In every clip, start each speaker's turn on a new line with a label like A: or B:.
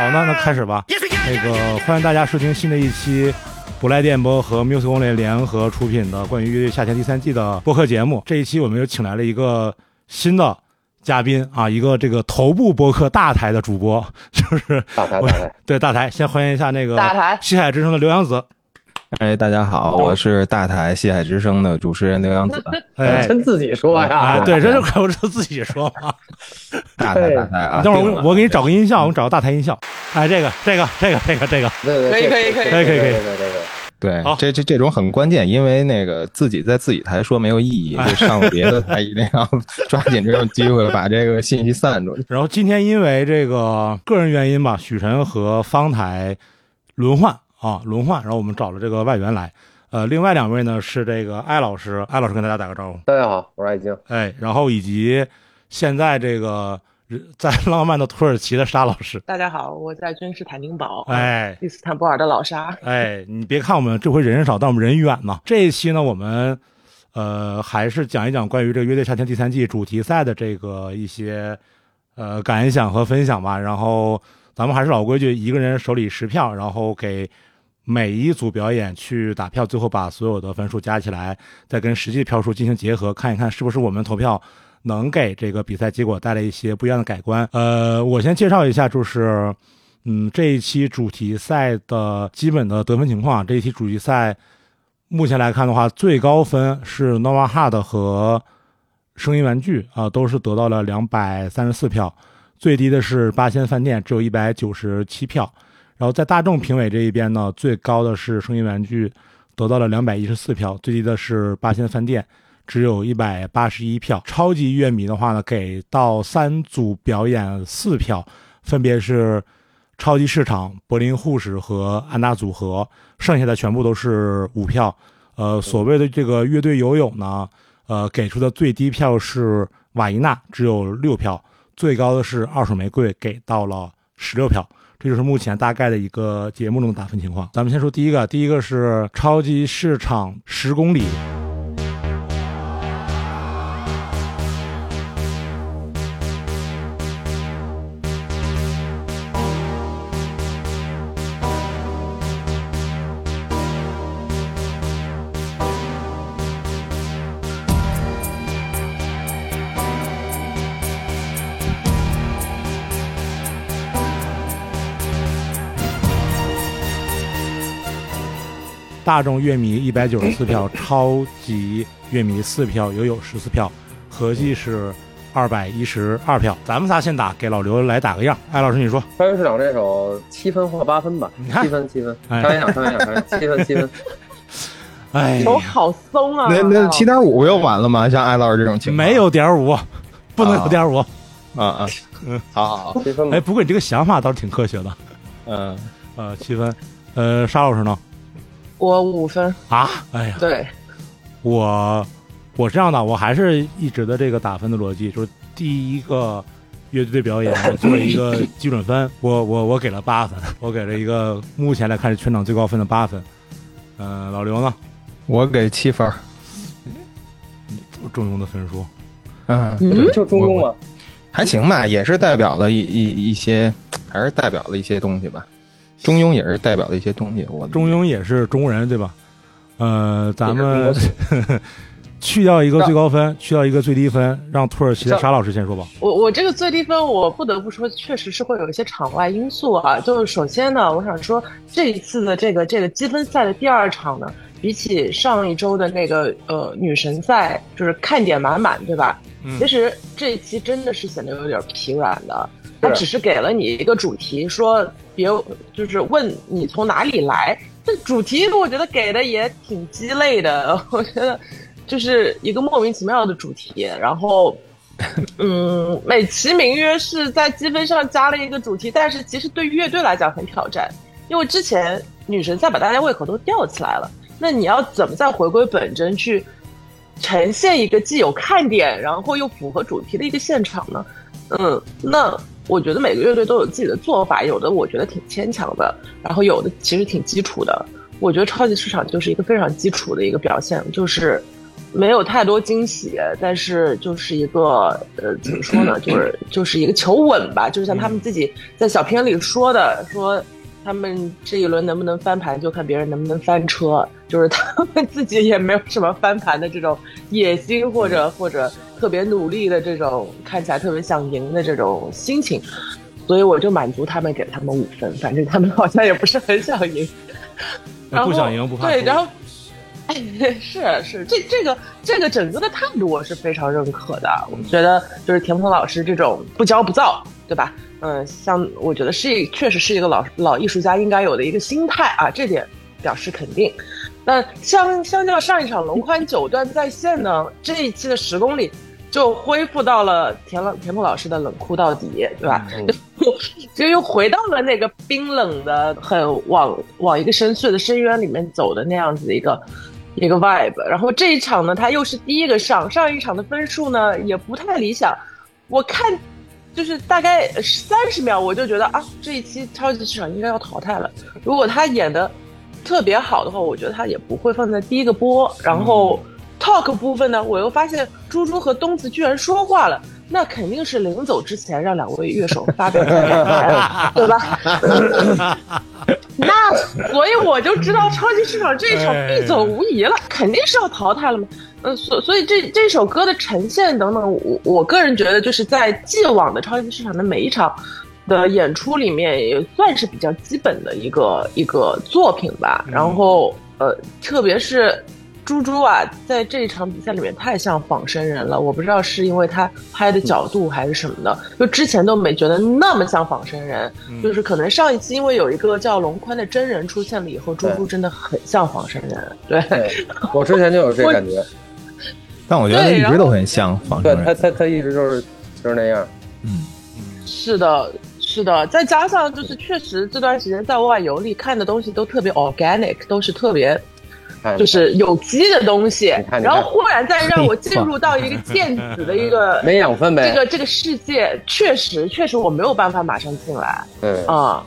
A: 好，那那开始吧。那个欢迎大家收听新的一期不赖电波和 Music Only 联合出品的关于乐队夏天第三季的播客节目。这一期我们又请来了一个新的嘉宾啊，一个这个头部播客大台的主播，就是
B: 大台大台，
A: 对大台。先欢迎一下那个
C: 大台
A: 西海之声的刘洋子。
D: 哎，大家好，我是大台西海之声的主持人刘洋子。
A: 哎
B: 真自己说
A: 哎，
B: 呀，
A: 对，这就怪不得自己说嘛。
D: 大台大台啊！
A: 等会儿我我给你找个音效，我给你找个大台音效。哎，这个这个这个这个这个，
B: 对对，
C: 可以可以可以
A: 可以可以可以
B: 对
D: 这这这种很关键，因为那个自己在自己台说没有意义，
A: 哎
D: 就上了别的台一定要抓紧这种机会把这个信息散出去。
A: 然后今天因为这个个人原因吧，许晨和方台轮换啊轮换，然后我们找了这个外援来。呃，另外两位呢是这个艾老师，艾老师跟大家打个招呼。
B: 大家好，我是艾晶，
A: 哎，然后以及现在这个在浪漫的土耳其的沙老师。
C: 大家好，我在君士坦丁堡，
A: 哎
C: 伊斯坦布尔的老沙。
A: 哎，你别看我们这回人少，但我们人远呢。这一期呢，我们呃还是讲一讲关于这个《乐队夏天》第三季主题赛的这个一些呃感想和分享吧。然后咱们还是老规矩，一个人手里十票，然后给每一组表演去打票，最后把所有的分数加起来，再跟实际票数进行结合，看一看是不是我们投票能给这个比赛结果带来一些不一样的改观。呃，我先介绍一下，就是。嗯，这一期主题赛的基本的得分情况，这一期主题赛目前来看的话，最高分是 Nova Hard 和声音玩具啊、都是得到了两百三十四票，最低的是八仙饭店，只有一百九十七票。然后在大众评委这一边呢，最高的是声音玩具，得到了两百一十四票，最低的是八仙饭店，只有一百八十一票。超级乐迷的话呢，给到三组表演四票，分别是超级市场、柏林护士和安娜组合，剩下的全部都是五票。呃，所谓的这个乐队游泳呢，呃，给出的最低票是瓦伊娜，只有六票，最高的是二手玫瑰，给到了十六票。这就是目前大概的一个节目中的打分情况。咱们先说第一个，第一个是超级市场十公里。大众乐迷一百九十四票，超级乐迷四票，友友十四票，合计是二百一十二票。咱们仨先打，给老刘来打个样。艾老师，你说，
B: 超级市场这首七分或八分吧
A: 你，看
B: 七分七分，
A: 哎
B: 开玩笑开玩笑七分七分，
A: 哎，
C: 手 好松啊！
D: 那那七点五又完了吗？像艾老师这种情况
A: 没有点五，不能有点五。
D: 啊啊，嗯，好好好，
B: 七分吧
A: 哎，，不过你这个想法倒是挺科学的。
D: 嗯，
A: 呃，七分。呃，沙老师呢？
C: 我五分，
A: 啊，哎呀，
C: 对，
A: 我我是这样的，我还是一直的这个打分的逻辑，就是第一个乐队表演我做了一个 基准分，我我我给了八分，我给了一个目前来看是全场最高分的八分。呃，老刘呢？
D: 我给七分儿。
A: 中庸的分数。
D: 嗯，
C: 嗯
B: 就中庸嘛，
D: 还行吧，也是代表了一一一些，还是代表了一些东西吧。中庸也是代表的一些东西。我
A: 中庸也是中国人，对吧？呃，咱们 去掉一个最高分，去掉一个最低分，让土耳其的沙老师先说吧。
C: 我我这个最低分，我不得不说，确实是会有一些场外因素啊。就是首先呢，我想说这一次的这个这个积分赛的第二场呢，比起上一周的那个呃女神赛，就是看点满满，对吧？
A: 嗯
C: 其实这一期真的是显得有点疲软的，它
B: 是
C: 只是给了你一个主题，说别就是问你从哪里来。这主题我觉得给的也挺鸡肋的，我觉得就是一个莫名其妙的主题，然后。嗯，美其名曰是在积分上加了一个主题，但是其实对于乐队来讲很挑战，因为之前女神赛把大家胃口都吊起来了，那你要怎么再回归本真去呈现一个既有看点，然后又符合主题的一个现场呢？嗯，那我觉得每个乐队都有自己的做法，有的我觉得挺牵强的，然后有的其实挺基础的。我觉得超级市场就是一个非常基础的一个表现，就是没有太多惊喜，但是就是一个呃，怎么说呢，就是就是一个求稳吧，就像他们自己在小片里说的，说他们这一轮能不能翻盘，就看别人能不能翻车，就是他们自己也没有什么翻盘的这种野心，或者或者特别努力的这种看起来特别想赢的这种心情，所以我就满足他们，给他们五分，反正他们好像也不是很想赢。然后
A: 不想赢不怕
C: 对，然后。哎，是是，这这个这个整个的态度我是非常认可的。我觉得就是田鹏老师这种不骄不躁，对吧？嗯，像我觉得是确实是一个老老艺术家应该有的一个心态啊，这点表示肯定。那相相较上一场龙宽九段在线呢，这一期的十公里就恢复到了田老田鹏老师的冷酷到底，对吧？
B: 嗯
C: 就又回到了那个冰冷的、很往往一个深邃的深渊里面走的那样子的一个一个 vibe。然后这一场呢，他又是第一个上，上一场的分数呢也不太理想。我看就是大概三十秒，我就觉得啊，这一期超级市场应该要淘汰了。如果他演的特别好的话，我觉得他也不会放在第一个播。然后 talk 部分呢，我又发现猪猪和东子居然说话了。那肯定是临走之前让两位乐手发表感言，对吧？那所以我就知道超级市场这一场必走无疑了，肯定是要淘汰了嘛。嗯，所所以这这首歌的呈现等等，我我个人觉得就是在既往的超级市场的每一场的演出里面，也算是比较基本的一个一个作品吧。然后呃，特别是。猪猪啊，在这一场比赛里面太像仿生人了，我不知道是因为他拍的角度还是什么的，就之前都没觉得那么像仿生人，就是可能上一期因为有一个叫龙宽的真人出现了以后，猪猪真的很像仿生人，对，
B: 对，我之前就有这感觉，
D: 但我觉得他一直都很像仿生人。
B: 对他他他一直就是就是那样，
D: 嗯，
C: 是的，是的，再加上就是确实这段时间在外游历看的东西都特别 organic，都是特别
B: 看
C: 就是有机的东西然后忽然再让我进入到一个电子的一个
B: 没养分呗
C: 这个这个世界，确实确实我没有办法马上进来
B: 嗯
C: 啊。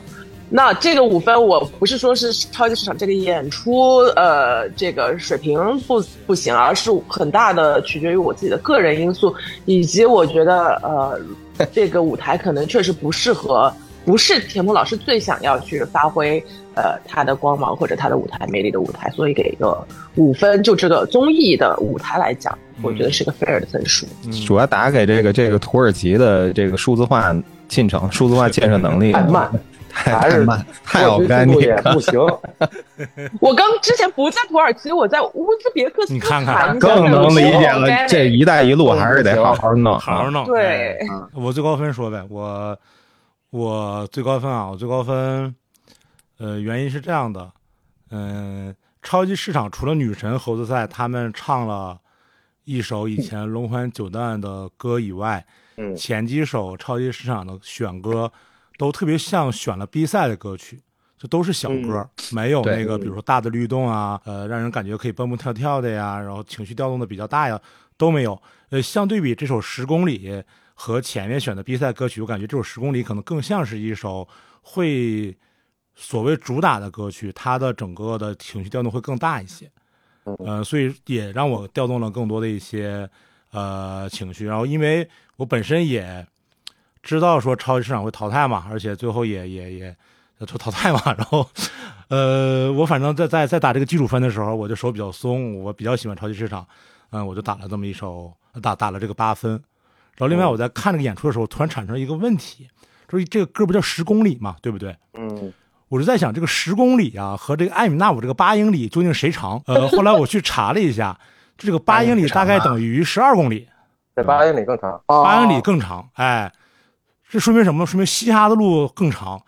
C: 那这个五分，我不是说是超级市场这个演出，呃，这个水平不不行，而是很大的取决于我自己的个人因素，以及我觉得，呃，这个舞台可能确实不适合，不是田鹏老师最想要去发挥，呃，他的光芒或者他的舞台魅力的舞台，所以给一个五分。就这个综艺的舞台来讲，我觉得是个 fair 的分数。
D: 主要打给这个这个土耳其的这个数字化进程、数字化建设能力
B: 太慢，
D: 太
B: 还是
D: 太慢，太
B: 我觉得
D: organic
B: 速度也不行，
C: 我刚之前不在土耳其，我在乌兹别克斯
A: 你看看
C: 坦，
D: 更能理解了。
C: 这
D: 这“一带一路”还是得好好弄，
A: 好好弄。
C: 对
A: 哎我最高分说呗，我我最高分啊，我最高分，呃，原因是这样的，嗯、超级市场除了女神猴子赛他们唱了一首以前龙环九段的歌以外，
B: 嗯
A: 前几首超级市场的选歌都特别像选了 B 赛的歌曲，这都是小歌，没有那个比如说大的律动啊，呃，让人感觉可以蹦蹦跳跳的呀，然后情绪调动的比较大呀，都没有。呃，相对比这首十公里和前面选的比赛歌曲，我感觉这首十公里可能更像是一首会所谓主打的歌曲，它的整个的情绪调动会更大一些。呃，所以也让我调动了更多的一些呃情绪。然后，因为我本身也知道说超级市场会淘汰嘛，而且最后也也也就淘汰嘛。然后，呃，我反正在在在打这个基础分的时候，我就手比较松，我比较喜欢超级市场，嗯、我就打了这么一首，打打了这个八分。然后，另外我在看这个演出的时候，突然产生一个问题，就是这个歌不叫十公里嘛，对不对？
B: 嗯，
A: 我就在想，这个十公里啊和这个艾米纳姆这个八英里究竟谁长？呃，后来我去查了一下，这个八英里大概等于十二公里，
B: 在八英里更长，
A: 八英里更长。哎，这说明什么？说明嘻哈的路更长，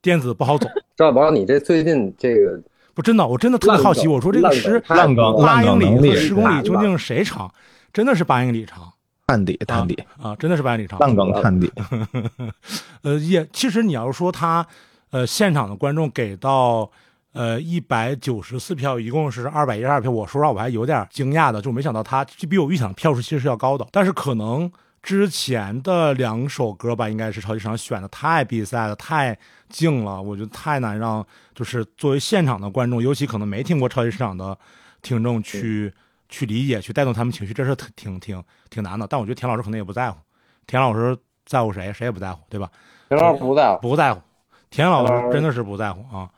A: 电子不好走。
B: 赵宝，你这最近这个
A: 不，真的，我真的特别好奇，我说这个十八英里和十公里究竟谁长？真的是八英里长
D: 探底探底，
A: 啊，真的是百里长。
D: 烂梗探底。
A: 呃，也其实你要是说他，呃，现场的观众给到呃一百九十四票，一共是二百一十二票，我说实话我还有点惊讶的，就没想到他这比我预想的票数其实是要高的，但是可能之前的两首歌吧，应该是超级市场选的太比赛了，太静了，我觉得太难让就是作为现场的观众，尤其可能没听过超级市场的听众去。去理解、去带动他们情绪，这是挺挺挺挺难的。但我觉得田老师可能也不在乎，田老师在乎谁？谁也不在乎，对吧？
B: 田老师不在乎，
A: 不在乎，田老
B: 师
A: 师真的是不在乎啊。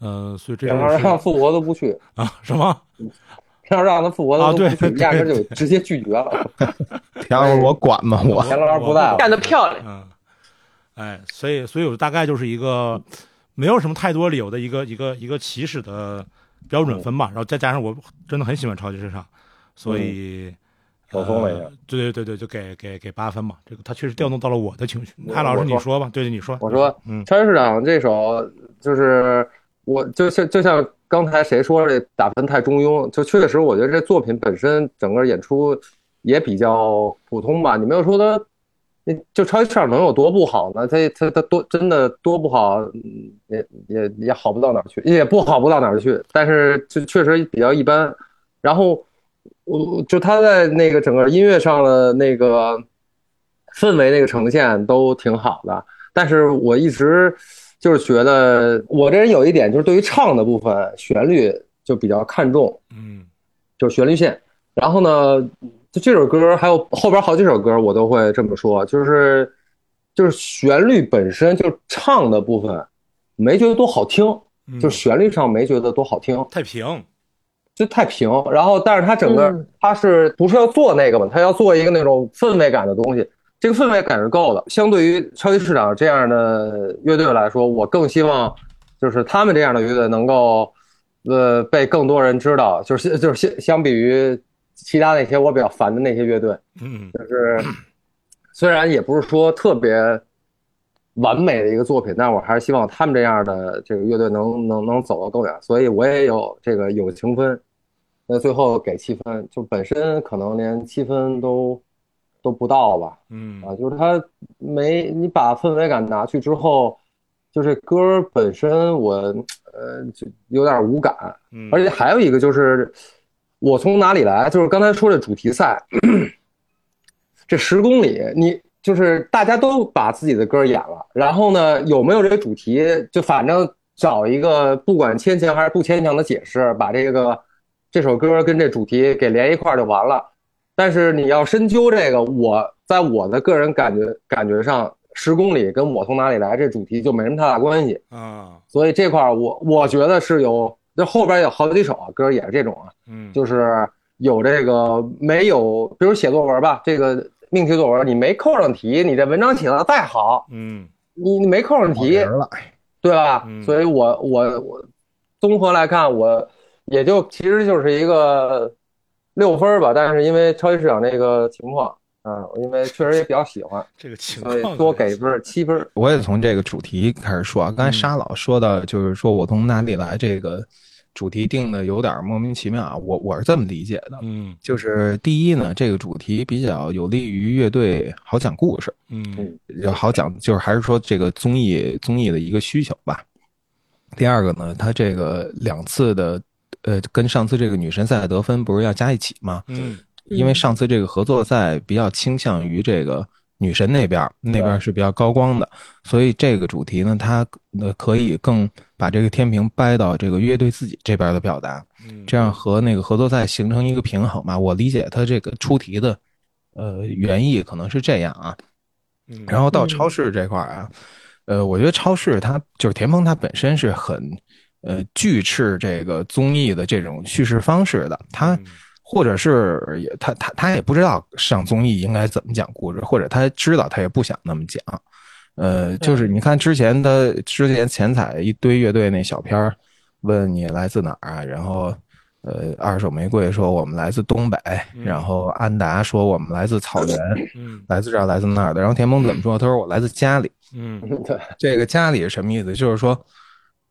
A: 呃，所以这
B: 田老
A: 就是
B: 师让复活都不去，
A: 啊什么？
B: 田老师让他复活都不去，
A: 对
B: 压根儿就直接拒绝了。
D: 田老师我管吗？我
B: 田老师不在乎，
C: 干得漂亮。
A: 嗯，哎，所以所以我大概就是一个没有什么太多理由的一个一个一个起始的标准分吧，然后再加上我真的很喜欢超级市场，所以。
B: 手松了一下
A: 呃对对对对，就给给给八分嘛。这个他确实调动到了我的情绪。
B: 我
A: 艾老师，你说吧。对对，你说。
B: 我说
A: 嗯
B: 超级市场这首就是我就像就像刚才谁说这打分太中庸，就确实我觉得这作品本身整个演出也比较普通吧。你没有说它，那就超级市场能有多不好呢？它它它多真的多不好，嗯也也也好不到哪儿去，也不好不到哪儿去。但是就确实比较一般。然后我就他在那个整个音乐上的那个氛围那个呈现都挺好的。但是我一直就是觉得，我这人有一点就是对于唱的部分旋律就比较看重，
A: 嗯
B: 就是旋律线。然后呢，就这首歌还有后边好几首歌，我都会这么说，就是就是旋律本身就唱的部分没觉得多好听，
A: 嗯，
B: 就旋律上没觉得多好听，
A: 太平。
B: 就太平。然后，但是他整个
C: 嗯
B: 它是不是要做那个嘛？他要做一个那种氛围感的东西，这个氛围感是够的。相对于超级市场这样的乐队来说，我更希望就是他们这样的乐队能够呃被更多人知道，就是就是相相比于其他那些我比较烦的那些乐队，
A: 嗯。
B: 就是虽然也不是说特别完美的一个作品，但我还是希望他们这样的这个乐队能能能走得更远，所以我也有这个友情分。那最后给七分，就本身可能连七分都都不到吧，
A: 嗯。
B: 啊，就是他没你把氛围感拿去之后，就是歌本身我呃就有点无感，
A: 嗯，
B: 而且还有一个就是，我从哪里来？就是刚才说的主题赛，这十公里，你就是大家都把自己的歌演了，然后呢，有没有这个主题？就反正找一个不管牵强还是不牵强的解释，把这个这首歌跟这主题给连一块儿就完了。但是你要深究这个，我在我的个人感觉感觉上，十公里跟我从哪里来这主题就没什么太大关系。
A: 啊，
B: 所以这块儿我我觉得是有，这后边有好几首啊歌也是这种啊，
A: 嗯，
B: 就是有这个没有，比如写作文吧，这个命题作文你没扣上题，你这文章写的再好，
A: 嗯
B: 你你没扣上题，
D: 了，
B: 对吧？
A: 嗯
B: 所以我我我综合来看，我也就其实就是一个六分儿吧，但是因为超级市场这个情况，啊，因为确实也比较喜欢，
A: 这个情
B: 所以
A: 况
B: 多给分儿七分儿。
D: 我也从这个主题开始说啊。刚才
A: 嗯
D: 沙老说到，就是说我从哪里来这个主题定的有点莫名其妙啊。我我是这么理解的，
A: 嗯
D: 就是第一呢，这个主题比较有利于乐队好讲故事，
A: 嗯
D: 就好讲，就是还是说这个综艺综艺的一个需求吧。第二个呢，它这个两次的呃，跟上次这个女神赛的得分不是要加一起吗？
A: 嗯
D: 因为上次这个合作赛比较倾向于这个女神那边儿，那边儿是比较高光的，所以这个主题呢，它呃可以更把这个天平掰到这个乐队自己这边的表达，
A: 嗯，
D: 这样和那个合作赛形成一个平衡嘛。我理解他这个出题的呃原意可能是这样啊。
A: 嗯
D: 然后到超市这块儿啊，呃，我觉得超市它就是田鹏，它本身是很呃拒斥这个综艺的这种叙事方式的，他
A: 嗯
D: 或者是也他他他也不知道上综艺应该怎么讲故事，或者他知道他也不想那么讲。呃，就是你看之前他之前前彩一堆乐队那小片儿，问你来自哪儿啊，然后呃二手玫瑰说我们来自东北，然后安达说我们来自草原，
A: 嗯
D: 来自这儿来自那儿的，然后田鹏怎么说？他说我来自家里。
A: 嗯
B: 对，
D: 这个家里是什么意思？就是说，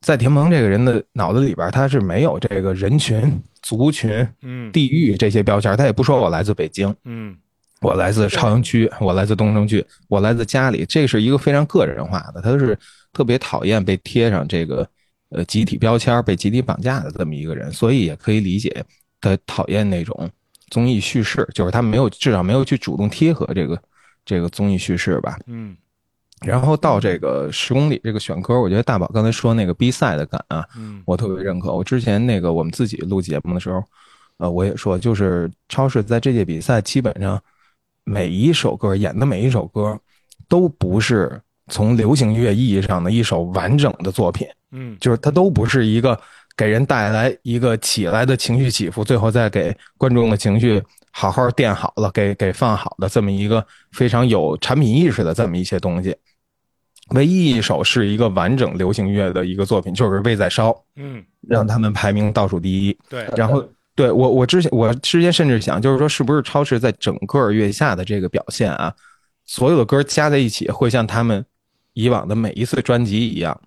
D: 在田鹏这个人的脑子里边，他是没有这个人群、族群、
A: 嗯。
D: 地域这些标签，他也不说我来自北京，
A: 嗯。
D: 我来自朝阳区，我来自东城区，我来自家里，这是一个非常个人化的，他是特别讨厌被贴上这个呃集体标签、被集体绑架的这么一个人，所以也可以理解他讨厌那种综艺叙事，就是他没有至少没有去主动贴合这个这个综艺叙事吧。
A: 嗯
D: 然后到这个十公里这个选歌，我觉得大宝刚才说那个比赛的感啊，
A: 嗯
D: 我特别认可。我之前那个我们自己录节目的时候，呃，我也说，就是超市在这届比赛基本上每一首歌演的每一首歌都不是从流行乐意义上的一首完整的作品，
A: 嗯
D: 就是它都不是一个给人带来一个起来的情绪起伏，最后再给观众的情绪好好垫好了，给给放好的这么一个非常有产品意识的这么一些东西。唯一一首是一个完整流行乐的一个作品，就是《胃在烧》，
A: 嗯，
D: 让他们排名倒数第一。
A: 对，
D: 然后对我我之前我之前甚至想，就是说是不是超市在整个月下的这个表现啊，所有的歌加在一起，会像他们以往的每一次专辑一样，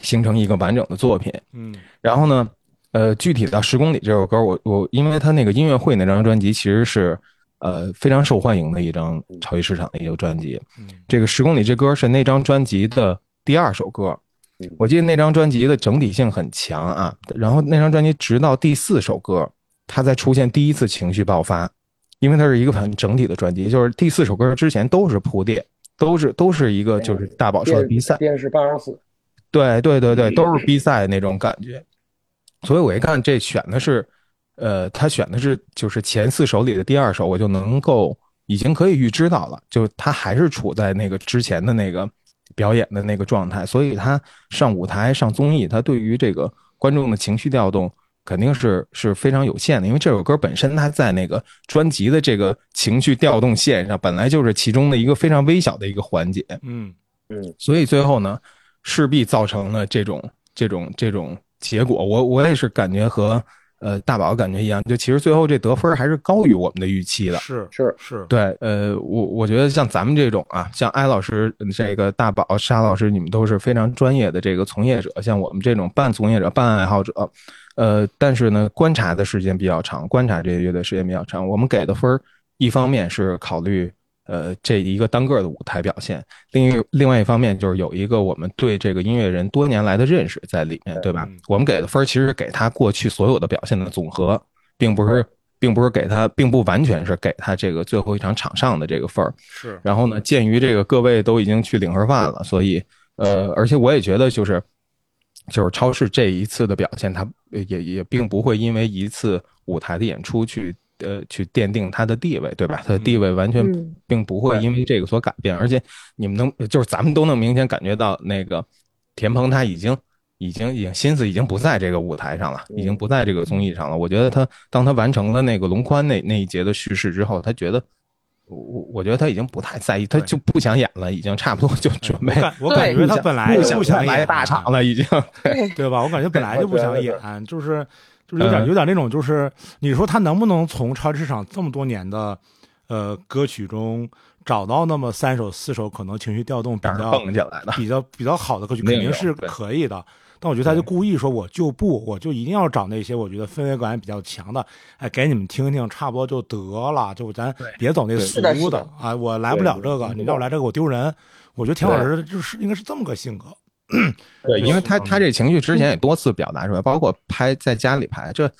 D: 形成一个完整的作品。
A: 嗯
D: 然后呢，呃，具体到十公里这首歌，我我因为他那个音乐会那张专辑其实是呃非常受欢迎的一张超级市场的一个专辑。
A: 嗯
D: 这个十公里这歌是那张专辑的第二首歌
B: 嗯，
D: 我记得那张专辑的整体性很强啊。然后那张专辑直到第四首歌，它才出现第一次情绪爆发，因为它是一个很整体的专辑，就是第四首歌之前都是铺垫，都是都是一个就是大宝说的比赛。
B: 电视八十四，
D: 对对对对，都是比赛那种感觉。所以我一看这选的是，呃，他选的是就是前四首里的第二首，我就能够已经可以预知到了，就他还是处在那个之前的那个表演的那个状态，所以他上舞台上综艺，他对于这个观众的情绪调动肯定是是非常有限的，因为这首歌本身它在那个专辑的这个情绪调动线上，本来就是其中的一个非常微小的一个环节，
A: 嗯。
B: 嗯。
D: 所以最后呢，势必造成了这种这种这种结果。我我也是感觉和呃大宝感觉一样，就其实最后这得分还是高于我们的预期的。
A: 是
B: 是
A: 是，
D: 对，呃，我我觉得像咱们这种啊，像艾老师、这个大宝、沙老师，你们都是非常专业的这个从业者，像我们这种半从业者、半爱好者，呃，但是呢，观察的时间比较长，观察这些乐队时间比较长，我们给的分儿，一方面是考虑呃这一个单个的舞台表现，另一另外一方面就是有一个我们对这个音乐人多年来的认识在里面，对吧
A: 嗯？
D: 我们给的分儿其实是给他过去所有的表现的总和，并不是。并不是给他，并不完全是给他这个最后一场场上的这个分儿，
A: 是
D: 然后呢，鉴于这个各位都已经去领盒饭了，所以呃，而且我也觉得就是就是超市这一次的表现，他也也并不会因为一次舞台的演出去呃去奠定他的地位，对吧？他的地位完全
C: 嗯
D: 并不会因为这个所改变，而且你们能就是咱们都能明显感觉到那个田鹏他已经。已经已经心思已经不在这个舞台上了，已经不在这个综艺上了。我觉得他当他完成了那个龙宽那那一节的叙事之后，他觉得我我我觉得他已经不太在意，他就不想演了，已经差不多就准备
A: 我感觉他本来
D: 不
A: 就不想演
D: 来大场了，已经。
C: 对，
A: 对吧？我感觉本来就不想演，就是就是有点
D: 嗯
A: 有点那种，就是你说他能不能从超级市场这么多年的呃歌曲中找到那么三首四首可能情绪调动比较
D: 蹦起来的，
A: 比较比较好的歌曲，
D: 肯定
A: 是可以的。但我觉得他就故意说，我就不，我就一定要找那些我觉得氛围感比较强的，哎，给你们听听，差不多就得了，就咱别走那俗
C: 的
A: 啊，我来不了这个，你让我来这个我丢人。我觉得田老师就是应该是这么个性格，
D: 对，因为他
A: 嗯
D: 他这情绪之前也多次表达出来，包括拍在家里拍，这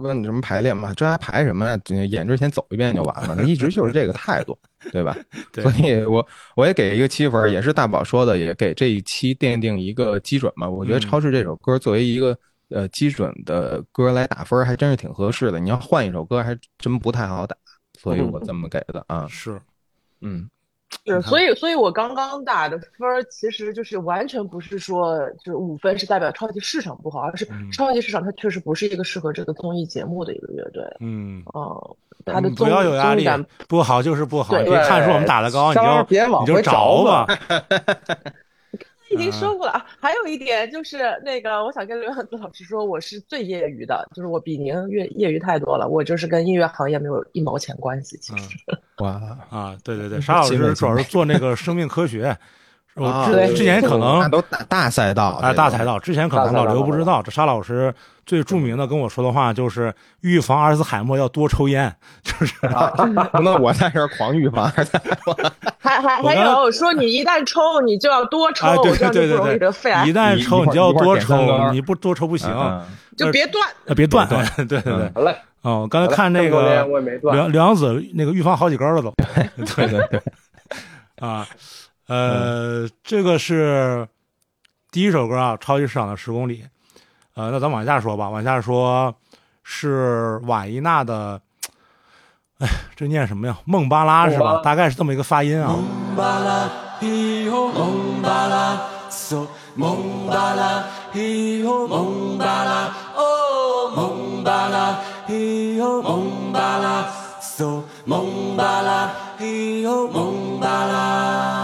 D: 问什么排练嘛，这还排什么呀？演之前走一遍就完了，一直就是这个态度，对吧？
A: 对
D: 所以我我也给一个七分，也是大宝说的，也给这一期奠定一个基准嘛。我觉得
A: 嗯《
D: 超市》这首歌作为一个呃基准的歌来打分，还真是挺合适的。你要换一首歌，还真不太好打，所以我这么给的啊。
A: 是
D: 嗯，
C: 是，所以，所以我刚刚打的分儿，其实就是完全不是说就是五分是代表超级市场不好，而是
A: 嗯
C: 超级市场它确实不是一个适合这个综艺节目的一个乐队。
A: 嗯，
C: 嗯，它的
A: 嗯
C: 综
A: 不要有压力
C: 综艺感，
A: 不好就是不好，
C: 对
A: 别看出我们打的高，你就
B: 别往回
A: 你就找
B: 找
A: 吧
B: 吧。
C: 已经说过了啊。还有一点就是那个，我想跟刘洋子老师说，我是最业余的，就是我比您业业余太多了，我就是跟音乐行业没有一毛钱关系。其实，
D: 哇，
A: 啊，对对对，沙老师主要是做那个生命科学，我之之前可能
D: 那都大大赛道
A: 啊，大赛道之前可能老刘不知道，这沙老师最著名的跟我说的话就是预防阿尔兹海默要多抽烟，就是
D: 啊，那我在这儿狂预防，
C: 还还还
A: 我刚刚
C: 有说你一旦抽，你就要多抽，
A: 啊，对对对
C: 不容易
A: 对对，
C: 得肺癌
A: 一，旦抽你就要多抽，你不多抽不行，
D: 嗯
C: 就别断。
A: 呃别断，对对对
D: 嗯。
B: 好嘞，
A: 哦，我刚才看那个。梁梁子那个预防好几根了都，
D: 对对对，
A: 啊，呃，这个是第一首歌啊，《超级市场的十公里》。呃，那咱往下说吧，往下说是瓦伊纳的，哎，这念什么呀？孟巴拉是吧？大概是这么一个发音啊。
E: 蒙巴拉，嘿哟，蒙巴拉，嗦，蒙巴拉，嘿哟，蒙巴拉，哦，蒙巴拉，嘿哟，蒙巴拉，嗦，蒙巴拉，嘿哟，蒙巴拉。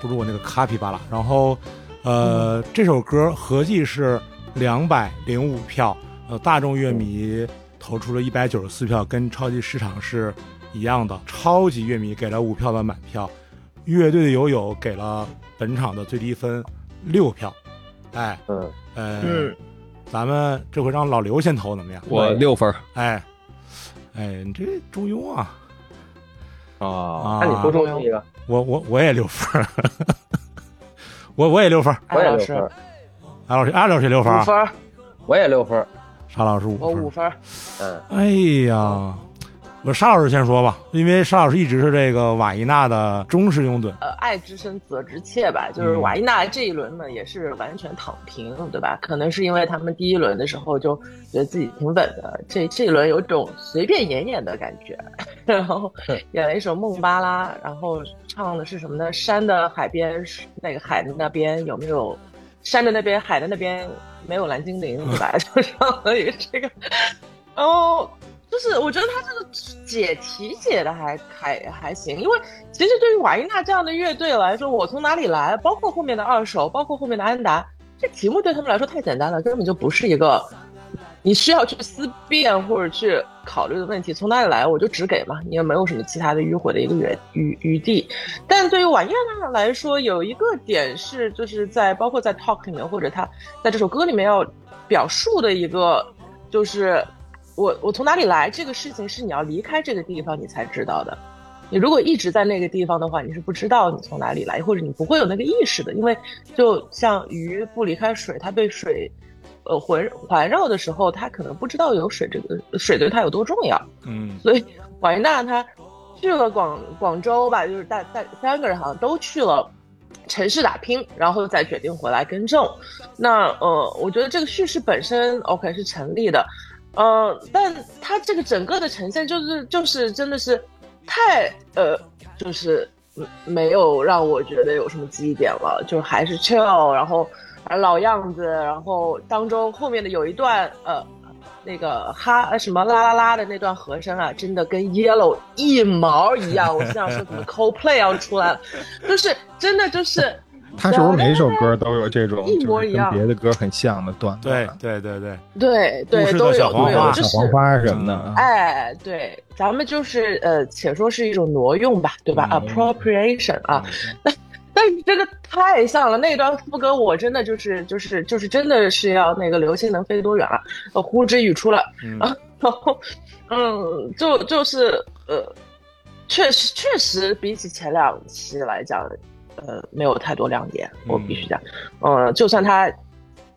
A: 不如我那个卡皮巴拉。然后，呃，这首歌合计是两百零五票，呃，大众乐迷投出了一百九十四票，跟超级市场是一样的。超级乐迷给了五票的满票，乐队的友友给了本场的最低分六票。哎，
B: 嗯，
A: 呃，
C: 嗯
A: 咱们这回让老刘先投怎么样？
D: 我六分儿
A: 哎，哎，你这中庸啊
D: 啊，
A: 啊！
B: 那你多中庸一个，
A: 我我我也六分，我我也六分。
B: 我也
C: 艾老师
B: 六分儿，
A: 安老师，安老师六分
C: 五分，
B: 我也六分儿，
A: 沙老师五分。
C: 我五分。
B: 嗯，
A: 哎呀，我沙老师先说吧，因为沙老师一直是这个瓦伊娜的忠实拥趸。
C: 呃，爱之深责之切吧，就是
A: 嗯
C: 瓦伊娜这一轮呢，也是完全躺平，对吧？可能是因为他们第一轮的时候就觉得自己挺稳的，这这一轮有种随便演演的感觉，然后演了一首《梦巴拉》，然后唱的是什么呢？山的海边，那个海的那边有没有？山的那边，海的那边没有蓝精灵，对吧？就唱了一个这个，然后就是我觉得他这个解题解的还还还行，因为其实对于瓦伊纳这样的乐队来说，我从哪里来，包括后面的二手，包括后面的安达，这题目对他们来说太简单了，根本就不是一个你需要去思辨或者去考虑的问题。从哪里来，我就只给嘛，你也没有什么其他的迂回的一个余余余地。但对于瓦伊纳来说，有一个点是，就是在包括在 talk 里面，或者他在这首歌里面要表述的一个，就是我我从哪里来这个事情是你要离开这个地方你才知道的。你如果一直在那个地方的话，你是不知道你从哪里来，或者你不会有那个意识的，因为就像鱼不离开水，它被水呃环环绕的时候，它可能不知道有水这个水对它有多重要。
A: 嗯
C: 所以瓦伊娜他去了广广州吧，就是大大三个人好像都去了城市打拼，然后再决定回来更正。那呃，我觉得这个叙事本身 OK 是成立的，呃，但它这个整个的呈现就是就是真的是太呃就是没有让我觉得有什么记忆点了，就还是 chill，然后老样子，然后当中后面的有一段呃。那个哈什么啦啦啦的那段和声啊，真的跟 Yellow 一毛一样。我心想说，怎么 co play 要出来了？就是真的就是，
D: 他是不是每一首歌都有这种
C: 一模一样
D: 别的歌很像的段子
A: 对？对对
C: 对，
A: 对
C: 对都有都有，就是
D: 小黄花什么的，
C: 哎，对，咱们就是呃，且说是一种挪用吧，对吧、a p p r o p r i a t i o n 啊，但但是真的太像了，那段副歌我真的就是就是就是真的是要那个流星能飞多远了，呼之欲出了，啊，然后嗯，就就是呃，确实确实比起前两期来讲，呃，没有太多亮点，我必须讲，嗯、就算他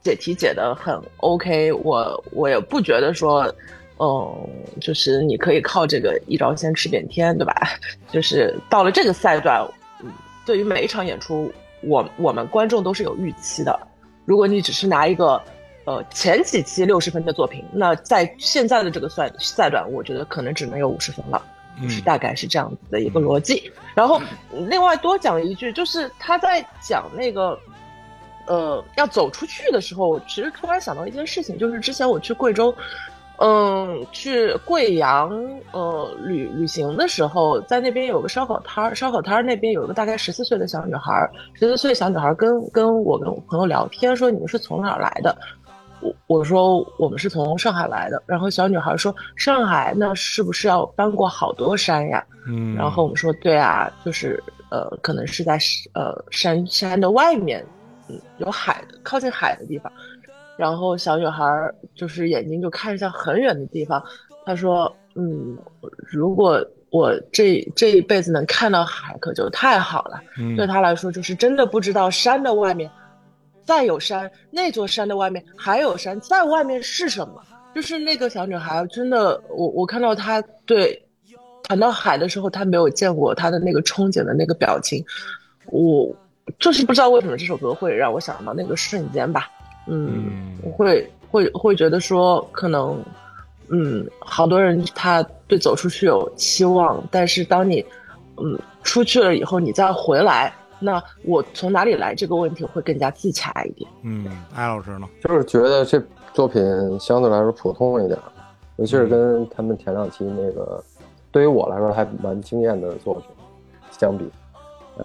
C: 解题解的很 OK，我我也不觉得说。嗯，就是你可以靠这个一招鲜吃遍天，对吧？就是到了这个赛段，嗯，对于每一场演出，我我们观众都是有预期的。如果你只是拿一个呃前几期六十分的作品，那在现在的这个赛赛段，我觉得可能只能有五十分了。就是
A: 嗯
C: 大概是这样子的一个逻辑。然后另外多讲一句，就是他在讲那个。呃，要走出去的时候，我其实突然想到一件事情，就是之前我去贵州，嗯，去贵阳呃旅旅行的时候，在那边有个烧烤摊儿，烧烤摊儿那边有个大概十四岁的小女孩儿，十四岁小女孩儿跟跟我跟我朋友聊天说你们是从哪儿来的？我我说我们是从上海来的，然后小女孩说上海那是不是要翻过好多山呀？
A: 嗯，
C: 然后我们说对啊，就是呃可能是在呃山山的外面，嗯有海的靠近海的地方。然后小女孩儿就是眼睛就看向很远的地方，她说：“嗯，如果我这这一辈子能看到海，可就太好了。
A: 嗯
C: 对她来说，就是真的不知道山的外面再有山，那座山的外面还有山，在外面是什么？就是那个小女孩真的，我我看到她对谈到海的时候，她没有见过她的那个憧憬的那个表情，我就是不知道为什么这首歌会让我想到那个瞬间吧。嗯，
A: 嗯
C: 我会会会觉得说，可能，嗯，好多人他对走出去有期望，但是当你，嗯，出去了以后，你再回来，那我从哪里来这个问题会更加自洽一点。
A: 嗯，艾老师呢？
B: 就是觉得这作品相对来说普通一点，尤其是跟他们前两期那个，对于我来说还蛮惊艳的作品相比，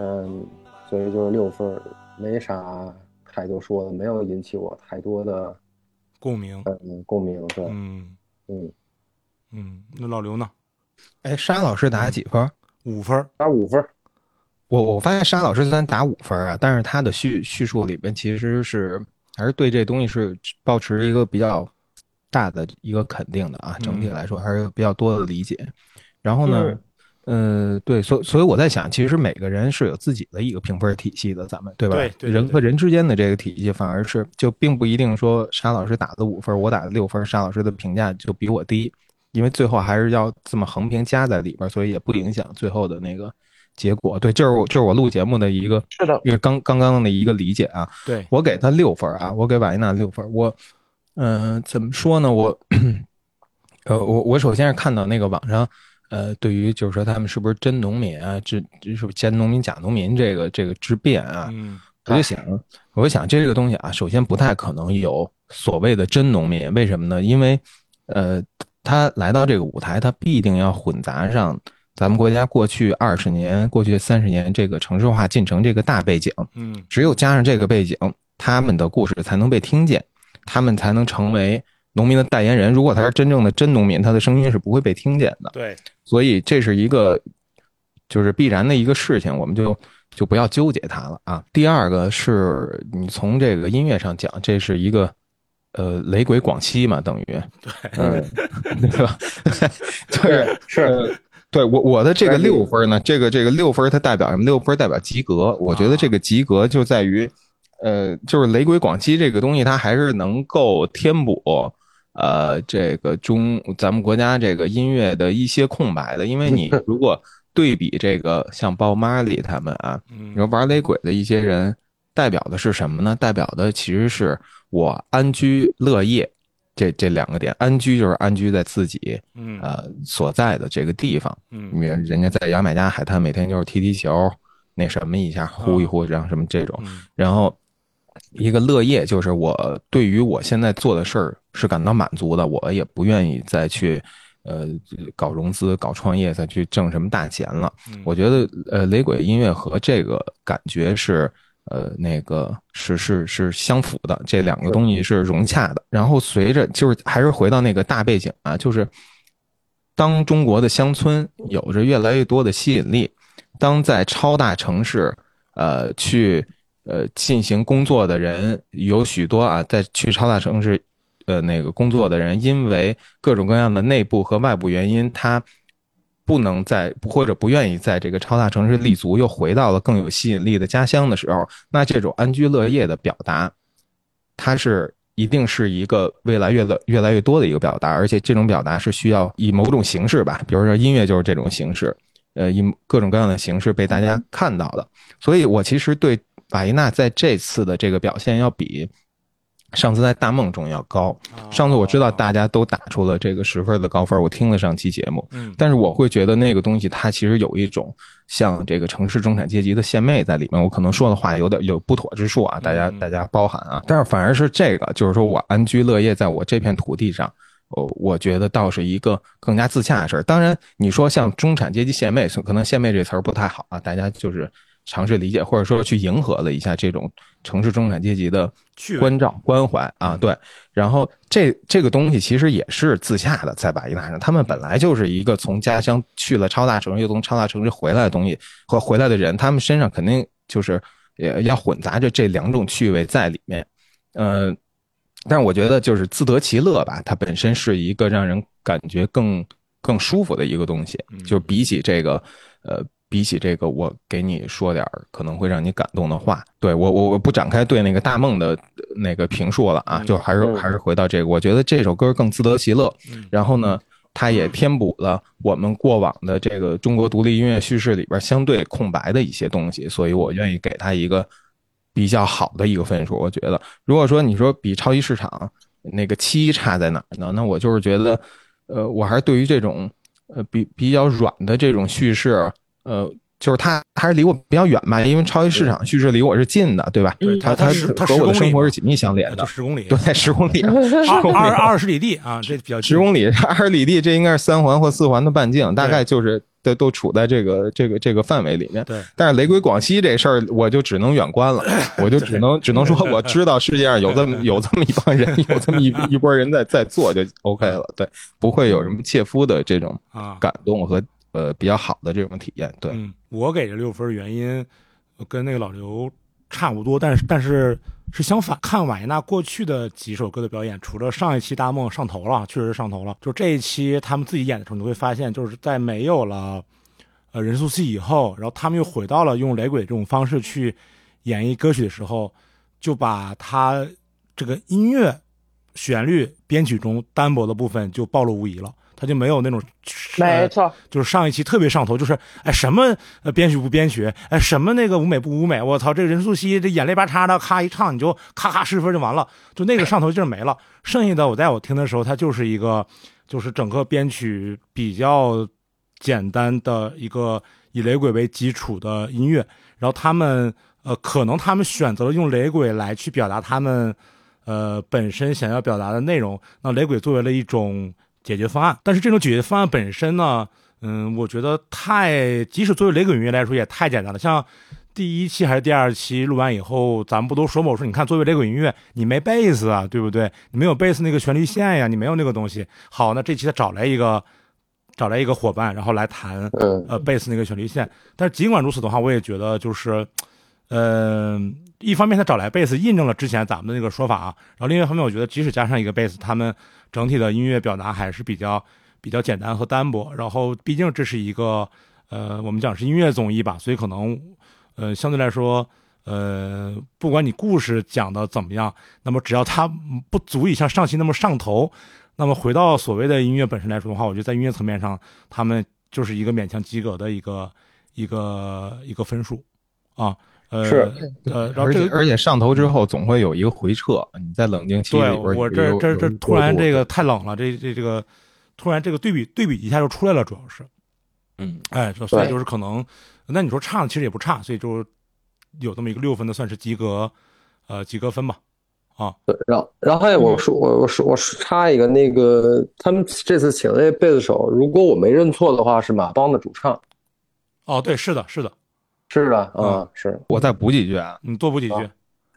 B: 嗯，所以就是六分，没啥太多说的，没有引起我太多的
A: 共鸣。
B: 嗯共鸣。对，
A: 嗯
B: 嗯，
A: 嗯，那老刘呢？
D: 哎，沙老师打几分？
A: 五分。
B: 打五分儿。
D: 我我发现沙老师虽然打五分啊，但是他的叙叙述里边其实是还是对这东西是保持一个比较大的一个肯定的啊，整体来说还是比较多的理解。然后呢，呃，对，所所以我在想，其实每个人是有自己的一个评分体系的，咱们对吧？
A: 对对对
D: 人和人之间的这个体系反而是就并不一定说沙老师打的五分，我打的六分，沙老师的评价就比我低，因为最后还是要这么横屏加在里边，所以也不影响最后的那个结果。对，就是我这是我录节目的一个
C: 是的，
D: 一个刚刚刚的一个理解啊。
A: 对，
D: 我给他六分啊，我给瓦伊娜六分。我，嗯、怎么说呢？我，呃，我我首先是看到那个网上，呃，对于就是说他们是不是真农民啊，这这是不是真农民假农民这个这个之辩啊，
A: 嗯
D: 我就想，我就想这个东西啊，首先不太可能有所谓的真农民，为什么呢？因为，呃，他来到这个舞台，他必定要混杂上咱们国家过去二十年、过去三十年这个城市化进程这个大背景，
A: 嗯
D: 只有加上这个背景，他们的故事才能被听见，他们才能成为农民的代言人。如果他是真正的真农民，他的声音是不会被听见的。
A: 对，
D: 所以这是一个就是必然的一个事情，我们就就不要纠结它了啊。第二个是你从这个音乐上讲，这是一个呃雷鬼广西嘛，等于对，嗯，对吧？对，
B: 是
D: 呃对我我的这个六分呢，这个这个六分它代表什么？六分代表及格。我觉得这个及格就在于，呃，就是雷鬼广西这个东西，它还是能够填补呃这个中咱们国家这个音乐的一些空白的。因为你 如果对比这个像鲍马里他们啊，
A: 嗯
D: 你说玩雷鬼的一些人，代表的是什么呢？代表的其实是我安居乐业。这这两个点，安居就是安居在自己
A: 嗯
D: 呃所在的这个地方，
A: 嗯
D: 因为人家在牙买加海滩每天就是踢踢球，那什么一下呼一呼，然后什么这种，
A: 嗯
D: 然后一个乐业就是我对于我现在做的事儿是感到满足的，我也不愿意再去呃搞融资、搞创业，再去挣什么大钱了。
A: 嗯
D: 我觉得呃雷鬼音乐和这个感觉是呃那个是是是相符的，这两个东西是融洽的。然后随着就是还是回到那个大背景啊，就是当中国的乡村有着越来越多的吸引力，当在超大城市呃去呃进行工作的人有许多啊，在去超大城市呃那个工作的人，因为各种各样的内部和外部原因，他不能在或者不愿意在这个超大城市立足，又回到了更有吸引力的家乡的时候，那这种安居乐业的表达，它是一定是一个未来越来越来越多的一个表达，而且这种表达是需要以某种形式吧，比如说音乐就是这种形式，呃，以各种各样的形式被大家看到的。所以我其实对瓦伊娜在这次的这个表现要比上次在大梦中要高。上次我知道大家都打出了这个十分的高分，我听了上期节目，
A: 嗯
D: 但是我会觉得那个东西它其实有一种像这个城市中产阶级的献媚在里面。我可能说的话有点有不妥之处啊，大家
A: 嗯
D: 大家包涵啊。但是反而是这个，就是说我安居乐业在我这片土地上。我我觉得倒是一个更加自洽的事儿。当然，你说像中产阶级献媚，可能献媚这词儿不太好啊，大家就是尝试理解，或者说去迎合了一下这种城市中产阶级的关照关怀啊，对。然后这这个东西其实也是自洽的，在巴伊纳上，他们本来就是一个从家乡去了超大城市，又从超大城市回来的东西和回来的人，他们身上肯定就是也要混杂着这两种趣味在里面，呃。但是我觉得就是自得其乐吧，它本身是一个让人感觉更更舒服的一个东西，就比起这个，呃，比起这个，我给你说点儿可能会让你感动的话，对我我我不展开对那个大梦的那个评述了啊，就还是还是回到这个，我觉得这首歌更自得其乐，然后呢。它也填补了我们过往的这个中国独立音乐叙事里边相对空白的一些东西，所以我愿意给它一个比较好的一个分数。我觉得，如果说你说比超级市场那个七差在哪儿呢？那我就是觉得，呃，我还是对于这种呃比比较软的这种叙事，呃。就是它还是离我比较远吧，因为超级市场其实离我是近的，对吧？
C: 对
D: 它
A: 它十它
D: 和我的生活是紧密相连的，
A: 就十公里，
D: 对，在十公里，
A: 二
D: 十公里
A: 二二十里地啊，这比较
D: 十公里，二十里地，这应该是三环或四环的半径，大概就是都都处在这个这个这个范围里面。
A: 对，
D: 但是雷鬼广西这事儿，我就只能远观了，我就只能 只能说我知道世界上有这么 有这么一帮人，有这么一一波人在在做就 OK 了，对，不会有什么切肤的这种
A: 啊。
D: 感动和呃比较好的这种体验，对。
A: 我给这六分原因跟那个老刘差不多，但是但是是相反。看瓦伊娜过去的几首歌的表演，除了上一期《大梦》上头了，确实上头了。就这一期他们自己演的时候，你会发现，就是在没有了呃任素汐以后，然后他们又回到了用雷鬼这种方式去演绎歌曲的时候，就把他这个音乐、旋律、编曲中单薄的部分就暴露无遗了。他就没有那种
C: 没错，
A: 就是上一期特别上头，就是哎什么呃编曲不编曲，哎什么那个舞美不舞美，我操，这个任素汐这眼泪巴叉的，咔一唱你就咔咔十分就完了，就那个上头劲儿没了。剩下的我在我听的时候，它就是一个就是整个编曲比较简单的一个以雷鬼为基础的音乐，然后他们呃可能他们选择了用雷鬼来去表达他们呃本身想要表达的内容，那雷鬼作为了一种。解决方案，但是这种解决方案本身呢，嗯，我觉得太，即使作为雷鬼音乐来说也太简单了。像第一期还是第二期录完以后，咱们不都说嘛？我说你看，作为雷鬼音乐，你没贝斯啊，对不对？你没有贝斯那个旋律线呀，你没有那个东西。好，那这期他找来一个，找来一个伙伴，然后来弹
B: 嗯
A: 呃贝斯那个旋律线。但是尽管如此的话，我也觉得就是，嗯、一方面他找来贝斯印证了之前咱们的那个说法啊，然后另一方面，我觉得即使加上一个贝斯，他们整体的音乐表达还是比较比较简单和单薄。然后毕竟这是一个呃，我们讲是音乐综艺吧，所以可能呃相对来说。呃，不管你故事讲的怎么样，那么只要它不足以像上期那么上头，那么回到所谓的音乐本身来说的话，我觉得在音乐层面上，他们就是一个勉强及格的一个一个一个分数啊。呃，
B: 是
A: 呃，然后
D: 而且
A: 这个
D: 而且上头之后总会有一个回撤，你在冷静期里
A: 对
D: 边儿有
A: 我这这这突然这个太冷了，这这这个突然这个对比对比一下就出来了，主要是，
D: 嗯，
A: 哎，所以就是可能，那你说差其实也不差，所以就有这么一个六分的算是及格，呃，及格分吧。
B: 对，然后然后还有我说我我说我插一个那个，他们这次请的那贝斯手，如果我没认错的话，是马帮的主唱。
A: 哦，对，是的，是的，
B: 是的，
A: 嗯
B: 啊，是，
D: 我再补几句啊，
A: 你多补几句。
B: 啊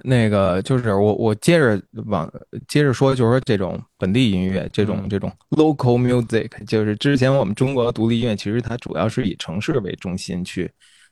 D: 那个就是我我接着往接着说，就是说这种本地音乐，这种
A: 嗯
D: 这种 local music，就是之前我们中国独立音乐其实它主要是以城市为中心去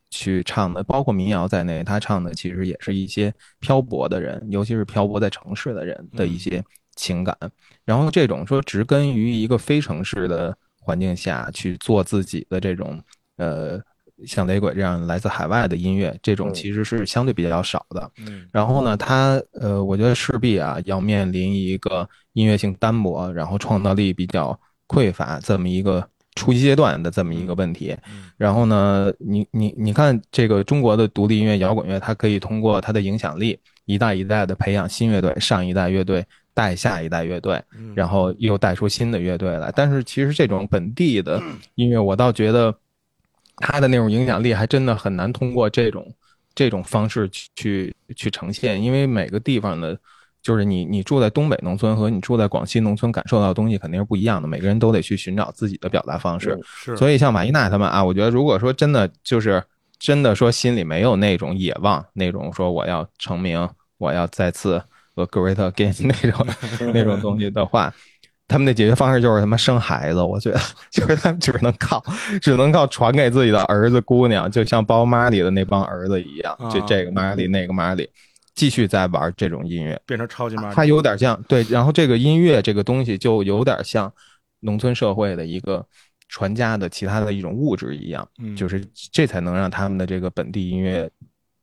D: 去唱的，包括民谣在内，他唱的其实也是一些漂泊的人，尤其是漂泊在城市的人的一些情感。然后这种说植根于一个非城市的环境下去做自己的这种呃。像雷鬼这样来自海外的音乐，这种
B: 嗯
D: 其实是相对比较少的。
A: 嗯
D: 然后呢，它呃，我觉得势必啊要面临一个音乐性单薄，然后创造力比较匮乏这么一个初级阶段的这么一个问题。
A: 嗯
D: 然后呢，你你你看这个中国的独立音乐、摇滚乐，它可以通过它的影响力，一代一代的培养新乐队，上一代乐队带下一代乐队，
A: 嗯，
D: 然后又带出新的乐队来。但是其实这种本地的音乐，我倒觉得它的那种影响力还真的很难通过这种这种方式去去去呈现，因为每个地方的，就是你你住在东北农村和你住在广西农村感受到的东西肯定是不一样的，每个人都得去寻找自己的表达方式。
B: 嗯
A: 是，
D: 所以像马伊娜他们啊，我觉得如果说真的就是真的说心里没有那种野望，那种说我要成名，我要再次 a great again 那种 那种东西的话，他们的解决方式就是他妈生孩子。我觉得就是他们只能靠只能靠传给自己的儿子姑娘，就像包妈里的那帮儿子一样，这
A: 啊
D: 这个妈里那个妈里，继续在玩这种音乐。
A: 变成超级马里
D: 它有点像对，然后这个音乐这个东西就有点像农村社会的一个传家的其他的一种物质一样，
A: 嗯
D: 就是这才能让他们的这个本地音乐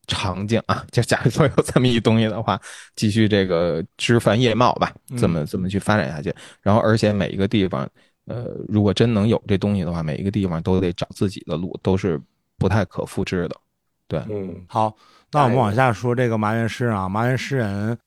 D: 场景啊，就假如说有这么一东西的话，继续这个枝繁叶茂吧，这么这么去发展下去。然后而且每一个地方呃，如果真能有这东西的话，每一个地方都得找自己的路，都是不太可复制的。对，
B: 嗯，
A: 好，那我们往下说这个麻原诗人啊，麻原诗人。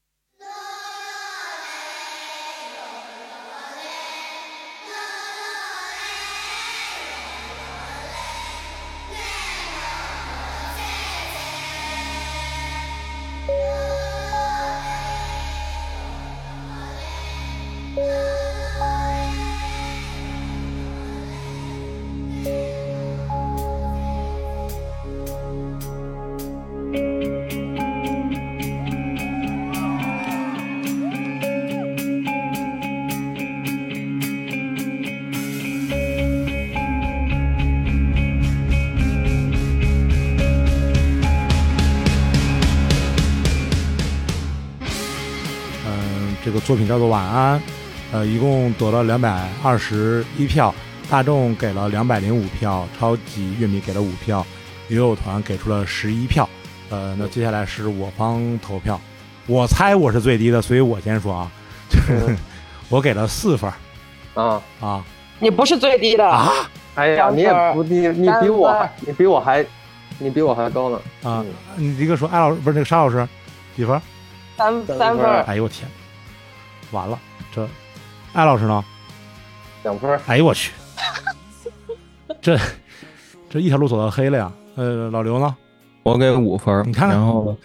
A: 晚安》，呃，一共得了两百二十一票，大众给了两百零五票，超级乐迷给了五票，友友团给出了十一票。呃，那接下来是我方投票，我猜我是最低的，所以我先说啊，就是 我给了四分
B: 啊，
A: 啊。
C: 你不是最低的，
A: 啊？
B: 哎呀，你也不你你比我还你比我还你比我还高呢。
A: 啊！你一个说艾老师不是那个沙老师几分？
C: 三
B: 三分
A: 哎呦我天，完了这艾老师呢？
B: 两分儿，
A: 哎呦我去，这这一条路走到黑了呀！呃，老刘呢？
D: 我给五分，
A: 你看
D: 然后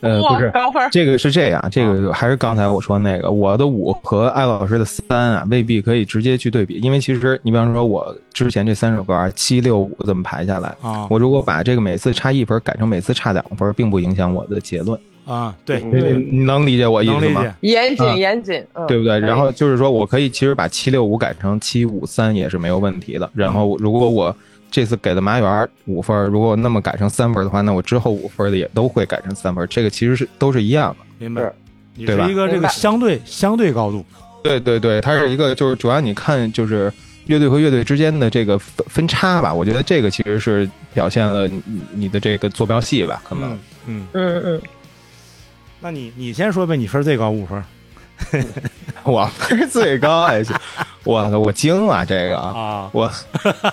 D: 呃不是。
C: 高分，
D: 这个是这样，这个还是刚才我说那个，我的五和艾老师的三啊，未必可以直接去对比，因为其实你比方说，我之前这三首歌啊，七六五这么排下来，
A: 啊
D: 我如果把这个每次差一分改成每次差两分，并不影响我的结论。
A: 啊，对
B: 嗯
D: 你，你能理解我意思吗？
C: 严谨
D: 啊
C: 严谨，嗯，
D: 对不对？然后就是说我可以其实把七六五改成七五三也是没有问题的。然后如果我这次给的麻园五分，如果那么改成三分的话，那我之后五分的也都会改成三分。这个其实是都是一样的。
A: 明白
D: 对吧
A: 是一个这个相对相对高度，
D: 对对对，它是一个就是主要你看就是乐队和乐队之间的这个分分差吧，我觉得这个其实是表现了你你的这个坐标系吧，可能。
A: 嗯嗯。
C: 嗯嗯，
A: 那你你先说呗，你分最高五分
D: 我分最高还行，我我惊了这个啊，
A: 啊？
D: 我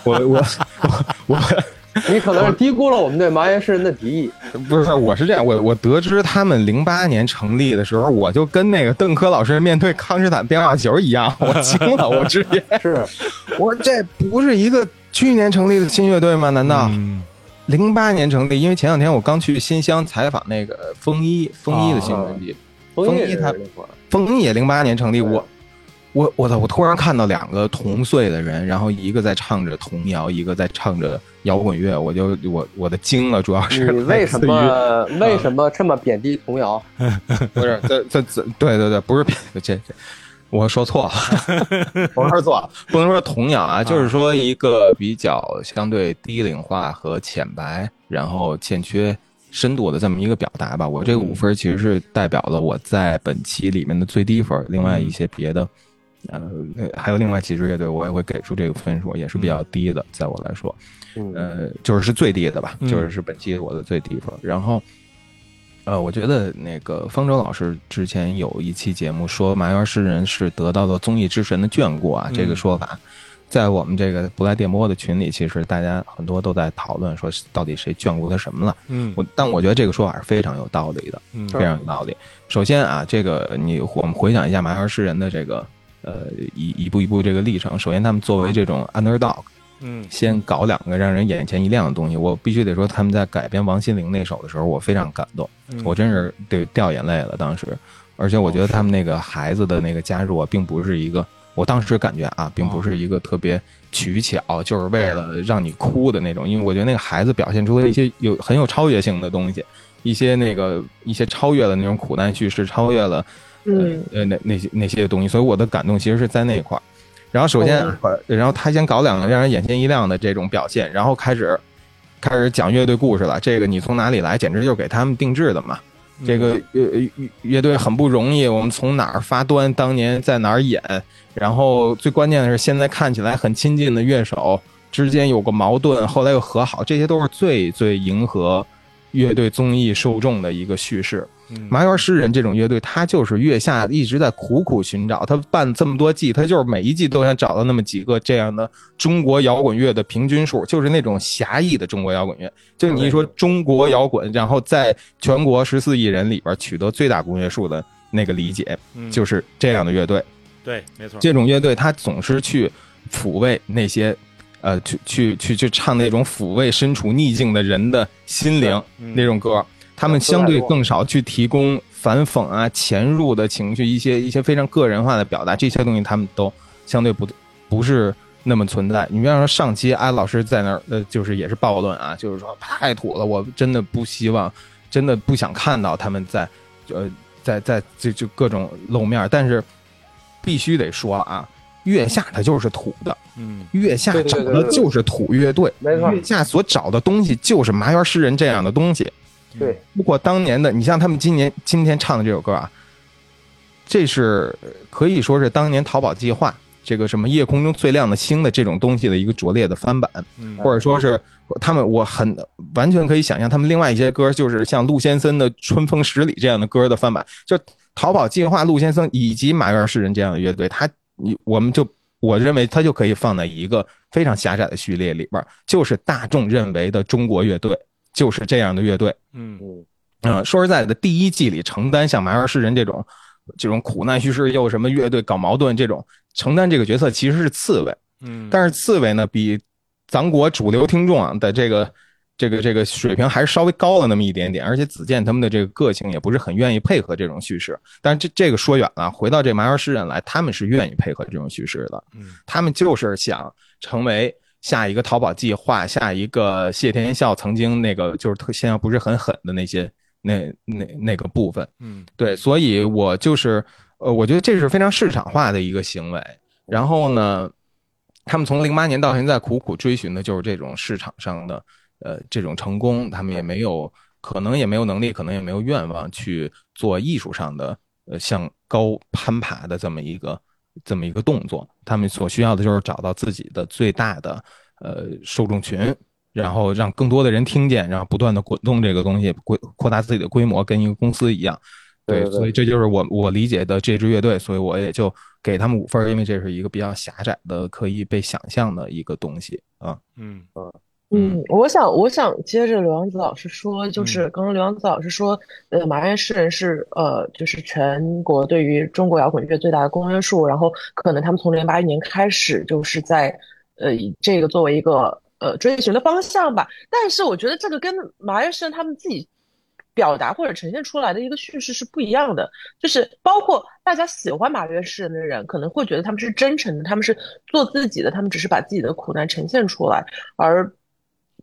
D: 我我我我。
B: 你可能是低估了我们对麻原诗人的敌意。
D: 不是，我是这样，我我得知他们零八年成立的时候，我就跟那个邓科老师面对康斯坦变化球一样，我惊了，我直接，
B: 是，
D: 我说这不是一个去年成立的新乐队吗？难道
A: 嗯
D: 零八年成立？因为前两天我刚去新乡采访那个风衣，风衣的新专辑，
B: 风衣
D: 一他风衣也零八年成立，我。我我操！我突然看到两个同岁的人，然后一个在唱着童谣，一个在唱着摇滚乐，我就我我的惊了，主要是
B: 你为什么为什么这么贬低童谣？
D: 不是，这这这，对对对，不是贬这这，我说错了，我说错了，不能说童谣啊，就是说一个比较相对低龄化和浅白，然后欠缺深度的这么一个表达吧。我这个五分其实是代表了我在本期里面的最低分，另外一些别的。呃，还有另外几支乐队，我也会给出这个分数，也是比较低的，在我来说，
B: 嗯，
D: 呃，就是是最低的吧，
A: 嗯。
D: 就是是本期我的最低分。然后，呃，我觉得那个方舟老师之前有一期节目说麻园诗人是得到了综艺之神的眷顾啊，
A: 嗯
D: 这个说法，在我们这个不来电波的群里，其实大家很多都在讨论说到底谁眷顾他什么了。
A: 嗯
D: 我但我觉得这个说法是非常有道理的，
A: 嗯
D: 非常有道理。首先啊，这个你我们回想一下麻园诗人的这个呃一一步一步这个历程。首先，他们作为这种 underdog，
A: 嗯
D: 先搞两个让人眼前一亮的东西。我必须得说，他们在改编王心凌那首的时候，我非常感动，
A: 嗯
D: 我真是得掉眼泪了。当时，而且我觉得他们那个孩子的那个加入啊，并不是一个，我当时感觉啊，并不是一个特别取巧，就是为了让你哭的那种。因为我觉得那个孩子表现出了一些有很有超越性的东西，一些那个一些超越了那种苦难叙事，超越了
C: 嗯
D: 呃那那些那些东西，所以我的感动其实是在那块儿。然后首先，呃然后他先搞两个让人眼前一亮的这种表现，然后开始开始讲乐队故事了。这个你从哪里来，简直就是给他们定制的嘛。这个乐乐乐队很不容易，我们从哪儿发端，当年在哪儿演，然后最关键的是现在看起来很亲近的乐手之间有个矛盾，后来又和好，这些都是最最迎合乐队综艺受众的一个叙事。
A: 嗯
D: 麻园诗人这种乐队，他就是月下一直在苦苦寻找，他办这么多季，他就是每一季都想找到那么几个这样的中国摇滚乐的平均数，就是那种狭义的中国摇滚乐。就你一说中国摇滚，然后在全国十四亿人里边取得最大公约数的那个理解，
A: 嗯
D: 就是这样的乐队。
A: 对，没错，
D: 这种乐队，他总是去抚慰那些，呃，去去去去唱那种抚慰身处逆境的人的心灵
A: 嗯
D: 那种歌。他们相对更少去提供反讽啊、潜入的情绪，一些一些非常个人化的表达，这些东西他们都相对不不是那么存在。你比方说上期安老师在那儿，呃，就是也是暴论啊，就是说太土了，我真的不希望，真的不想看到他们在，呃，在在就就各种露面，但是必须得说啊，月下它就是土的，
A: 嗯。
D: 月下找的就是土乐队，
B: 没错。
D: 月下所找的东西就是麻园诗人这样的东西。
B: 对，
D: 不过当年的，你像他们今年今天唱的这首歌啊，这是呃可以说是当年淘宝计划这个什么夜空中最亮的星的这种东西的一个拙劣的翻版，
A: 嗯。
D: 或者说是他们，我很完全可以想象他们另外一些歌，就是像陆先森的《春风十里》这样的歌的翻版，就淘宝计划、陆先生以及马约尔诗人这样的乐队，他你我们就我认为他就可以放在一个非常狭窄的序列里边儿，就是大众认为的中国乐队，就是这样的乐队。
A: 嗯
B: 嗯，
D: 嗯，说实在的，第一季里承担像麻园诗人这种这种苦难叙事又什么乐队搞矛盾这种承担这个角色其实是刺猬，
A: 嗯，
D: 但是刺猬呢比咱国主流听众啊的这个这个这个水平还是稍微高了那么一点点，而且子健他们的这个个性也不是很愿意配合这种叙事。但是这这个说远了，回到这麻园诗人来，他们是愿意配合这种叙事的，
A: 嗯
D: 他们就是想成为下一个淘宝计划，下一个谢天笑曾经那个就是特现在不是很狠的那些那那那个部分。
A: 嗯
D: 对，所以我就是呃，我觉得这是非常市场化的一个行为。然后呢，他们从零八年到现在苦苦追寻的就是这种市场上的呃这种成功，他们也没有可能也没有能力，可能也没有愿望去做艺术上的呃向高攀爬的这么一个这么一个动作。他们所需要的就是找到自己的最大的呃受众群。然后让更多的人听见，然后不断的滚动这个东西，规扩大自己的规模，跟一个公司一样。对，
B: 对对
D: 所以这就是我我理解的这支乐队，所以我也就给他们五分儿，因为这是一个比较狭窄的、可以被想象的一个东西啊。
A: 嗯
C: 嗯，我想，我想接着刘洋子老师说，就是刚刚刘洋子老师说，呃，马原诗人是呃，就是全国对于中国摇滚乐最大的公约数，然后可能他们从零八一年开始就是在呃以这个作为一个呃追寻的方向吧。但是我觉得这个跟马原诗人他们自己表达或者呈现出来的一个叙事是不一样的，就是包括大家喜欢马约诗人的人，可能会觉得他们是真诚的，他们是做自己的，他们只是把自己的苦难呈现出来，而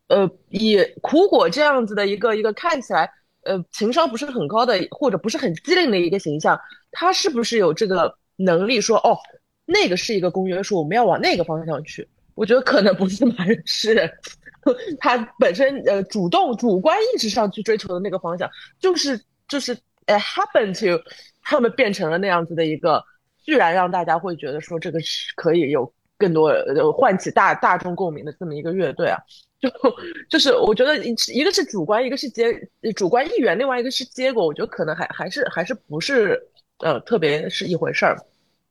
C: 呃，以苦果这样子的一个一个看起来呃情商不是很高的或者不是很机灵的一个形象，他是不是有这个能力说哦，那个是一个公约数，我们要往那个方向去？我觉得可能不是马人诗人，他本身呃主动主观意识上去追求的那个方向，就是就是呃 happen to 他们变成了那样子的一个，居然让大家会觉得说这个是可以有更多呃唤起大大众共鸣的这么一个乐队啊。就就是我觉得一一个是主观，一个是结主观意愿，另外一个是结果，我觉得可能还还是还是不是呃特别是一回事儿。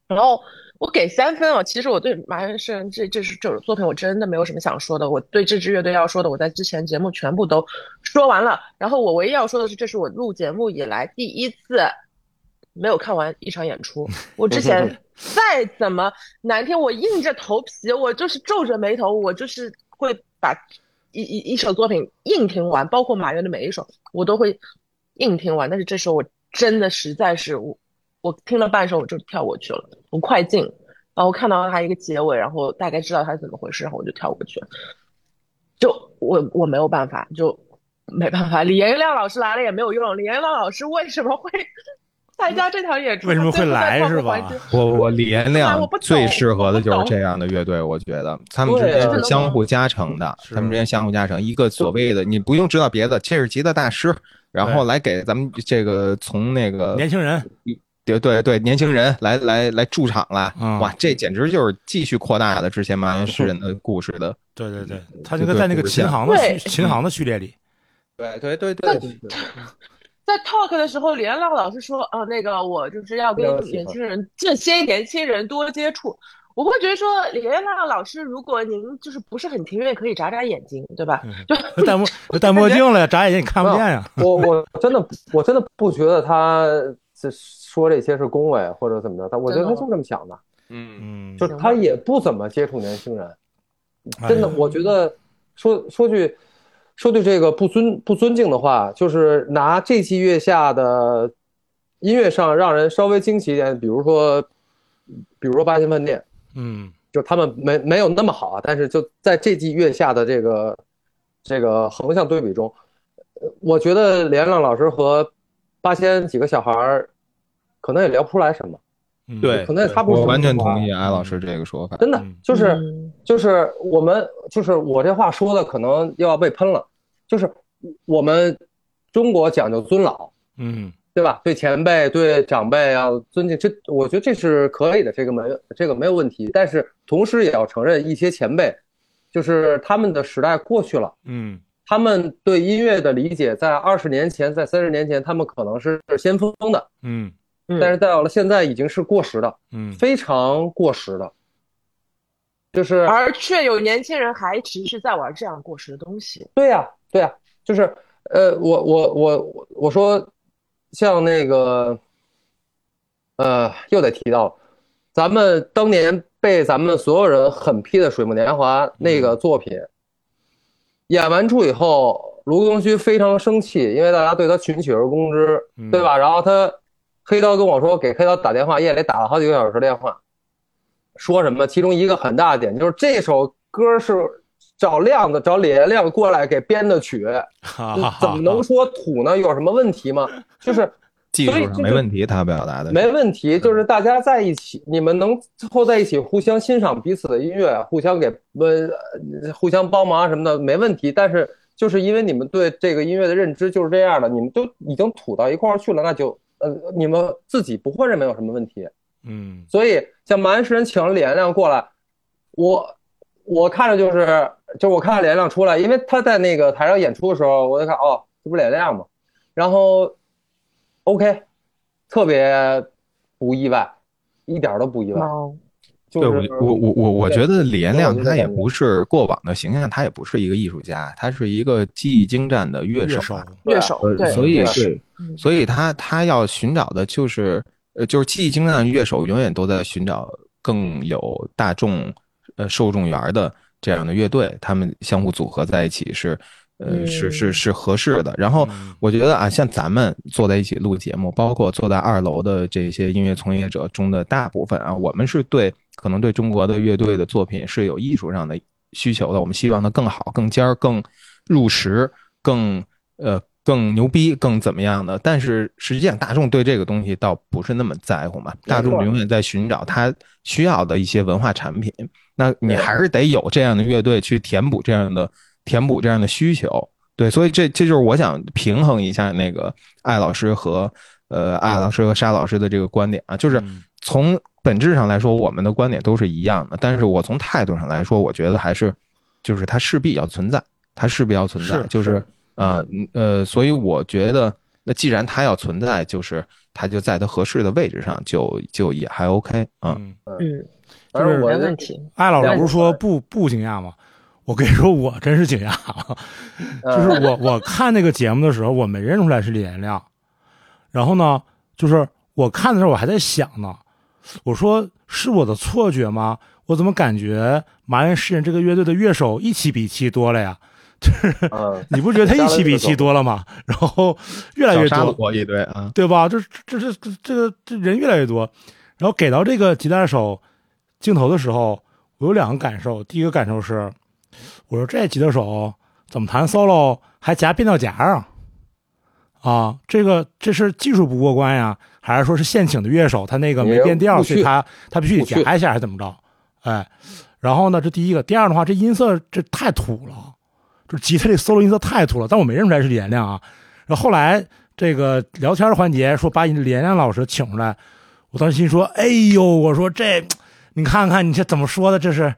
C: 然后我给三分啊，其实我对麻原诗人这这是这首作品我真的没有什么想说的，我对这支乐队要说的，我在之前节目全部都说完了。然后我唯一要说的是，这是我录节目以来第一次没有看完一场演出。我之前再怎么难听，我硬着头皮，我就是皱着眉头，我就是会把一一一首作品硬听完，包括马原的每一首，我都会硬听完。但是这时候我真的实在是我我听了半首我就跳过去了，我快进，然后看到它一个结尾，然后大概知道它是怎么回事，然后我就跳过去了。就我我没有办法，就没办法。李延亮老师来了也没有用，李延亮老师为什么会 参加这条演出？
A: 为什么会来是吧
D: 我我李延
C: 哎
D: 亮最适合的就是这样的乐队，我觉得他们之间是相互加成的，他们之间相互加成。一个所谓的你不用知道别的，这是吉他大师，然后来给咱们这个从那个
A: 年轻人，
D: 对对对，年轻人来来来驻场了，
A: 嗯
D: 哇，这简直就是继续扩大了之前马原诗人的故事的。
A: 对对对，他这个在那个琴行的序琴行的序列里，
D: 对对对对对对，
C: 在 talk 的时候，李安亮老师说，呃，那个我就是要跟年轻人这些年轻人多接触。我会觉得说，李元亮老师，如果您就是不是很情愿，可以眨眨眼睛，对吧？就
A: 戴墨 戴墨镜了，眨眼睛你看不见呀。
B: 我 我真的我真的不觉得他这说这些是恭维或者怎么着，他我觉得他就这么想的，
D: 嗯，
A: 嗯，
B: 就是他也不怎么接触年轻人，真的
A: 哎，
B: 我觉得说说句说句这个不尊不尊敬的话，就是拿这季月下的音乐上让人稍微惊奇一点，比如说比如说八仙饭店，
A: 嗯。
B: 就他们没没有那么好啊，但是就在这季月下的这个这个横向对比中，呃我觉得连亮老师和八仙几个小孩儿可能也聊不出来什么，
A: 嗯，
D: 对，
B: 可能也插不
D: 完全同意艾老师这个说法。
B: 真的
A: 嗯。
B: 就是
C: 嗯。
B: 就是我们就是我这话说的可能又要被喷了，就是我们中国讲究尊老，
A: 嗯。
B: 对吧？对前辈、对长辈要尊敬，这我觉得这是可以的，这个没这个没有问题。但是同时也要承认，一些前辈就是他们的时代过去了，
A: 嗯。
B: 他们对音乐的理解在二十年前、在三十年前，他们可能是先锋的，
A: 嗯
C: 嗯
B: 但是到了现在已经是过时的，
A: 嗯
B: 非常过时的。就是
C: 而却有年轻人还持续在玩这样过时的东西。
B: 对呀、对呀、就是呃，我我我我我说，像那个，呃，又得提到，咱们当年被咱们所有人狠批的《水木年华》那个作品，演完出以后，卢庚戌非常生气，因为大家对他群起而攻之，
A: 嗯
B: 对吧？然后他黑刀跟我说，给黑刀打电话，夜里打了好几个小时电话，说什么？其中一个很大的点就是这首歌是找亮子，找李延亮过来给编的曲，怎么能说土呢？有什么问题吗？就是
D: 技术上没问题，他表达的
B: 没问题，就是大家在一起，你们能凑在一起，互相欣赏彼此的音乐，互相给呃互相帮忙什么的，没问题。但是就是因为你们对这个音乐的认知就是这样的，你们都已经土到一块儿去了，那就呃你们自己不会认为有什么问题。
A: 嗯
B: 所以像马鞍山人请了李延亮过来，我我看着就是就是我看到李延亮出来，因为他在那个台上演出的时候，我就看哦，这不是李延亮吗？然后 OK，特别不意外，一点都不意外。
C: 哦，
B: 就是
D: 对我我我我我觉得李延亮他也不是过往的形象，他也不是一个艺术家，他是一个技艺精湛的乐手
A: 乐手
D: 啊。
C: 乐手
D: 呃
C: 对，
D: 所以
B: 对
D: 对，
C: 嗯
D: 所以他他要寻找的就是呃，就是技艺精湛的乐手永远都在寻找更有大众呃受众缘的这样的乐队，他们相互组合在一起是呃是是是合适的。然后
A: 嗯
D: 我觉得啊，像咱们坐在一起录节目，包括坐在二楼的这些音乐从业者中的大部分啊，我们是对可能对中国的乐队的作品是有艺术上的需求的，我们希望它更好、更尖儿、更入时、更呃更牛逼、更怎么样的。但是实际上，大众对这个东西倒不是那么在乎嘛，大众永远在寻找他需要的一些文化产品。那你还是得有这样的乐队去填补这样的填补这样的需求。对，所以这这就是我想平衡一下那个艾老师和呃艾老师和沙老师的这个观点啊，就是
A: 嗯
D: 从本质上来说，我们的观点都是一样的，但是我从态度上来说，我觉得还是就是它势必要存在，它势必要存在，
A: 是
D: 就是啊嗯呃，所以我觉得那既然它要存在，就是它就在它合适的位置上，就就也还 OK 啊。
A: 嗯，
C: 嗯，
B: 就是我
C: 没问题。
A: 艾老师不是说不不惊讶吗？我跟你说，我真是惊讶，就是我我看那个节目的时候，我没认出来是李延亮。然后呢，就是我看的时候，我还在想呢，我说是我的错觉吗？我怎么感觉麻原诗人这个乐队的乐手一起比一起多了呀？
B: 就是，
A: 你不觉得他一起比一起多了吗？然后越来越多，
D: 罗一堆啊，
A: 对吧？这这这这这个这人越来越多，然后给到这个吉他手镜头的时候，我有两个感受。第一个感受是，我说这吉他手怎么弹 solo 还夹变调夹啊？啊，这个这是技术不过关呀，还是说是现请的乐手他那个没变调，所以他他必须得夹一下，还是怎么着？哎，然后呢，这第一个，第二的话，这音色这太土了，就吉他这 solo 音色太土了，但我没认出来是李延亮啊。然后后来这个聊天的环节说把李延亮老师请出来，我当时心说，哎呦，我说这你看看你这怎么说的，这是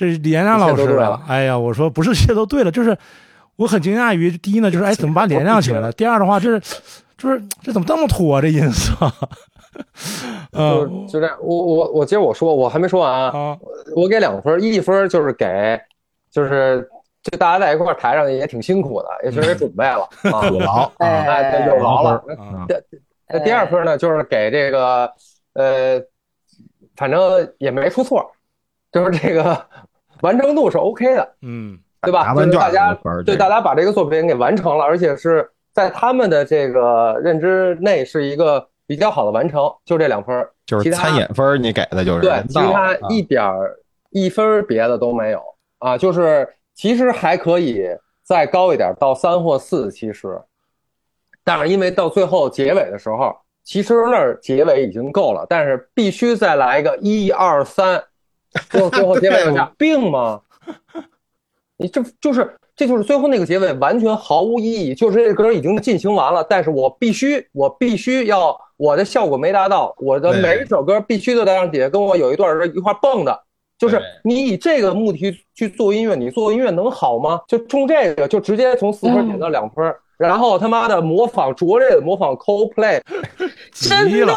A: 这是李延亮老师哎呀，我说不是一切都对了，就是我很惊讶于第一呢，就是哎怎么把连亮起来了？第二的话，这是就是这怎么这么土啊？这音色，
B: 就
A: 嗯
B: 就这样。我我我接着我说，我还没说完啊。
A: 啊
B: 我给两分，一分就是给，就是就大家在一块台上也挺辛苦的，也确实准备了啊，
D: 有劳
B: 哎，对，有劳了。
A: 啊
B: 那第二分呢，就是给这个呃，反正也没出错，就是这个完成度是 OK 的，
A: 嗯。
B: 对吧？就是大家对大家把这个作品给完成了，而且是在他们的这个认知内是一个比较好的完成，就这两分儿。
D: 就是
B: 其他
D: 参演分儿你给的就是
B: 对其他
D: 啊
B: 一点儿一分别的都没有。啊，就是其实还可以再高一点，到三或四，其实，但是因为到最后结尾的时候，其实那儿结尾已经够了，但是必须再来一个一二三，最后最后结尾有病吗？你这就是这就是最后那个结尾完全毫无意义，就是这歌已经进行完了，但是我必须我必须要我的效果没达到，我的每一首歌必须都得让底下跟我有一段是一块蹦的。就是你以这个目的去做音乐，你做音乐能好吗？就冲这个，就直接从四分减到两分，然后他妈的模仿拙劣的模仿 Coldplay，
C: 真的，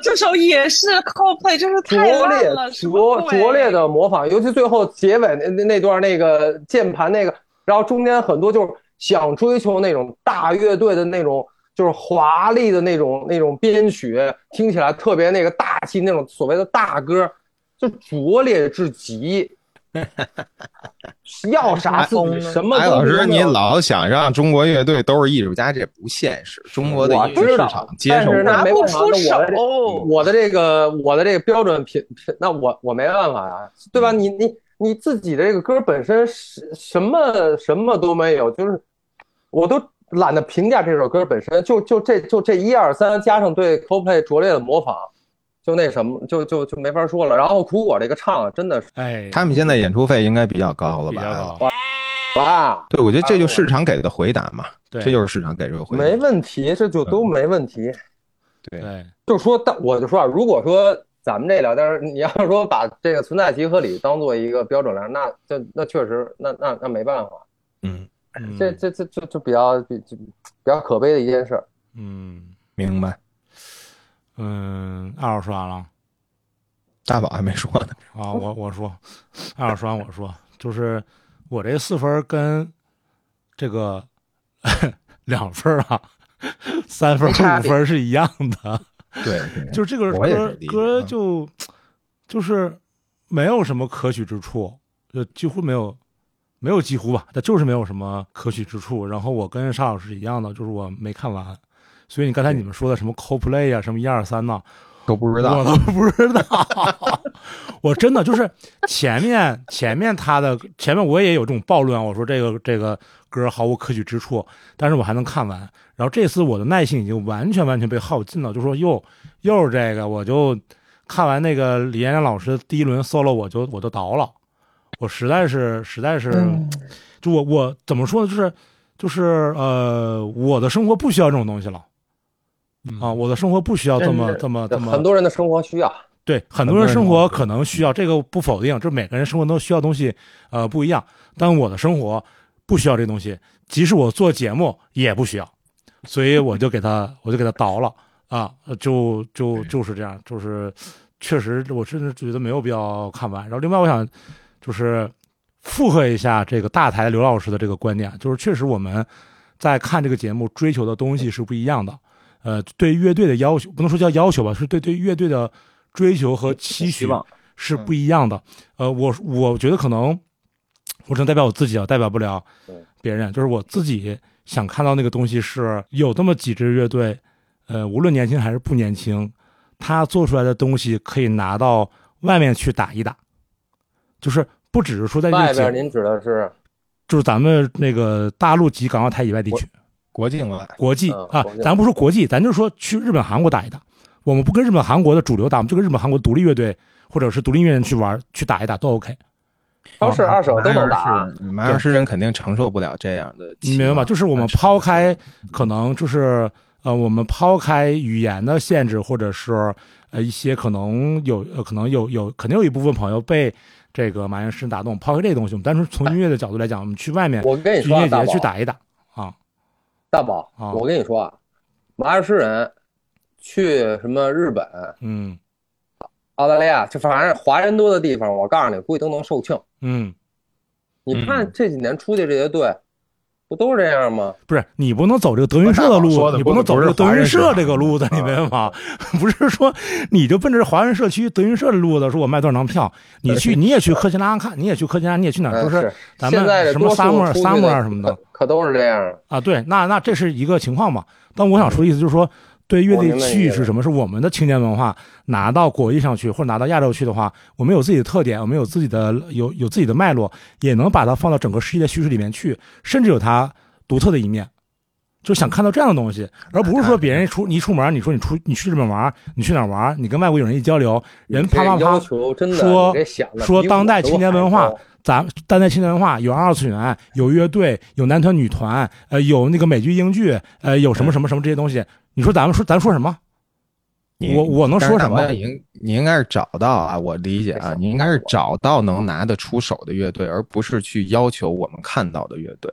C: 这首也是 Coldplay，真是太
B: 拙劣
C: 烂了，
B: 拙拙劣的模仿，尤其最后结尾那那那段那个键盘那个，然后中间很多就是想追求那种大乐队的那种，就是华丽的那种那种编曲，听起来特别那个大气那种所谓的大歌，就拙劣至极。要啥自己什么
D: 哎，老师，你老想让中国乐队都是艺术家，这不现实。中国的
B: 我
D: 音乐市场接
B: 但是
D: 受不了
C: 拿不
B: 那没办法
C: 出
B: 那我的这
C: 手。
B: 我的这个我的这个标准品品，那我我没办法呀，对吧？你你你自己的这个歌本身什什么什么都没有，就是我都懒得评价这首歌本身，就就这就这一二三，加上对 Coldplay 拙劣的模仿，就那什么，就就就没法说了。然后苦果这个唱真的是
A: 哎，
D: 他们现在演出费应该比较高了
A: 比较
D: 吧？
A: 高，
B: 哇，
D: 对，我觉得这就市场给的回答嘛，
A: 对
D: 这就是市场给这个回答。
B: 没问题，这就都没问题。
D: 对，
A: 对，
B: 就说，但我就说啊，如果说咱们这聊天儿，你要是说把这个存在即合理当做一个标准量，那就那确实，那那那没办法，
D: 嗯，
A: 嗯
B: 这这这这就比较比就比较可悲的一件事。
A: 嗯
D: 明白。
A: 嗯，二号说完了
D: 大宝还没说呢，
A: 啊，我我说，二号说完我说，就是我这四分跟这个 两分啊，三分五分是一样的。
D: 对，对
A: 就是这个歌歌
D: 嗯
A: 就就是没有什么可取之处，就几乎没有，没有几乎吧，它就是没有什么可取之处。然后我跟沙老师一样的，就是我没看完，所以你刚才你们说的什么 CoPlay 啊，什么一二三呐，
D: 都不知道
A: 我。都不知道。我真的就是前面前面他的前面我也有这种暴论，我说这个这个歌毫无可取之处，但是我还能看完。然后这次我的耐性已经完全完全被耗尽了，就说又又是这个，我就看完那个李延亮老师第一轮 solo，我就我就倒了，我实在是实在是，
C: 嗯
A: 就我我怎么说呢？就是就是呃，我的生活不需要这种东西了。啊，我的生活不需要这么这么这么
B: 很多人的生活需要，
A: 对，很多人生活可能需要这个不否定，这每个人生活都需要东西，呃，不一样。但我的生活不需要这东西，即使我做节目也不需要，所以我就给他，我就给他倒了啊，就就就是这样，就是确实我甚至觉得没有必要看完。然后另外我想就是附和一下这个大台刘老师的这个观点，就是确实我们在看这个节目追求的东西是不一样的。呃，对乐队的要求不能说叫要求吧，是对对乐队的追求和期许是不一样的。呃，我我觉得可能我只能代表我自己啊，代表不了别人。就是我自己想看到那个东西是有这么几支乐队，呃，无论年轻还是不年轻，他做出来的东西可以拿到外面去打一打，就是不只是说在
B: 外边您指的是
A: 就是咱们那个大陆及港澳台以外地区。
D: 国境外，
A: 国际啊咱不说国际，咱就说去日本、韩国打一打。我们不跟日本、韩国的主流打，我们就跟日本、韩国独立乐队或者是独立音乐人去玩，去打一打都 OK。
B: 超市二手都能打，
D: 是马尔诗人肯定承受不了这样的。
A: 你明白吗？就是我们抛开可能就是呃，我们抛开语言的限制，或者是呃一些可能有呃可能有有肯定有一部分朋友被这个马原诗人打动。抛开这个东西，我们单纯从音乐的角度来讲，我们去外面
B: 我跟你说啊，
A: 去音乐节去打一打啊。
B: 大宝
A: 啊，
B: 我跟你说啊，麻原诗人去什么日本、
A: 嗯
B: 澳大利亚，就反正华人多的地方，我告诉你，估计都能售罄。
A: 嗯，
B: 你看这几年出去这些队，不都是这样吗？
A: 不是你不能走这个德云社的路
D: 不是大宝说，的
A: 你不能走这个德云社这个路子，你明白吗？不是说你就奔着华人社区德云社的路子，说我卖多少张票，你去 你也去科切拉看，你也去科切拉，你也去哪儿？说
B: 嗯是
A: 咱们
B: 现在
A: 什么
B: 多数
A: summer
B: 出去
A: summer
B: 的
A: 啊什么的
B: 都是这样。
A: 啊，对，那那这是一个情况嘛。但我想说的意思就是说，对乐队
B: 我明白你意思
A: 去是什么？是我们的青年文化拿到国际上去，或者拿到亚洲去的话，我们有自己的特点，我们有自己的有有自己的脉络，也能把它放到整个世界的叙事里面去，甚至有它独特的一面。就想看到这样的东西，而不是说别人出你一出门，你说你出你去日本玩，你去哪玩，你跟外国友人一交流，人啪啪啪说说当代青年文化
B: 高
A: 咱当代青年文化有二次元，有乐队，有男团女团，呃，有那个美剧英剧，呃，有什么什么什么这些东西。你说咱们说咱说什么？我我能说什么
D: 你应该是找到啊，我理解啊，你应该是找到能拿得出手的乐队，而不是去要求我们看到的乐队。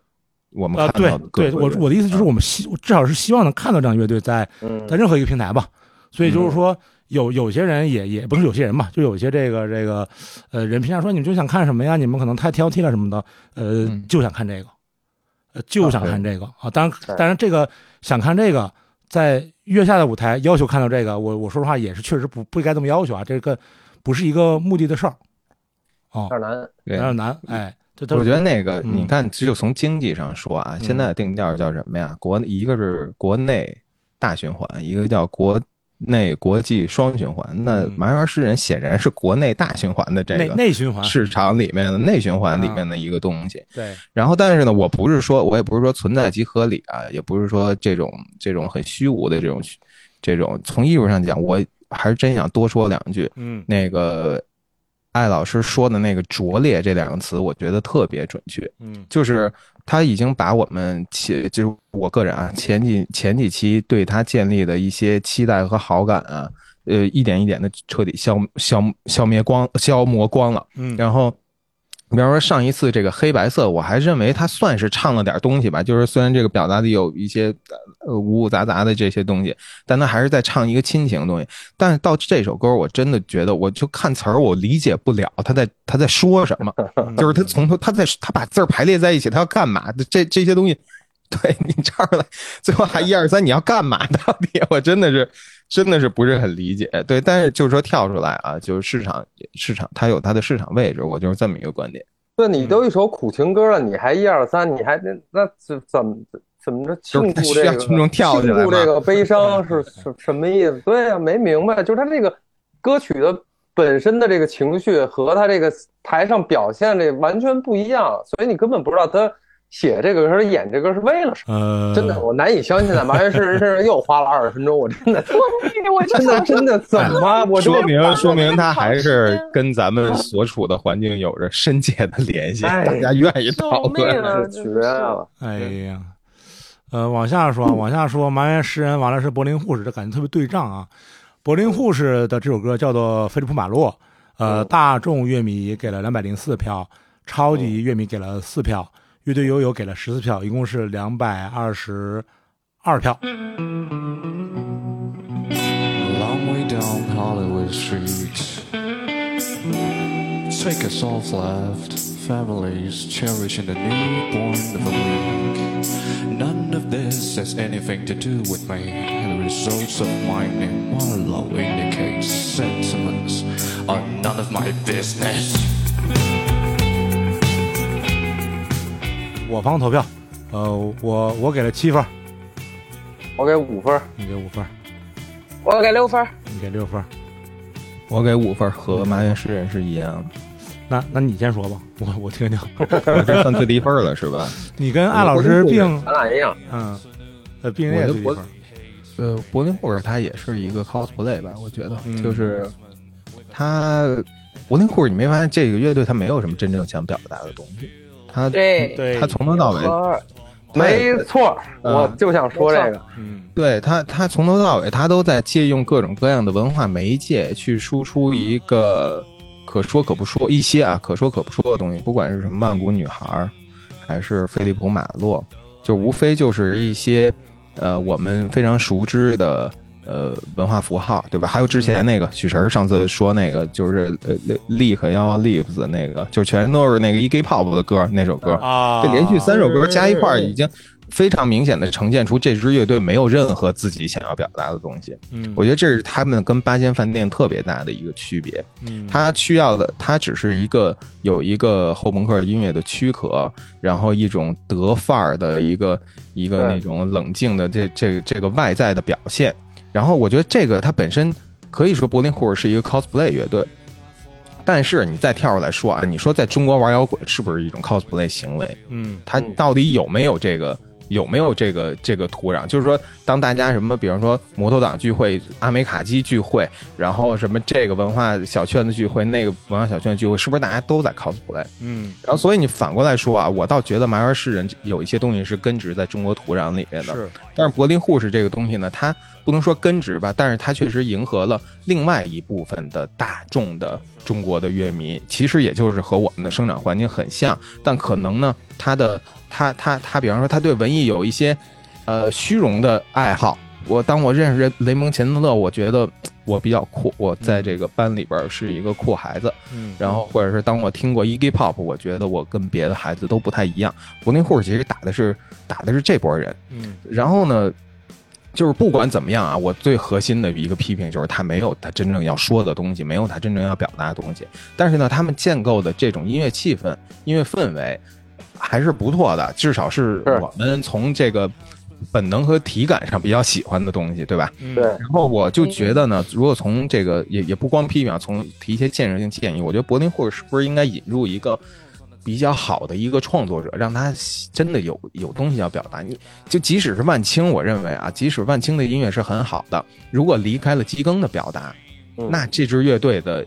D: 我们
A: 呃，对
D: 看到的各
A: 对，我我的意思就是我们希至少是希望能看到这样乐队在
B: 嗯
A: 在任何一个平台吧。所以
D: 嗯
A: 就是说，有有些人也也不是有些人吧，就有些这个这个呃人评价说你们就想看什么呀？你们可能太挑剔了什么的，呃，
D: 嗯
A: 就想看这个，呃，就想看这个啊。当然，当然这个想看这个，在月下的舞台要求看到这个，我我说实话也是确实不不应该这么要求啊，这个不是一个目的的事儿，哦
B: 有，点难。
A: 有点难，哎，
D: 我觉得那个，
A: 嗯
D: 你看，就从经济上说啊，现在的定调叫什么呀？国一个是国内大循环，一个叫国内国际双循环。那
A: 嗯
D: 麻园诗人显然是国内大循环的这个
A: 内循环，
D: 市场里面的内循环里面的一个东西。
A: 对，
D: 然后，但是呢，我不是说，我也不是说存在即合理啊，也不是说这种这种很虚无的这种这种。从艺术上讲，我还是真想多说两句。
A: 嗯
D: 那个艾老师说的那个“拙劣”这两个词，我觉得特别准确。
A: 嗯
D: 就是他已经把我们前，就是我个人啊，前几前几期对他建立的一些期待和好感啊，呃，一点一点的彻底消消消灭光、消磨光了。
A: 嗯，
D: 然后，比方说上一次这个黑白色，我还认为他算是唱了点东西吧，就是虽然这个表达的有一些呃五五杂杂的这些东西，但他还是在唱一个亲情的东西。但是到这首歌，我真的觉得，我就看词儿，我理解不了他在他在说什么，就是他从头他在他把字儿排列在一起，他要干嘛？这这些东西，对你唱出来，最后还一二三，你要干嘛？到底我真的是真的是不是很理解。对，但是就是说跳出来啊，就是市场市场它有它的市场位置，我就是这么一个观点。
B: 对你都一首苦情歌了，你还一二三，你还那那怎怎么怎么着庆祝这个
D: 群众跳起来
B: 庆祝这个悲伤 是什什么意思？对呀、没明白，就是他这个歌曲的本身的这个情绪和他这个台上表现这完全不一样，所以你根本不知道他写这个歌、演这个是为了什么。
A: 呃，
B: 真的，我难以相信在麻原诗人身上又花了二十分钟，我真的
C: 我我
B: 真的真的怎么？我
D: 说明说明他还是跟咱们所处的环境有着深切的联系，
B: 哎
D: 大家愿意讨论。
C: 是！
B: 绝了。
A: 哎呀，呃，往下说，往下说，麻原诗人完了是柏林护士，这感觉特别对仗啊。柏林护士的这首歌叫做《菲利普马洛》，呃，
B: 嗯
A: 大众乐迷给了两百零四票，超级乐迷给了四票，乐队悠悠给了十四票，一共是两百二十二票。
E: Long way down Hollywood Street. Take us off left. Families cherishing the newborn of a week. None of this has anything to do with me. And the results of my name Marlowe indicates sentiments are none of my business.
A: 我方投票，呃，我我给了七分，
B: 我给五分，
A: 你给五分，
C: 我给六分，
A: 你给六分。
D: 我给五分，和麻原诗人是一样的，
A: 那那你先说吧，我我听听。
D: 我这算最低分了是吧？
A: 你跟艾老师并
B: 咱俩一样。
A: 嗯，呃，并列
D: 我我
A: 最低分。
D: 呃，柏林护士他也是一个 cosplay 吧，我觉得
A: 嗯
D: 就是他柏林护士，你没发现这个乐队他没有什么真正想表达的东西，他
C: 对
A: 对
D: 他从头到尾
B: 没错，
D: 嗯
B: 我就想说这个。
A: 嗯
D: 对他，他从头到尾，他都在借用各种各样的文化媒介去输出一个可说可不说一些啊，可说可不说的东西，不管是什么曼谷女孩儿，还是菲利普马洛，就无非就是一些呃我们非常熟知的呃文化符号，对吧？还有之前那个许晨上次说那个就是呃 Leak 幺 Lives 的那个，就全都是那个 E.G. Pop 的歌那首歌，
A: 啊，
D: 这连续三首歌加一块儿，已经非常明显的呈现出这支乐队没有任何自己想要表达的东西。
A: 嗯，
D: 我觉得这是他们跟八仙饭店特别大的一个区别。
A: 嗯，
D: 他需要的，他只是一个有一个后朋克音乐的躯壳，然后一种德范儿的一个一个那种冷静的这这这个外在的表现。然后我觉得这个它本身可以说柏林护士是一个 cosplay 乐队，但是你再跳出来说啊，你说在中国玩摇滚是不是一种 cosplay 行为？
A: 嗯
D: 它到底有没有这个有没有这个这个土壤？就是说，当大家什么，比方说摩托党聚会、阿美卡基聚会，然后什么这个文化小圈子聚会、那个文化小圈子聚会，是不是大家都在 cosplay？
A: 嗯
D: 然后，所以你反过来说啊，我倒觉得麻园诗人有一些东西是根植在中国土壤里面的。
A: 是
D: 但是柏林护士这个东西呢，它不能说根植吧，但是它确实迎合了另外一部分的大众的中国的乐迷，其实也就是和我们的生长环境很像，但可能呢，他的他他他，比方说他对文艺有一些呃虚荣的爱好。我当我认识雷蒙钱德勒，我觉得我比较酷，我在这个班里边是一个酷孩子。
A: 嗯，
D: 然后或者是当我听过 Eggy Pop，我觉得我跟别的孩子都不太一样。国内护士其实打的是打的是这波人，
A: 嗯
D: 然后呢，就是不管怎么样啊，我最核心的一个批评就是他没有他真正要说的东西，没有他真正要表达的东西。但是呢，他们建构的这种音乐气氛、音乐氛围还是不错的，至少是
B: 是
D: 我们从这个本能和体感上比较喜欢的东西，对吧？
A: 嗯
B: 对，
D: 然后我就觉得呢，如果从这个也也不光批评啊，从提一些建设性建议，我觉得柏林护士是不是应该引入一个比较好的一个创作者，让他真的有有东西要表达。你就即使是万青，我认为啊，即使万青的音乐是很好的，如果离开了基更的表达，
B: 嗯
D: 那这支乐队的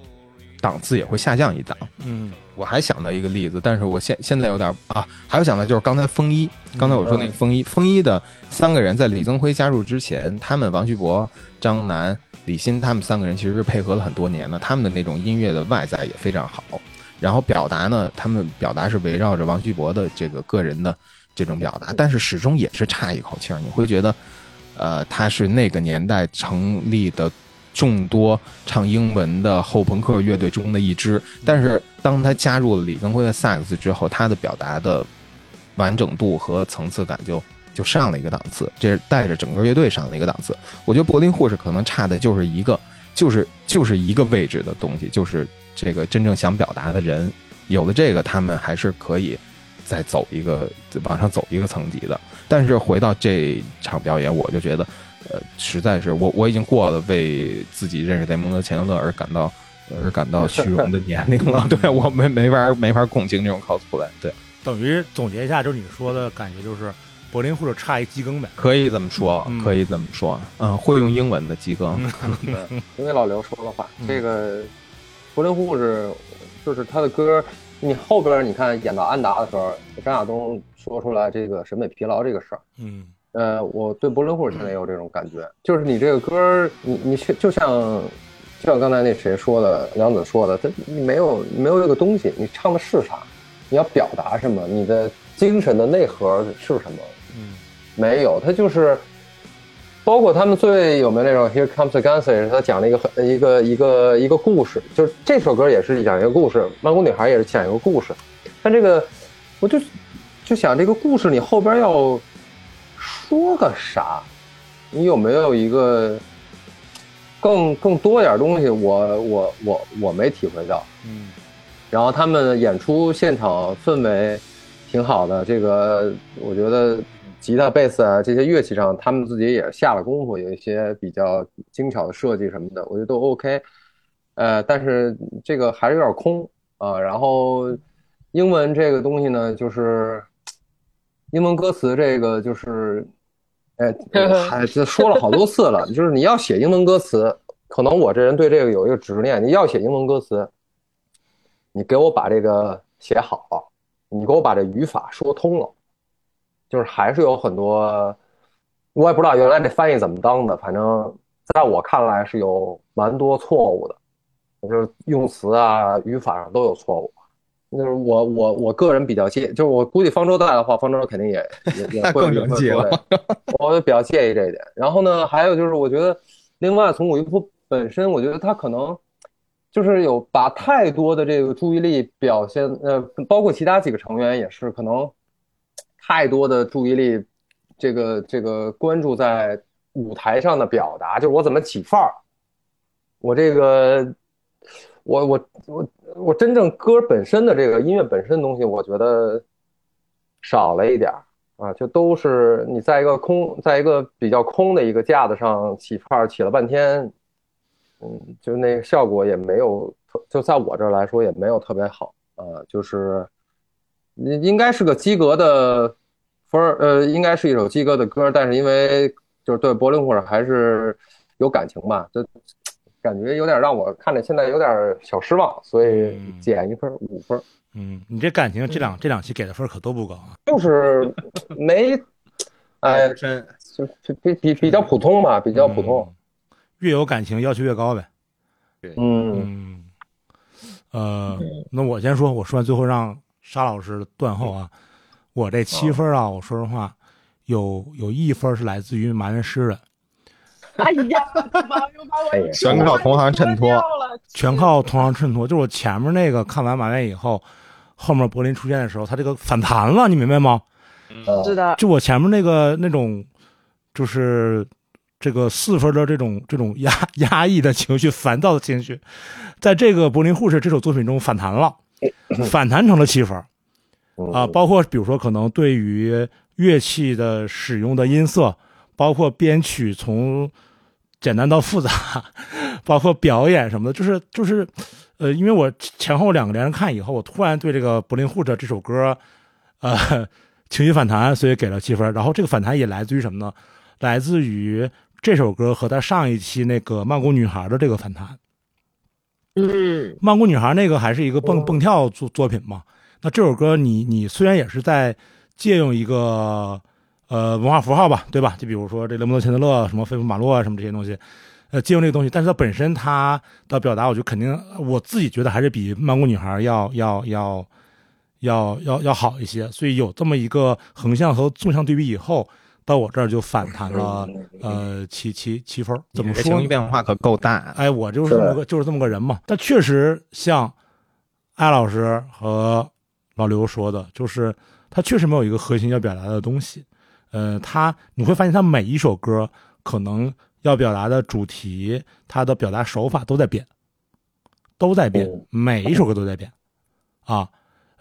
D: 档次也会下降一档。
A: 嗯
D: 我还想到一个例子，但是我现现在有点啊，还有想到就是刚才风衣，刚才我说那个风衣，风衣的三个人在李增辉加入之前，他们王旭博、张楠、李欣他们三个人其实是配合了很多年的，他们的那种音乐的外在也非常好，然后表达呢，他们表达是围绕着王旭博的这个个人的这种表达，但是始终也是差一口气儿，你会觉得，呃，他是那个年代成立的众多唱英文的后朋克乐队中的一支，但是当他加入了李根辉的萨克斯之后，他的表达的完整度和层次感就就上了一个档次，这是带着整个乐队上了一个档次。我觉得柏林护士可能差的就是一个，就是就是一个位置的东西，就是这个真正想表达的人，有了这个，他们还是可以再走一个往上走一个层级的。但是回到这场表演，我就觉得，呃，实在是我我已经过了为自己认识雷蒙德·钱德勒而感到而感到虚荣的年龄了。对我没没法没法共情这种 cosplay。对，
A: 等于总结一下，就是你说的感觉就是柏林或者差一基更呗。
D: 可以这么说
A: 嗯，
D: 可以这么说。嗯，会用英文的鸡哥，
B: 对，因为老刘说的话，
A: 嗯
B: 这个柏林护士就是他的歌，你后边你看演到安达的时候，张亚东说出来这个审美疲劳这个事儿，
A: 嗯
B: 呃，我对柏林护士现在也有这种感觉，就是你这个歌，你你去就像就像刚才那谁说的，杨子说的，他你没有你没有这个东西，你唱的是啥？你要表达什么？你的精神的内核是什么？
A: 嗯
B: 没有，他就是，包括他们最有名那首《Here Comes the Gun》，是他讲了一个很一个一个一个故事，就是这首歌也是讲一个故事，《曼谷女孩》也是讲一个故事，但这个我就就想这个故事你后边要说个啥？你有没有一个更更多点东西？我我我我没体会到。
A: 嗯
B: 然后他们演出现场氛围挺好的，这个我觉得吉他、贝斯啊这些乐器上，他们自己也下了功夫，有一些比较精巧的设计什么的，我觉得都 OK。呃，但是这个还是有点空啊。然后英文这个东西呢，就是英文歌词这个就是，哎，还这说了好多次了，就是你要写英文歌词，可能我这人对这个有一个执念，你要写英文歌词。你给我把这个写好，你给我把这语法说通了，就是还是有很多，我也不知道原来这翻译怎么当的，反正在我看来是有蛮多错误的，就是用词啊、语法上都有错误。就是我我我个人比较介，就是我估计方舟在的话，方舟肯定也也也 会
D: 那更
B: 也会我就比较介意这一点。然后呢，还有就是我觉得，另外从武亦夫本身，我觉得他可能就是有把太多的这个注意力表现，呃，包括其他几个成员也是，可能太多的注意力，这个这个关注在舞台上的表达，就是我怎么起范儿，我这个，我我我我真正歌本身的这个音乐本身的东西，我觉得少了一点儿。啊，就都是你在一个空，在一个比较空的一个架子上起范儿，起了半天，嗯，就那效果也没有，就在我这儿来说也没有特别好。啊，就是应应该是个及格的分儿，呃，应该是一首及格的歌，但是因为就是对柏林或者还是有感情吧，就感觉有点让我看着现在有点小失望，所以
A: 嗯。
B: 减一分儿五分儿，
A: 嗯，你这感情这两这两期给的分儿可都不高啊。
B: 就是没，哎，
D: 真
B: 就比比比比较普通吧，比较普通，
A: 嗯，越有感情要求越高呗。
B: 对。
A: 嗯，呃，那我先说，我说完最后让沙老师断后啊。我这七分啊，我说实话，有有一分是来自于埋怨诗人，
C: 哎呀，又把
B: 哎呀
C: 我
D: 全靠同行衬托
A: 全靠同行衬托。就是我前面那个看完埋怨以后，后面柏林出现的时候，他这个反弹了，你明白吗？
B: 呃
C: 是的，
A: 就我前面那个那种，就是这个四分的这种这种压压抑的情绪、烦躁的情绪，在这个柏林护士这首作品中反弹了，反弹成了七分啊。包括比如说，可能对于乐器的使用的音色，包括编曲从简单到复杂，包括表演什么的，就是就是，呃，因为我前后两个连着看以后，我突然对这个柏林护士这首歌，呃。情绪反弹，所以给了七分。然后这个反弹也来自于什么呢？来自于这首歌和他上一期那个《曼谷女孩》的这个反弹。
C: 嗯，《
A: 曼谷女孩》那个还是一个蹦蹦跳作作品嘛。那这首歌你你虽然也是在借用一个呃文化符号吧，对吧？就比如说这雷蒙德·钱德勒什么飞夫马洛啊什么这些东西，呃，借用这个东西，但是它本身它的表达，我就肯定我自己觉得还是比《曼谷女孩》要要要要要要好一些。所以有这么一个横向和纵向对比以后，到我这儿就反弹了呃七七七分儿。怎么说
D: 情绪？变化可够大。
A: 哎，我就是这么个就是这么个人嘛。但确实像艾老师和老刘说的，就是他确实没有一个核心要表达的东西。呃，他你会发现他每一首歌可能要表达的主题，他的表达手法都在变，都在变
B: 嗯，
A: 每一首歌都在变啊。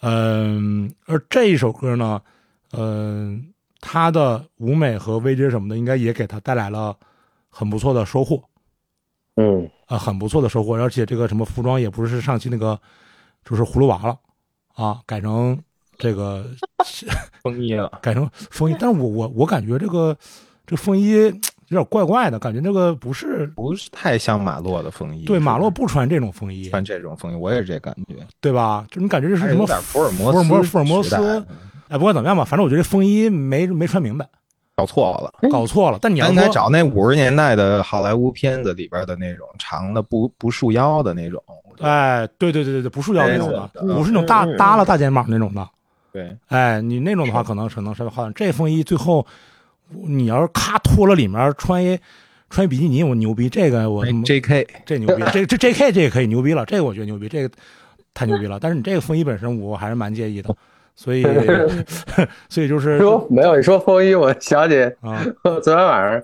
A: 嗯、而这一首歌呢，嗯、他的舞美和 VJ 什么的，应该也给他带来了很不错的收获。
B: 嗯
A: 啊，很不错的收获，而且这个什么服装也不是上期那个，就是葫芦娃了，啊，改成这个
D: 风衣了，
A: 改成风衣，但是我我我感觉这个这个风衣 有点怪怪的，感觉这个不是
D: 不是太像马洛的风衣。
A: 对马洛不穿这种风衣，
D: 穿这种风衣，我也是这感觉。
A: 对吧？就你感觉这是什么
D: 有点福尔摩斯
A: 福尔摩福尔摩斯？哎，不管怎么样吧，反正我觉得这风衣没没穿明白，
D: 搞错了。
A: 搞错了。但你要
D: 咱应该找那五十年代的好莱坞片子里边的那种长的不不束腰的那种。
A: 哎，对对对对对，不束腰那种的，不是那种大耷拉大肩膀那种的。
D: 对，
A: 哎，你那种的话，可能可能稍微好点。这风衣最后，你要是咔脱了里面穿一穿一比基尼，我牛逼。这个我
D: J.K.
A: 这牛逼，这这 J.K. 这个可以牛逼了，这个我觉得牛逼，这个太牛逼了。但是你这个风衣本身，我还是蛮介意的，所以 所以就是
B: 说没有，你说风衣，我想起
A: 啊
B: 昨天晚上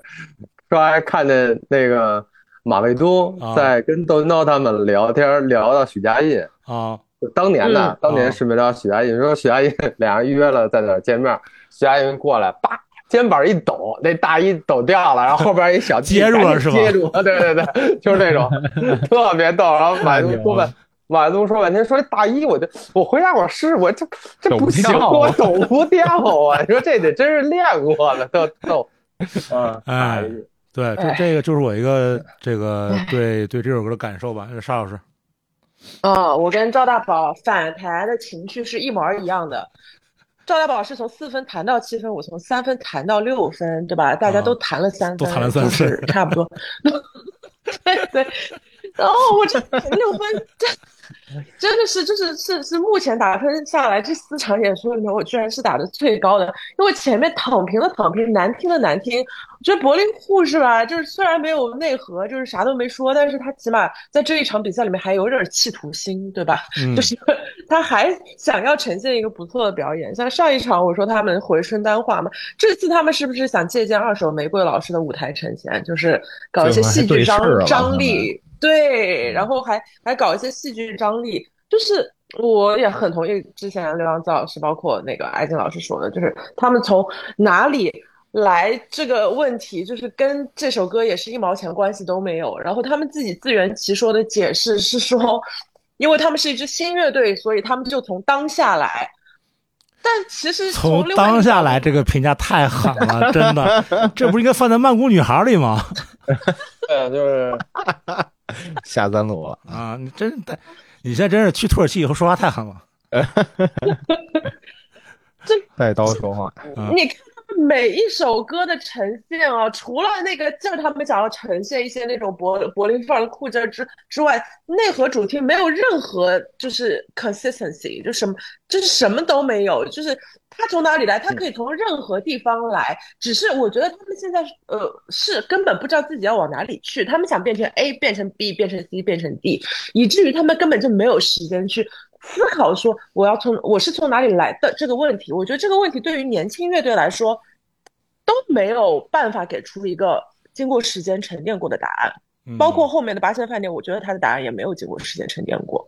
B: 刷看见那个马未都
A: 啊
B: 在跟窦文涛他们聊天，聊到许家印，
A: 啊
B: 就当年的
C: 嗯
B: 当年是没聊许家印，说许家印俩人约了在哪儿见面，许家印过来，叭。肩膀一抖，那大衣抖掉了，然后后边一小弟
A: 接住了是吧
B: 接住了，对对对，就是那种特别逗。然后马东说半，马东说半天，说这大衣，我就我回家我试，我这这不行，我抖不掉啊！你说这得真是练过了，都都。嗯，
A: 哎对，这
C: 哎
A: 这个就是我一个 这个对对这首歌的感受吧。沙老师，
C: 嗯，我跟赵大宝反弹的情绪是一模一样的。赵大宝是从四分弹到七分，我从三分弹到六分，对吧？大家都弹了三分，
A: 都弹了三分
C: 差不多。对 对，然后我这六分真 真的是就是是是目前打分下来这四场演出里面，我居然是打的最高的，因为前面躺平的躺平，难听的难听。我觉得柏林护士吧，就是虽然没有内核，就是啥都没说，但是他起码在这一场比赛里面还有点企图心，对吧？
A: 嗯
C: 就是 他还想要呈现一个不错的表演。像上一场我说他们回春丹化嘛，这次他们是不是想借鉴二手玫瑰老师的舞台呈现，就是搞一些戏剧张张力？对，然后还还搞一些戏剧张力，就是我也很同意之前刘洋子老师，包括那个艾静老师说的，就是他们从哪里来这个问题，就是跟这首歌也是一毛钱关系都没有。然后他们自己自圆其说的解释是说，因为他们是一支新乐队，所以他们就从当下来。但其实
A: 从当下来，这个评价太狠了，真的，这不是应该放在曼谷女孩里吗？
B: 对，就是
D: 下三路了。
A: 啊，你真的，你现在真是去土耳其以后说话太狠了。
D: 带刀说话，
C: 每一首歌的呈现啊，除了那个劲儿，他们想要呈现一些那种柏柏林范儿的酷劲儿之之外，内核主题没有任何就是 consistency，就什么就是什么都没有，就是他从哪里来，他可以从任何地方来，只是我觉得他们现在呃是根本不知道自己要往哪里去，他们想变成 A，变成 B，变成 C，变成 D，以至于他们根本就没有时间去思考说我要从我是从哪里来的这个问题。我觉得这个问题对于年轻乐队来说都没有办法给出一个经过时间沉淀过的答案。
A: 嗯
C: 包括后面的八仙饭店，我觉得他的答案也没有经过时间沉淀过。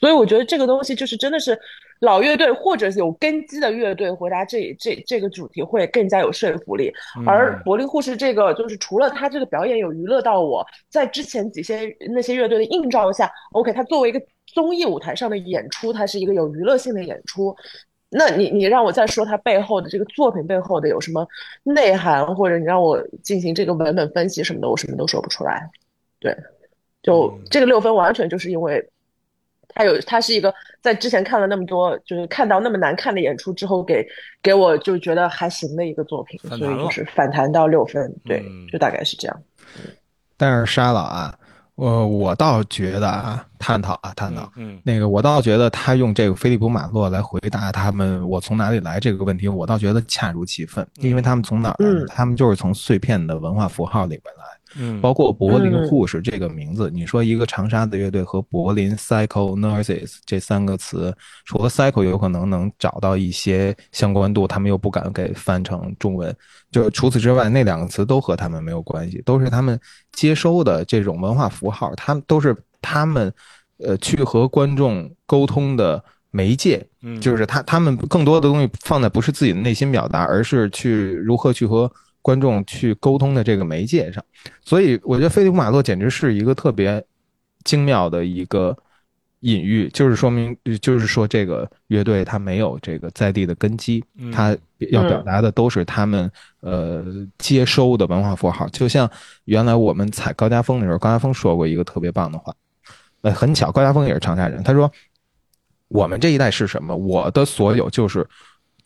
C: 所以我觉得这个东西就是真的是老乐队或者有根基的乐队回答这这这个主题会更加有说服力。
A: 嗯
C: 而柏林护士这个，就是除了他这个表演有娱乐到我，在之前几些那些乐队的映照下，OK，他作为一个综艺舞台上的演出，它是一个有娱乐性的演出。那你你让我再说它背后的这个作品背后的有什么内涵，或者你让我进行这个文本分析什么的，我什么都说不出来。对，就
A: 嗯
C: 这个六分完全就是因为他有他是一个在之前看了那么多，就是看到那么难看的演出之后给给我就觉得还行的一个作品，所以就是反弹到六分，对
A: 嗯，
C: 就大概是这样。
D: 但是沙老啊，我我倒觉得啊，探讨啊，探讨。
A: 嗯
D: 那个，我倒觉得他用这个菲利普马洛来回答他们“我从哪里来”这个问题，我倒觉得恰如其分，因为他们从哪儿他们就是从碎片的文化符号里面来。
A: 嗯，
D: 包括柏林
C: 嗯
D: 护士这个名字，你说一个长沙的乐队和柏林 Psycho Nurses 这三个词，除了 Psycho 有可能能找到一些相关度，他们又不敢给翻成中文。就除此之外，那两个词都和他们没有关系，都是他们接收的这种文化符号，他们都是他们呃去和观众沟通的媒介。
A: 嗯
D: 就是他他们更多的东西放在不是自己的内心表达，而是去如何去和观众去沟通的这个媒介上。所以我觉得菲利普马洛简直是一个特别精妙的一个隐喻，就是说明就是说这个乐队它没有这个在地的根基，
A: 嗯
D: 它要表达的都是他们呃接收的文化符号。就像原来我们采高家峰的时候，高家峰说过一个特别棒的话，呃，很巧，高家峰也是长沙人，他说。我们这一代是什么？我的所有就是，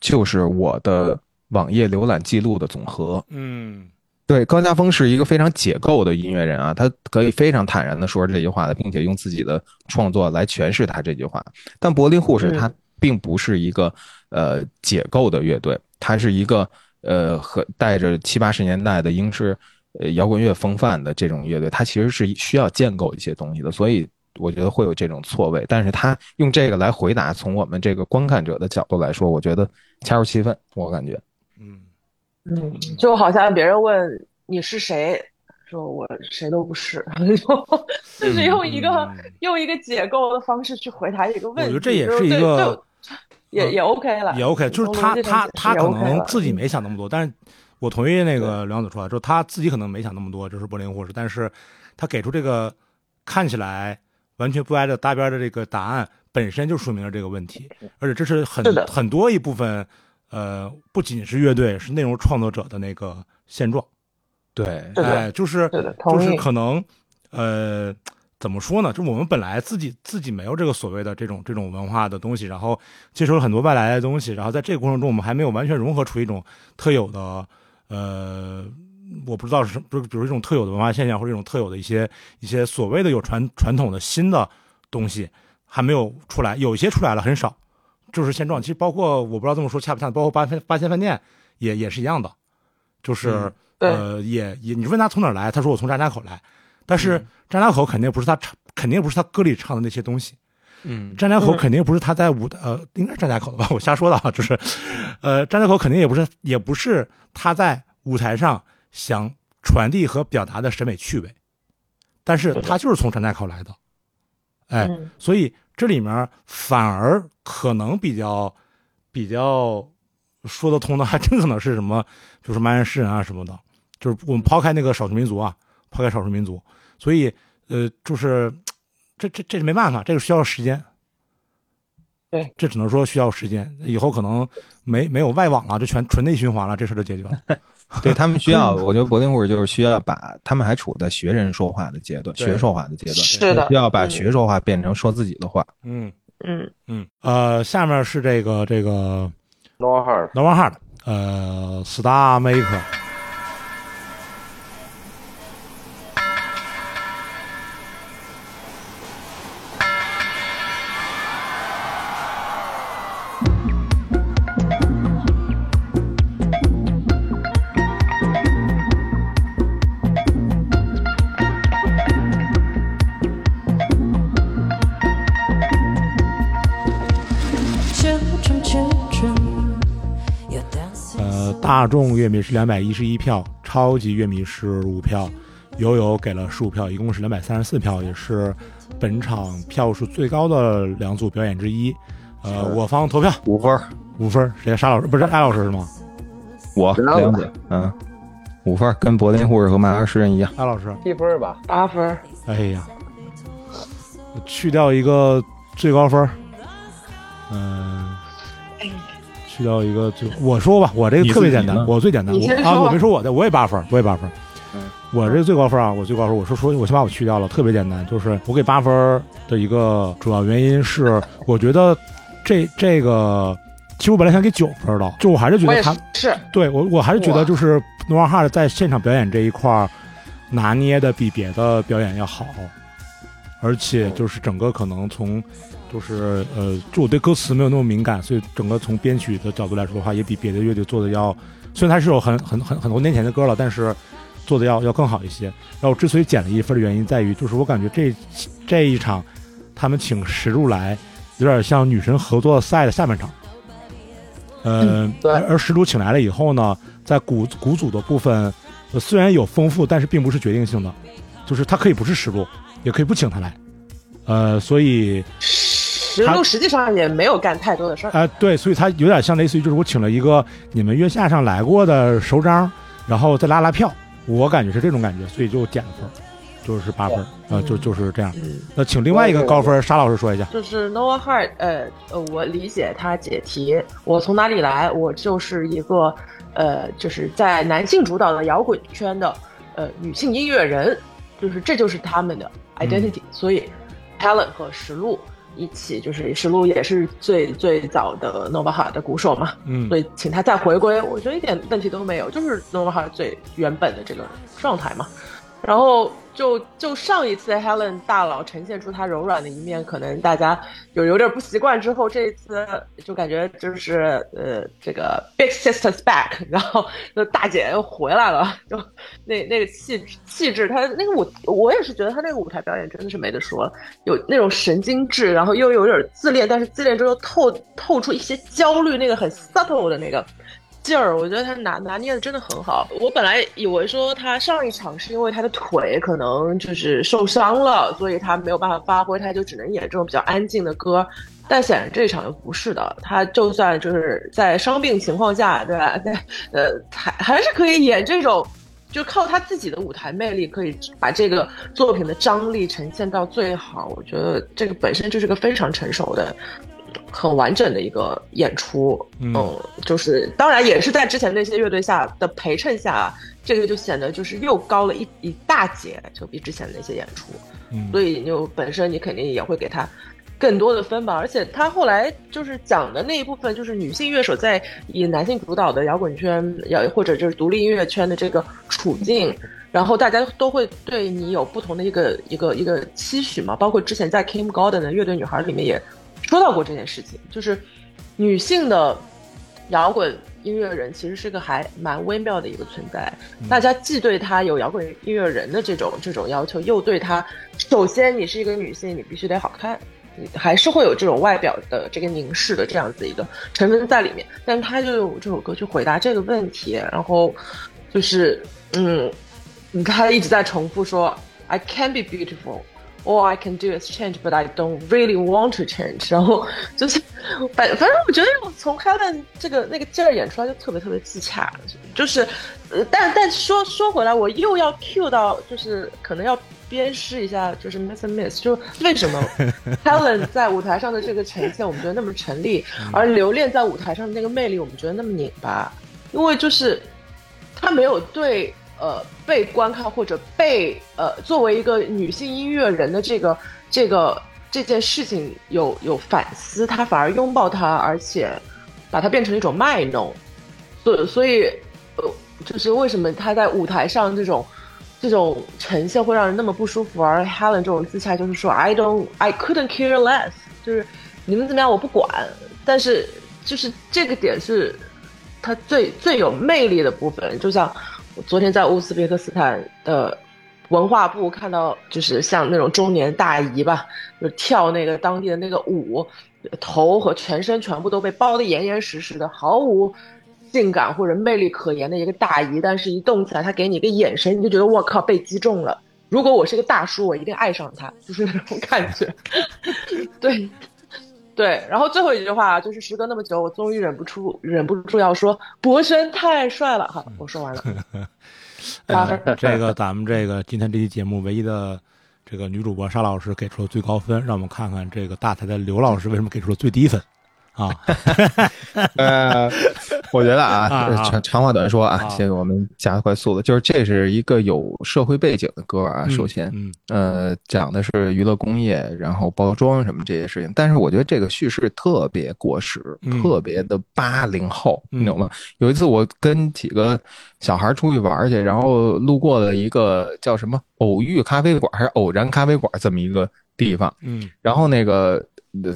D: 就是我的网页浏览记录的总和。
A: 嗯
D: 对，高家峰是一个非常解构的音乐人啊，他可以非常坦然的说这句话的，并且用自己的创作来诠释他这句话。但柏林护士
C: 嗯
D: 他并不是一个呃解构的乐队，它是一个呃和带着七八十年代的英式呃摇滚乐风范的这种乐队，它其实是需要建构一些东西的，所以我觉得会有这种错位。但是他用这个来回答，从我们这个观看者的角度来说，我觉得恰如其分，我感觉。
A: 嗯
C: 嗯，就好像别人问你是谁，说我谁都不是，就是用一个、
A: 嗯
C: 用一个解构的方式去回答一个问题。
A: 我觉得这也
C: 是
A: 一个
C: 也也 OK 了，
A: 也 OK，就是他他他可能自己
C: 嗯
A: 没想那么多，但是我同意那个梁子说的，就是他自己可能没想那么多，就是柏林护士，但是他给出这个看起来完全不挨着搭边的这个答案，本身就说明了这个问题，而且这是很
C: 是
A: 很多一部分，呃，不仅是乐队，是内容创作者的那个现状，
D: 对
A: 哎，就是
C: 是，
A: 就是。可能，呃，怎么说呢？就我们本来自己自己没有这个所谓的这种这种文化的东西，然后接受了很多外来的东西，然后在这个过程中，我们还没有完全融合出一种特有的呃我不知道是什么，比如比如一种特有的文化现象，或者一种特有的一些一些所谓的有传传统的新的东西还没有出来，有一些出来了，很少，就是现状。其实包括我不知道这么说恰不恰当，包括八仙八仙饭店也也是一样的，就是、
C: 嗯
A: 呃也也你问他从哪儿来，他说我从张家口来，但是
C: 嗯
A: 张家口肯定不是他唱，肯定不是他歌里唱的那些东西。
D: 嗯
A: 张家口
C: 嗯
A: 肯定不是他在舞台，呃，应该是张家口的吧？我瞎说的啊，就是，呃，张家口肯定也不是，也不是他在舞台上想传递和表达的审美趣味，但是他就是从张家口来的，哎，
C: 嗯
A: 所以这里面反而可能比较比较说得通的，还真可能是什么，就是蛮人诗人啊什么的，就是我们抛开那个少数民族啊，抛开少数民族，所以呃，就是这这这是没办法，这个需要时间。
C: 对，
A: 这只能说需要时间，以后可能没没有外网了，就全纯内循环了，这事就解决了。
D: 对他们需要，我觉得柏林护士就是需要把他们还处在学人说话的阶段，学说话的阶段，
C: 是的。
D: 需要把
C: 嗯。
D: 学说话变成说自己的话。
A: 嗯。
C: 嗯。
A: 嗯，呃，下面是这个这个
B: No
A: Heart，No One Heart，呃，Star Maker。大众乐迷是两百一十一票，超级乐迷是五票，友友给了十五票，一共是两百三十四票，也是本场票数最高的两组表演之一。呃，我方投票。
D: 五分，
A: 五分，谁？沙老师？不是艾老师是吗？
D: 我
B: 然后
D: 梁姐，嗯，五分，跟柏林护士和马尔诗人一样。
A: 艾老师，
B: 一分吧。
C: 八分儿，
A: 哎呀，去掉一个最高分儿，嗯、去掉一个最，我说吧，我这个特别简单我最简单，我啊，
C: 你先说。
A: 我没说我的，我也八分，我也八分。
D: 嗯。
A: 我这个最高分啊，我最高分，我说说，我先把我去掉了，特别简单，就是我给八分的一个主要原因是，我觉得这这个，其实我本来想给九分的，就我还是觉得他
C: 是，
A: 对我，我还是觉得就是 Noah Hart 在现场表演这一块拿捏的比别的表演要好，而且就是整个可能从就是呃，就我对歌词没有那么敏感，所以整个从编曲的角度来说的话，也比别的乐队做的要，虽然它是有很很很很多年前的歌了，但是做的要要更好一些。然后我之所以减了一分的原因在于，就是我感觉这这一场他们请石路来，有点像女神合作赛的下半场。呃，
B: 对
A: 而而石路请来了以后呢，在鼓鼓组的部分，呃虽然有丰富，但是并不是决定性的，就是他可以不是石路，也可以不请他来。呃，所以
C: 石路实际上也没有干太多的事儿。
A: 啊、对，所以他有点像类似于就是我请了一个你们月下上来过的首长，然后再拉拉票，我感觉是这种感觉，所以就减了分儿，就是八分儿，呃，就就是这样。
C: 嗯，
A: 那请另外一个高分儿沙老师说一下。
C: 就是 Noah Hart，呃呃，我理解他解题，我从哪里来，我就是一个呃，就是在男性主导的摇滚圈的呃女性音乐人，就是这就是他们的 identity，、所以 Helen 和石路一起，就是石路也是最最早的 Nova Hart 的鼓手嘛，
A: 嗯
C: 所以请他再回归，我觉得一点问题都没有，就是 Nova Hart 最原本的这个状态嘛。然后就就上一次 Helen 大佬呈现出他柔软的一面，可能大家有有点不习惯，之后这一次就感觉就是呃这个 Big Sisters back，然后那大姐又回来了，就那那个气气质，她那个舞我也是觉得她那个舞台表演真的是没得说，有那种神经质，然后又有点自恋，但是自恋之后透透出一些焦虑，那个很 subtle 的那个。劲儿，我觉得他拿拿捏的真的很好。我本来以为说他上一场是因为他的腿可能就是受伤了，所以他没有办法发挥，他就只能演这种比较安静的歌。但显然这一场又不是的，他就算就是在伤病情况下，对吧？对，呃，还还是可以演这种，就靠他自己的舞台魅力，可以把这个作品的张力呈现到最好。我觉得这个本身就是个非常成熟的。很完整的一个演出，
A: 嗯
C: 就是当然也是在之前那些乐队下的陪衬下，这个就显得就是又高了一一大截，就比之前那些演出，
A: 嗯
C: 所以你就本身你肯定也会给他更多的分吧。而且他后来就是讲的那一部分，就是女性乐手在以男性主导的摇滚圈，摇或者就是独立音乐圈的这个处境，然后大家都会对你有不同的一个一个一个期许嘛。包括之前在 Kim Gordon 的乐队女孩里面也说到过这件事情，就是女性的摇滚音乐人其实是个还蛮微妙的一个存在。大家既对她有摇滚音乐人的这种这种要求，又对她，首先你是一个女性，你必须得好看。你还是会有这种外表的这个凝视的这样子一个成分在里面，但他就用这首歌去回答这个问题，然后就是嗯，他一直在重复说 I can be beautiful, all I can do is change, but I don't really want to change。然后就是反反正我觉得从 Helen 这个那个劲儿演出来就特别特别自洽，就是呃，但但说说回来，我又要 cue 到就是可能要。鞭尸一下，就是 Miss and Miss，就为什么 Helen 在舞台上的这个呈现，我们觉得那么成立，而留恋在舞台上的那个魅力，我们觉得那么拧巴，因为就是他没有对呃被观看或者被呃作为一个女性音乐人的这个这个这件事情有有反思，他反而拥抱它，而且把它变成一种卖弄，所所以呃就是为什么他在舞台上这种。这种呈现会让人那么不舒服，而 Helen 这种姿态就是说，I don't, I couldn't care less，就是你们怎么样我不管，但是就是这个点是他最最有魅力的部分。就像我昨天在乌兹别克斯坦的文化部看到，就是像那种中年大姨吧，就跳那个当地的那个舞，头和全身全部都被包得严严实实的，毫无。性感或者魅力可言的一个大姨，但是一动起来，她给你一个眼神，你就觉得我靠被击中了。如果我是个大叔，我一定爱上他，就是那种感觉。对，对。然后最后一句话就是时隔那么久，我终于忍不住，忍不住要说博轩太帅了。好，我说完了。
A: 这个咱们这个今天这期节目唯一的这个女主播沙老师给出了最高分，让我们看看这个大台的刘老师为什么给出了最低分。啊，
D: 呃，我觉得啊，长长话短说啊，先我们加快速度，就是这是一个有社会背景的歌啊。首先，呃，讲的是娱乐工业，然后包装什么这些事情。但是我觉得这个叙事特别过时，特别的八零后，你懂吗？有一次我跟几个小孩出去玩去，然后路过了一个叫什么“偶遇咖啡馆”还是“偶然咖啡馆”这么一个地方，嗯，然后那个。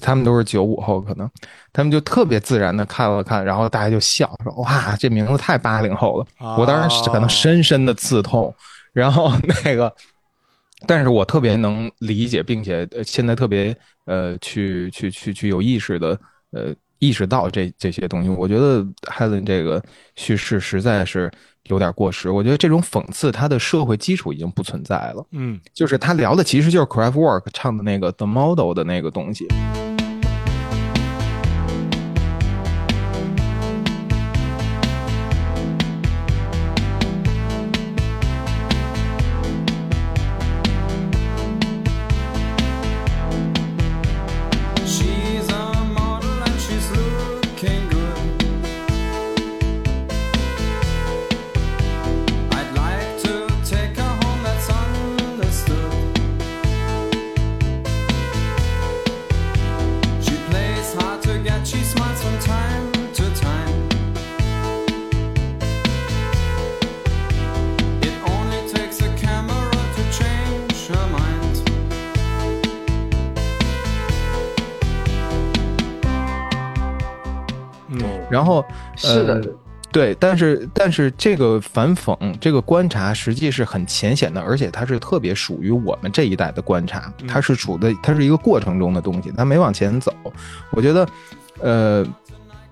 D: 他们都是九五后，可能他们就特别自然的看了看，然后大家就笑说：“哇，这名字太八零后了。”我当时可能深深的刺痛。然后那个，但是我特别能理解，并且现在特别呃去去去去有意识的呃意识到这这些东西。我觉得 Helen 这个叙事实在是有点过时。我觉得这种讽刺，它的社会基础已经不存在了。嗯，就是他聊的其实就是 Craftwork 唱的那个 The Model 的那个东西。然后，
C: 是的，
D: 对，但是但是这个反讽，这个观察实际是很浅显的，而且它是特别属于我们这一代的观察，它是处的，它是一个过程中的东西，它没往前走。我觉得，呃。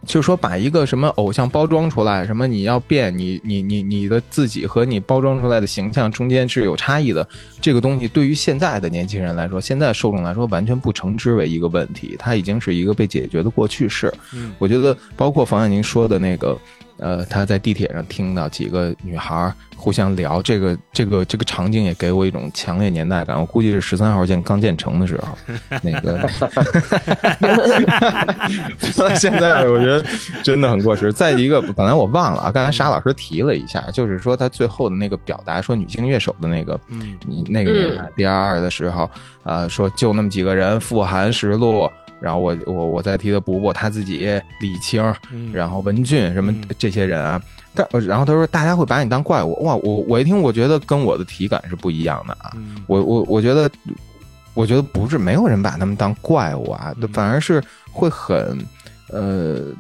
D: 就说把一个什么偶像包装出来，什么你要变，你你你你的自己和你包装出来的形象中间是有差异的，这个东西对于现在的年轻人来说，现在受众来说完全不称之为一个问题，它已经是一个被解决的过去式。嗯，我觉得包括房婉宁说的那个。呃，他在地铁上听到几个女孩互相聊。这个这个这个场景也给我一种强烈年代感。我估计是十三号线刚建成的时候，那个现在我觉得真的很过时。再一个，本来我忘了啊，刚才沙老师提了一下，就是说他最后的那个表达，说女性乐手的那个，
A: 嗯
D: 你那个年代第二二的时候，呃，说就那么几个人，富含实录。然后我我我再提的补补他自己李青，
A: 嗯，
D: 然后文俊什么
A: 嗯
D: 这些人啊，但然后他说大家会把你当怪物，哇，我我一听我觉得跟我的体感是不一样的啊，
A: 嗯
D: 我我我觉得我觉得不是没有人把他们当怪物啊，
A: 嗯
D: 反而是会很呃。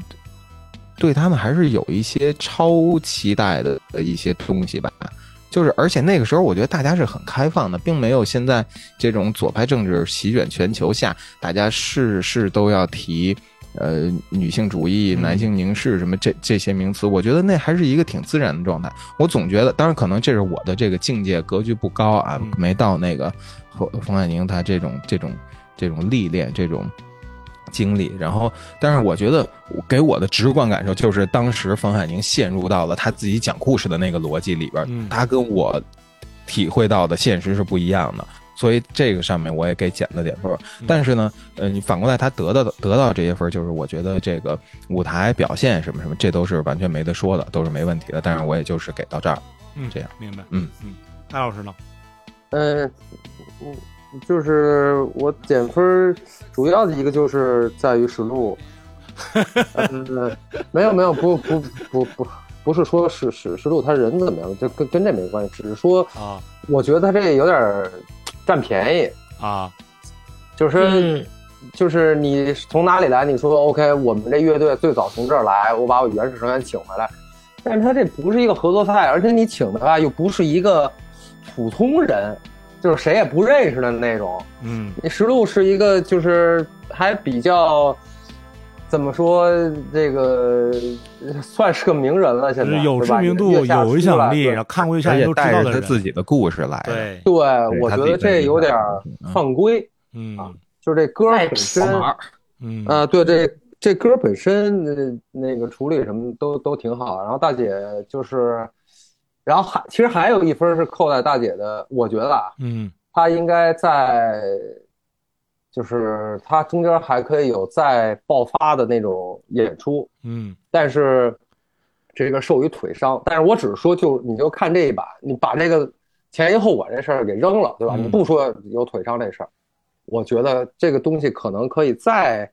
D: 对他们还是有一些超期待的一些东西吧，就是而且那个时候我觉得大家是很开放的，并没有现在这种左派政治席卷全球下，大家事事都要提呃女性主义、
A: 嗯
D: 男性凝视什么这这些名词，我觉得那还是一个挺自然的状态。我总觉得，当然可能这是我的这个境界格局不高啊，
A: 嗯
D: 没到那个冯冯海宁他这种这种这种历练这种。经历，然后，但是我觉得给我的直观感受就是，当时冯海宁陷入到了他自己讲故事的那个逻辑里边，
A: 嗯
D: 他跟我体会到的现实是不一样的，所以这个上面我也给减了点分。但是呢，呃，你反过来他得到的得到这些分，就是我觉得这个舞台表现什么什么，这都是完全没得说的，都是没问题的。但是我也就是给到这儿，
A: 嗯
D: 这样
A: 明白，
D: 嗯
A: 嗯，艾老师呢？
B: 嗯，嗯，就是我减分主要的一个就是在于实录，呃，没有没有不不不不不是说是史实录他人怎么样，这跟跟这没关系，只是说
A: 啊
B: 我觉得他这有点占便宜，
A: 啊，
B: 就是、
C: 嗯
B: 就是你从哪里来？你说 OK，我们这乐队最早从这儿来，我把我原始成员请回来，但是他这不是一个合作赛，而且你请的吧又不是一个普通人，就是谁也不认识的那种。
A: 嗯。
B: 你石路是一个就是还比较怎么说这个算是个名人了，现在
A: 是有知名度、有影响力，然后看过一下都知道
D: 他自己的故事来。
A: 对，
B: 对，我觉得这有点犯规，
A: 嗯。
B: 就是这歌本身
A: 嗯。
B: 啊，对这这歌本身呃那个处理什么都都挺好，然后大姐就是，然后还其实还有一分是扣在大姐的，我觉得啊，
A: 嗯。
B: 她应该在，就是她中间还可以有再爆发的那种演出，
A: 嗯。
B: 但是这个受于腿伤，但是我只是说就你就看这一把，你把这个前因后果这事儿给扔了，对吧？
A: 嗯。
B: 你不说有腿伤这事儿，我觉得这个东西可能可以再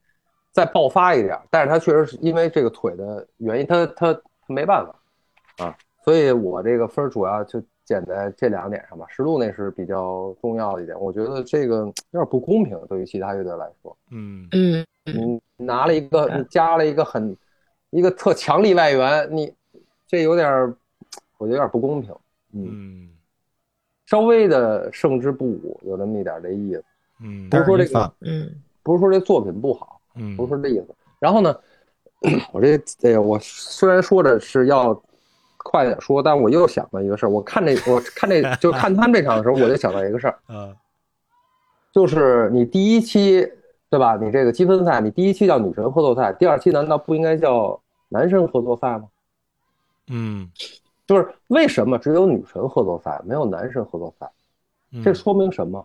B: 再爆发一点，但是她确实是因为这个腿的原因，她她她没办法啊，所以我这个分儿主要就减在这两点上吧。实录那是比较重要的一点，我觉得这个有点不公平，对于其他乐队来说。
A: 嗯
C: 嗯
B: 你拿了一个，你加了一个很一个特强力外援，你这有点儿，我觉得有点不公平。嗯，
A: 嗯
B: 稍微的胜之不武，有那么一点这意思。
A: 嗯
B: 不是说这个
C: 嗯
B: 不是说这作品不好，
A: 嗯
B: 不是说这意思。然后呢，我这这个我虽然说着是要快点说，但我又想到一个事儿。我看这我看这就看他们这场的时候，我就想到一个事儿，
A: 嗯
B: 就是你第一期对吧？你这个积分赛，你第一期叫女神合作赛，第二期难道不应该叫男神合作赛吗？
A: 嗯
B: 就是为什么只有女神合作赛，没有男神合作赛？
A: 嗯
B: 这说明什么？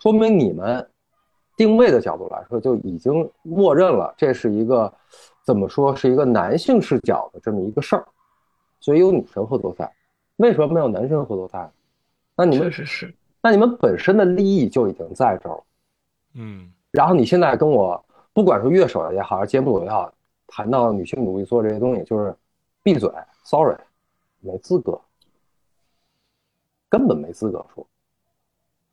B: 说明你们定位的角度来说，就已经默认了这是一个怎么说是一个男性视角的这么一个事儿，所以有女生合作赛。为什么没有男生合作赛？那你
C: 确
B: 们
C: 实是，
B: 那你们本身的利益就已经在这儿了。
A: 嗯
B: 然后你现在跟我，不管是乐手也好，还是节目组也好，谈到女性主义做这些东西，就是闭嘴，sorry，没资格，根本没资格说。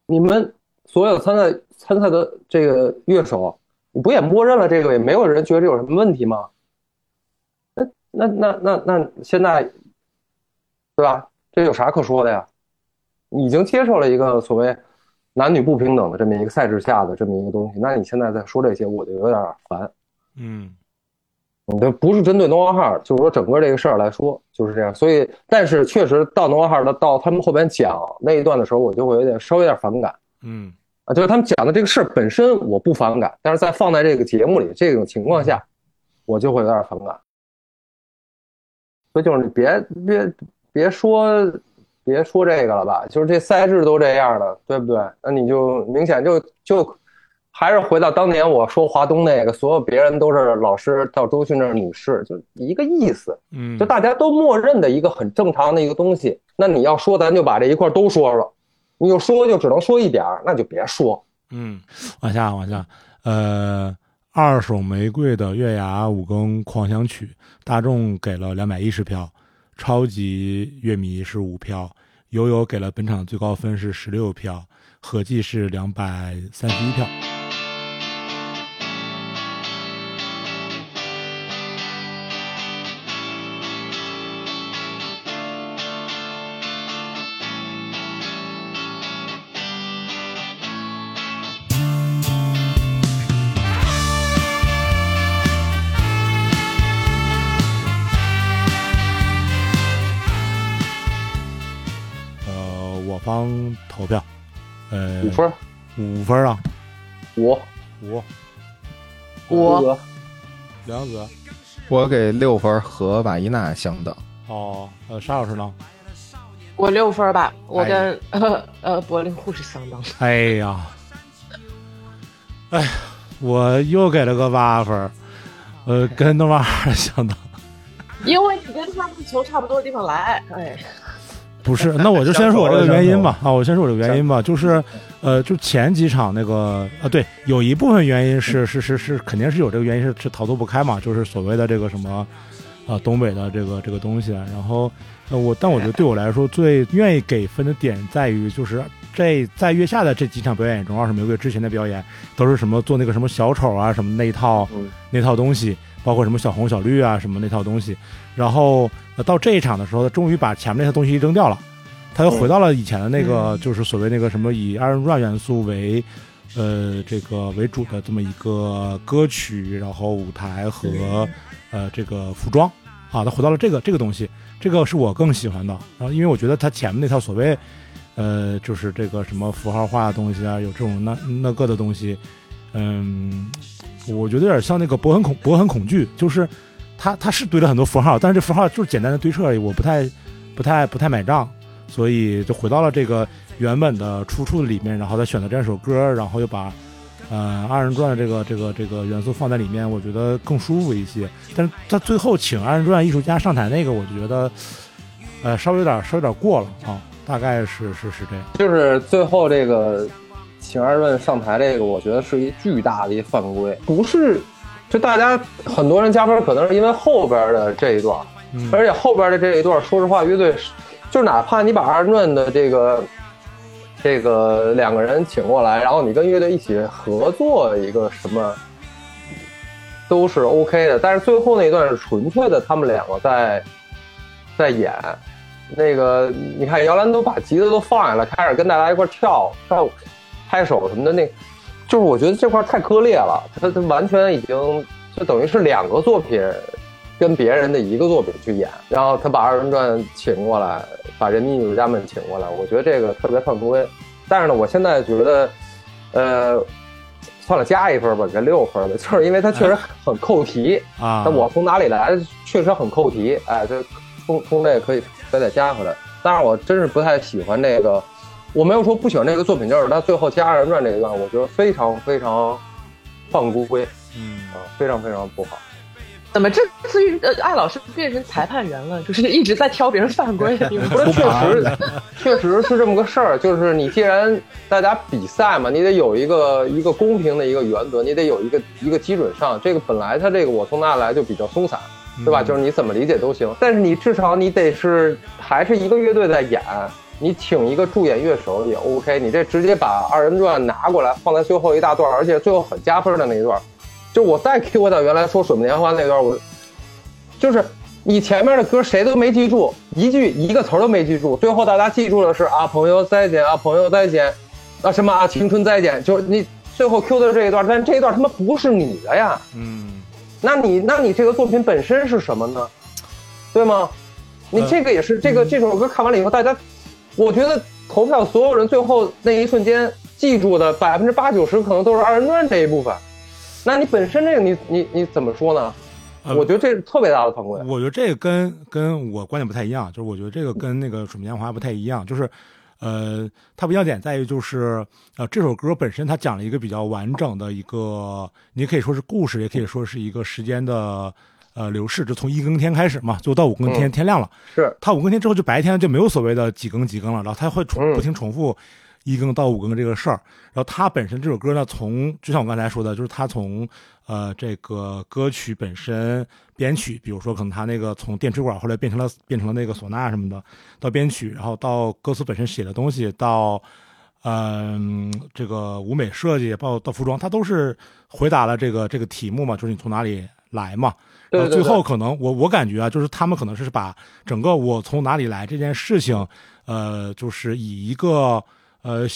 B: 你们所有参赛参赛的这个乐手，你不也默认了这个？也没有人觉得这有什么问题吗？那那那那那现在，对吧？这有啥可说的呀？已经接受了一个所谓男女不平等的这么一个赛制下的这么一个东西，那你现在再说这些，我就有点烦。
A: 嗯
B: 你这不是针对 No One Heart，就是说整个这个事儿来说就是这样。所以，但是确实到 No One Heart 的到他们后边讲那一段的时候，我就会有点稍微有点反感
A: 嗯
B: 啊，就是他们讲的这个事儿本身我不反感，但是在放在这个节目里这种情况下，我就会有点反感。所以就是你别别别说别说这个了吧，就是这赛制都这样了，对不对？那你就明显就就还是回到当年我说华东那个，所有别人都是老师，到周迅那儿女士，就一个意思，
A: 嗯
B: 就大家都默认的一个很正常的一个东西。那你要说，咱就把这一块都说了，你就说就只能说一点儿，那就别说。
A: 嗯，往下往下，呃，二手玫瑰的月牙五更狂想曲，大众给了两百一十票，超级乐迷是五票，悠悠给了本场最高分是十六票，合计是两百三十一票。方投票，呃，
B: 五分，
A: 五分啊，
B: 五，
A: 五，
C: 五。
B: 哥
A: 梁子，
D: 我给六分和瓦伊娜相等。
A: 哦，呃，沙老师呢？
C: 我六分吧，我
A: 哎
C: 跟 呃呃柏林护士相当。
A: 哎呀，哎呀，我又给了个八分，呃，跟诺瓦尔相当。
C: 因为你跟他们球差不多的地方来，哎，
A: 不是，那我就先说我这个原因吧。啊，我先说我这个原因吧，就是，呃，就前几场那个啊，对，有一部分原因是是是是，肯定是有这个原因是是逃脱不开嘛，就是所谓的这个什么，啊，东北的这个这个东西。然后，呃，我但我觉得对我来说最愿意给分的点在于，就是这在月下的这几场表演中，二手玫瑰之前的表演都是什么做那个什么小丑啊什么那一套
B: 嗯
A: 那套东西，包括什么小红小绿啊什么那套东西。然后、呃、到这一场的时候，他终于把前面那些东西扔掉了，他又回到了以前的那个，就是所谓那个什么以二人转元素为。呃，这个为主的这么一个歌曲，然后舞台和呃这个服装。啊，他回到了这个这个东西，这个是我更喜欢的。然后因为我觉得他前面那套所谓呃就是这个什么符号化的东西啊，有这种那那个的东西，嗯，我觉得有点像那个博很恐博很恐惧，就是他他是堆了很多符号，但是这符号就是简单的堆砌而已，我不太不太不太买账，所以就回到了这个原本的出处里面，然后再选择这首歌，然后又把呃二人转的这个这个这个元素放在里面，我觉得更舒服一些。但是他最后请二人转艺术家上台那个，我就觉得呃稍微有点稍微有点过了啊，大概是是是这样。
B: 就是最后这个请二润上台这个，我觉得是一巨大的一犯规，不是。就大家很多人加分，可能是因为后边的这一段，
A: 嗯
B: 而且后边的这一段，说实话，乐队就哪怕你把二人转的这个这个两个人请过来，然后你跟乐队一起合作一个什么，都是 OK 的。但是最后那一段是纯粹的，他们两个在在演。那个你看，姚澜都把吉他都放下来，开始跟大家一块跳跳跳、拍手什么的，那就是我觉得这块太割裂了，他他完全已经就等于是两个作品跟别人的一个作品去演，然后他把二人转请过来，把人民艺术家们请过来，我觉得这个特别犯规。但是呢，我现在觉得，呃，算了，加一分吧，给六分吧，就是因为他确实很扣题。
A: 啊，
B: 那我从哪里来，确实很扣题。哎，这从从这个可以非得加回来。但是我真是不太喜欢这个，我没有说不喜欢这个作品，就是他最后加二人转这一段，我觉得非常非常犯规
A: 嗯
B: 啊，非常非常不好。
C: 怎么这次呃艾老师变成裁判员了？就是一直在挑别人犯规，你们
B: 不是，确实，确实是这么个事儿。就是你既然大家比赛嘛，你得有一个一个公平的一个原则，你得有一个一个基准上。这个本来他这个我从哪来就比较松散，对吧？就是你怎么理解都行。但是你至少你得是还是一个乐队在演，你请一个助演乐手也 OK。你这直接把二人转拿过来放在最后一大段，而且最后很加分的那一段，就我再 Q 到原来说《水木年华》那段，我就是你前面的歌谁都没记住，一句一个词都没记住，最后大家记住的是啊朋友再见啊朋友再见，啊什么啊青春再见，就是你最后 Q 的这一段，但这一段他妈不是你的呀，
A: 嗯
B: 那你那你这个作品本身是什么呢？对吗？你这个也是这个这首歌看完了以后，大家我觉得投票所有人最后那一瞬间记住的百分之八九十可能都是二人转这一部分，那你本身这个你你你怎么说呢？
A: 呃
B: 我觉得这是特别大的犯规。
A: 我觉得这个跟跟我观点不太一样，就是我觉得这个跟那个《水木年华》不太一样，就是，呃，它不要点在于就是，呃，这首歌本身它讲了一个比较完整的一个，你可以说是故事，也可以说是一个时间的呃流逝，就从一更天开始嘛，就到五更天，
B: 嗯
A: 天亮了，
B: 是
A: 它五更天之后就白天就没有所谓的几更几更了，然后它会重
B: 嗯
A: 不停重复一更到五更这个事儿。然后它本身这首歌呢，从就像我刚才说的，就是它从呃这个歌曲本身编曲，比如说可能它那个从电吹管后来变成了变成了那个唢呐什么的，到编曲，然后到歌词本身写的东西，到嗯、这个舞美设计，包括到服装，它都是回答了这个这个题目嘛，就是你从哪里来嘛。然后
B: 对对对
A: 最后可能我我感觉啊，就是他们可能是把整个我从哪里来这件事情，呃，就是以一个呃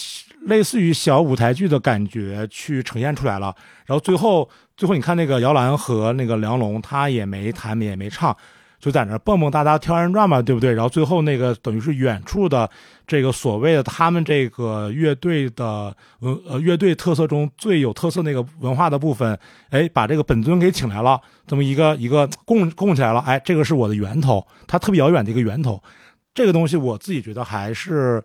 A: 类似于小舞台剧的感觉去呈现出来了。然后最后最后你看那个摇篮和那个梁龙，他也没弹也没唱，就在那蹦蹦哒哒跳二人转嘛，对不对？然后最后那个等于是远处的这个所谓的他们这个乐队的文呃乐队特色中最有特色那个文化的部分，哎，把这个本尊给请来了，这么一个一个供供起来了，哎，这个是我的源头，它特别遥远的一个源头，这个东西我自己觉得还是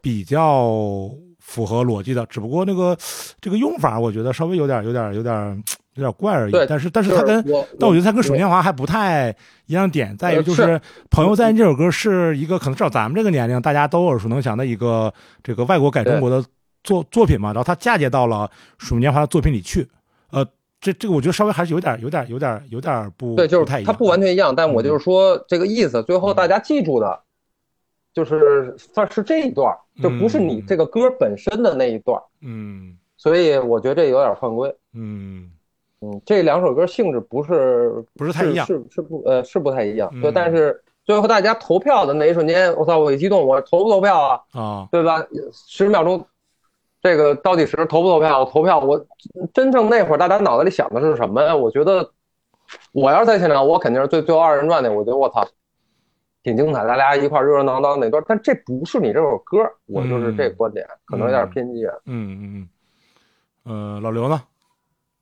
A: 比较符合逻辑的，只不过那个这个用法，我觉得稍微有点有点有点有点怪而已。但是但是
B: 就
A: 它跟，但我觉得他跟《
B: 我
A: 水年华》还不太一样点，在于
B: 呃
A: 就是是《朋友在》这首歌是一个可能至少咱们这个年龄大家都耳熟能详的一个这个外国改中国的作作品嘛，然后它嫁接到了《水木年华》的作品里去，呃，这这个我觉得稍微还是有点有点有点有点不
B: 对，就
A: 是太一样，
B: 是它不完全一样，但我就是说这个意思。最后大家记住的，就是算是这一段，就不是你
A: 嗯
B: 这个歌本身的那一段。
A: 嗯
B: 所以我觉得这有点犯规。
A: 嗯
B: 嗯，这两首歌性质不是
A: 不是太一样
B: 是是不呃是不太一样。对，
A: 嗯
B: 但是最后大家投票的那一瞬间，我操，我一激动，我投不投票啊？
A: 啊
B: 对吧？十秒钟，这个倒计时投不投票？我投票。我真正那会儿大家脑子里想的是什么呀？我觉得我要是在现场，我肯定是最最后二人转的，我觉得我操，挺精彩，大家一块热热闹闹那段。但这不是你这首歌，我就是这个观点，可能有点偏激啊。
A: 嗯嗯嗯，呃，老刘呢？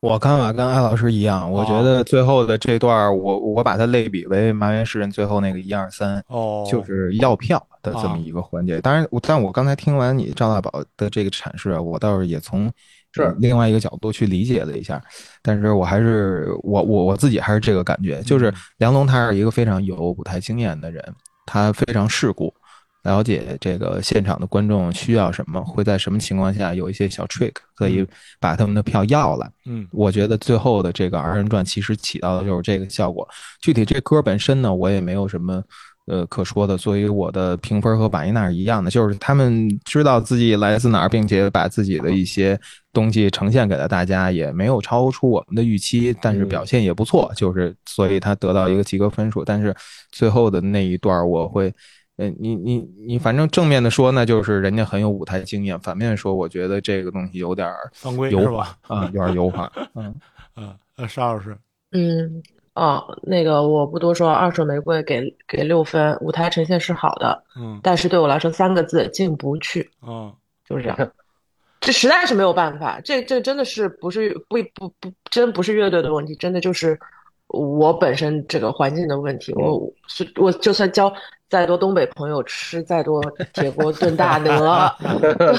D: 我看法跟艾老师一样，我觉得最后的这段儿，我我把它类比为麻原诗人最后那个一二三，
A: 哦，
D: 就是要票的这么
A: 啊
D: 一个环节。当然，我但我刚才听完你赵大宝的这个阐释啊，我倒是也从
B: 是
D: 呃另外一个角度去理解了一下，但是我还是我我我自己还是这个感觉，就是梁龙他是一个非常有舞台经验的人，他非常世故。了解这个现场的观众需要什么，会在什么情况下有一些小 trick 可以把他们的票要来。
A: 嗯
D: 我觉得最后的这个二人转其实起到的就是这个效果。具体这歌本身呢，我也没有什么呃可说的，所以我的评分和瓦伊娜是一样的，就是他们知道自己来自哪儿，并且把自己的一些东西呈现给了大家，也没有超出我们的预期，但是表现也不错，就是所以他得到一个及格分数。但是最后的那一段我会。呃，你你你，反正正面的说，那就是人家很有舞台经验；反面说，我觉得这个东西有点儿
A: 犯规是吧？
D: 啊，有点油滑。嗯，
A: 嗯呃，沙老师，
C: 嗯，哦，那个我不多说，二手玫瑰给给六分，舞台呈现是好的，
A: 嗯
C: 但是对我来说三个字进不去，
A: 嗯
C: 就是这样。这实在是没有办法，这这真的是不是不不不真不是乐队的问题，真的就是我本身这个环境的问题。我是我就算教再多东北朋友吃再多铁锅炖大 鹅，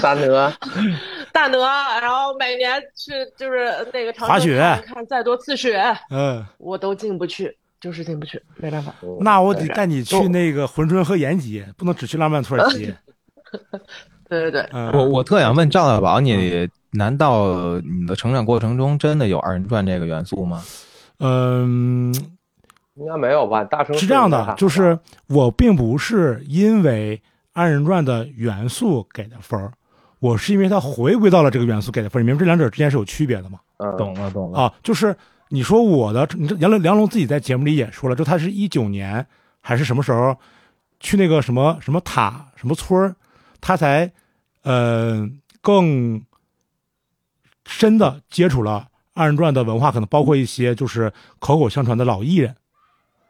B: 大鹅，
C: 大鹅，然后每年去就是那个长春
A: 滑雪
C: 看看再多次雪，
A: 嗯，
C: 我都进不去，就是进不去，没办法。
A: 那我得带你去那个珲春和延吉，不能只去浪漫土耳其。
C: 对对对，
A: 嗯，
D: 我我特想问赵大宝，你难道你的成长过程中真的有二人转这个元素吗？
A: 嗯，
B: 应该没有吧？大城市
A: 是这样的就是我并不是因为二人转的元素给的分儿，我是因为它回归到了这个元素给的分儿。你明白这两者之间是有区别的吗？
B: 嗯，
D: 懂了，懂了。
A: 啊，就是你说我的，你这杨龙梁龙自己在节目里也说了，就他是一九年还是什么时候去那个什么什么塔什么村儿，他才呃更深的接触了二人转的文化，可能包括一些就是口口相传的老艺人。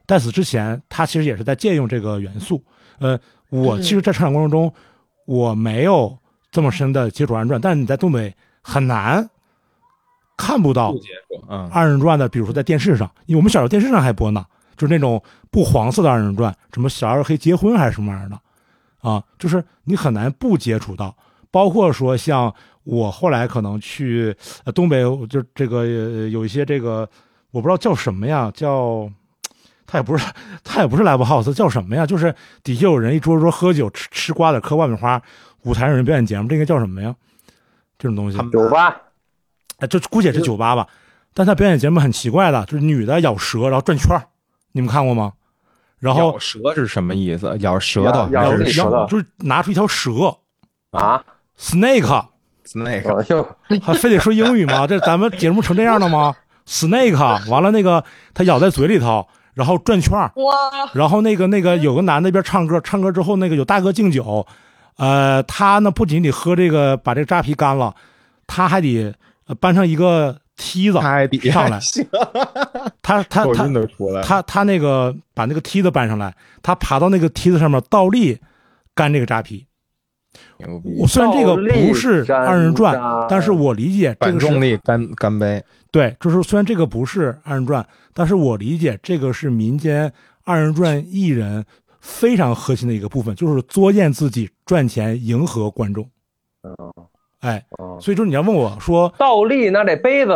A: 在此之前，他其实也是在借用这个元素。呃，我其实，在成长过程中，我没有这么深的接触二人转，但是你在东北很难看不到二人转的，比如说在电视上，因为我们小时候电视上还播呢，就是那种不黄色的二人转，什么小二黑结婚还是什么玩意儿的，啊，就是你很难不接触到。包括说像我后来可能去呃东北，就这个呃有一些这个我不知道叫什么呀，叫他也不是 他也不是 live house，叫什么呀？就是底下有人一桌桌喝酒吃吃瓜子嗑爆米花，舞台上有人表演节目，这应该叫什么呀？这种东西。
B: 酒吧。
A: 哎，这姑且是酒吧吧，但他表演节目很奇怪的，就是女的咬蛇然后转圈儿。你们看过吗？然后
D: 咬舌是什么意思？咬舌头？
B: 咬咬舌头。
A: 咬就是拿出一条蛇
B: 啊，，snake，snake，，
A: 还非得说英语吗？这咱们节目成这样了吗？snake，完了那个他咬在嘴里头，然后转圈然后那个那个有个男的一边唱歌，唱歌之后那个有大哥敬酒，呃，他呢不仅得喝这个把这个扎啤干了，他还得呃搬上一个梯子，
D: 还得
A: 上来。他他
D: 口
A: 他
D: 音都出来。了。
A: 他他那个把那个梯子搬上来，他爬到那个梯子上面倒立干这个扎啤。我虽然这个不是二人转，但是我理解这个是
D: 力干干杯，
A: 对，就是虽然这个不是二人转，但是我理解这个是民间二人转艺人非常核心的一个部分，就是作践自己赚钱，迎合观众。哎，
B: 嗯
A: 所以说你要问我说，
B: 倒立那这杯子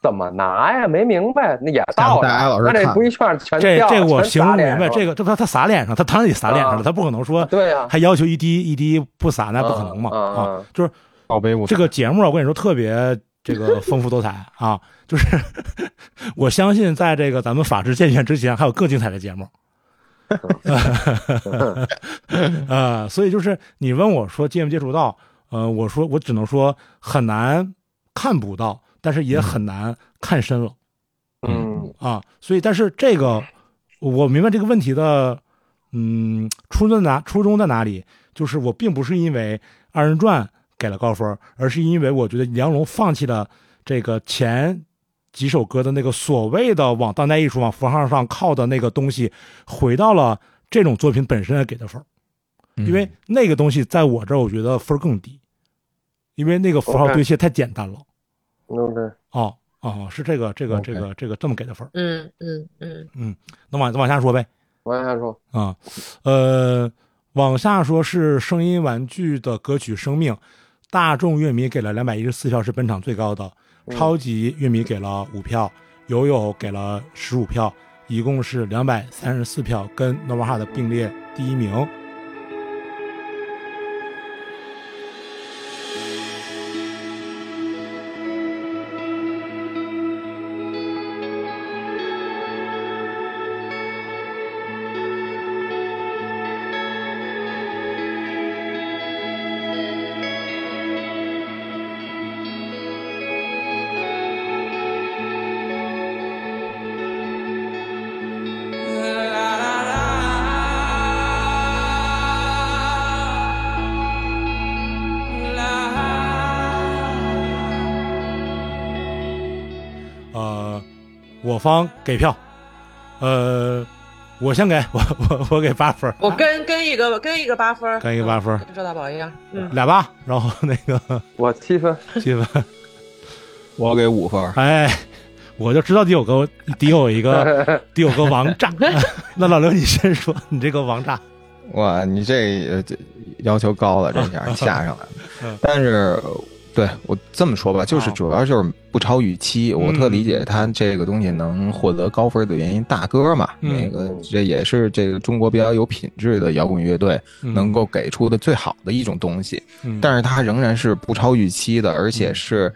B: 怎么拿呀？没明白，那也倒
D: 大家老
B: 了，
D: 师看
B: 那这不一圈全
A: 这这个我
B: 全
A: 形容不明白，这个这他他洒脸上，他当然得洒脸上了，
B: 啊。
A: 他不可能说
B: 对呀，
A: 还要求一滴一滴不洒，那不可能嘛。啊
B: 嗯！
A: 就是
D: 倒杯不
A: 这个节目啊，我跟你说特别这个丰富多彩啊，就是 我相信在这个咱们法制健全之前，还有更精彩的节目。呃，所以就是你问我说接没接触到，呃，我说我只能说很难看不到，但是也很难看深了
B: 嗯
A: 啊。所以，但是这个我明白这个问题的，嗯，初衷在哪？初衷在哪里？就是我并不是因为二人转给了高分，而是因为我觉得梁龙放弃了这个前几首歌的那个所谓的往当代艺术、往符号上靠的那个东西，回到了这种作品本身给的分儿。因为那个东西在我这儿，我觉得分儿更低，因为那个符号堆砌太简单了。
B: ，OK，
A: 哦哦，是这个这个这个这个这么给的分嗯。
C: 嗯嗯嗯，
A: 那往往下说呗。
B: 往下说，
A: 啊，呃，往下说是声音玩具的歌曲《生命》，大众乐迷给了两百一十四票，是本场最高的；
B: 嗯
A: 超级乐迷给了五票，友友给了十五票，一共是两百三十四票，跟 Nova Heart 并列第一名。方给票，呃，我先给 我我我给八分，
C: 我跟跟一个跟一个八分，
A: 跟一个八分
C: 跟周大宝一样，嗯，
A: 俩八，然后那个
B: 我七分，
A: 七分，
D: 我给五分儿，
A: 哎，我就知道得有个得有一个得有个王炸。那老刘你先说，你这个王炸，
D: 哇，你这要求高了，这下下上来了。
A: 嗯。
D: 但是，对我这么说吧，就是
A: 啊
D: 主要就是不超预期。我特理解他这个东西能获得高分的原因，大哥嘛，
A: 嗯
D: 那个这也是这个中国比较有品质的摇滚乐队
A: 嗯
D: 能够给出的最好的一种东西。
A: 嗯
D: 但是它仍然是不超预期的，而且是，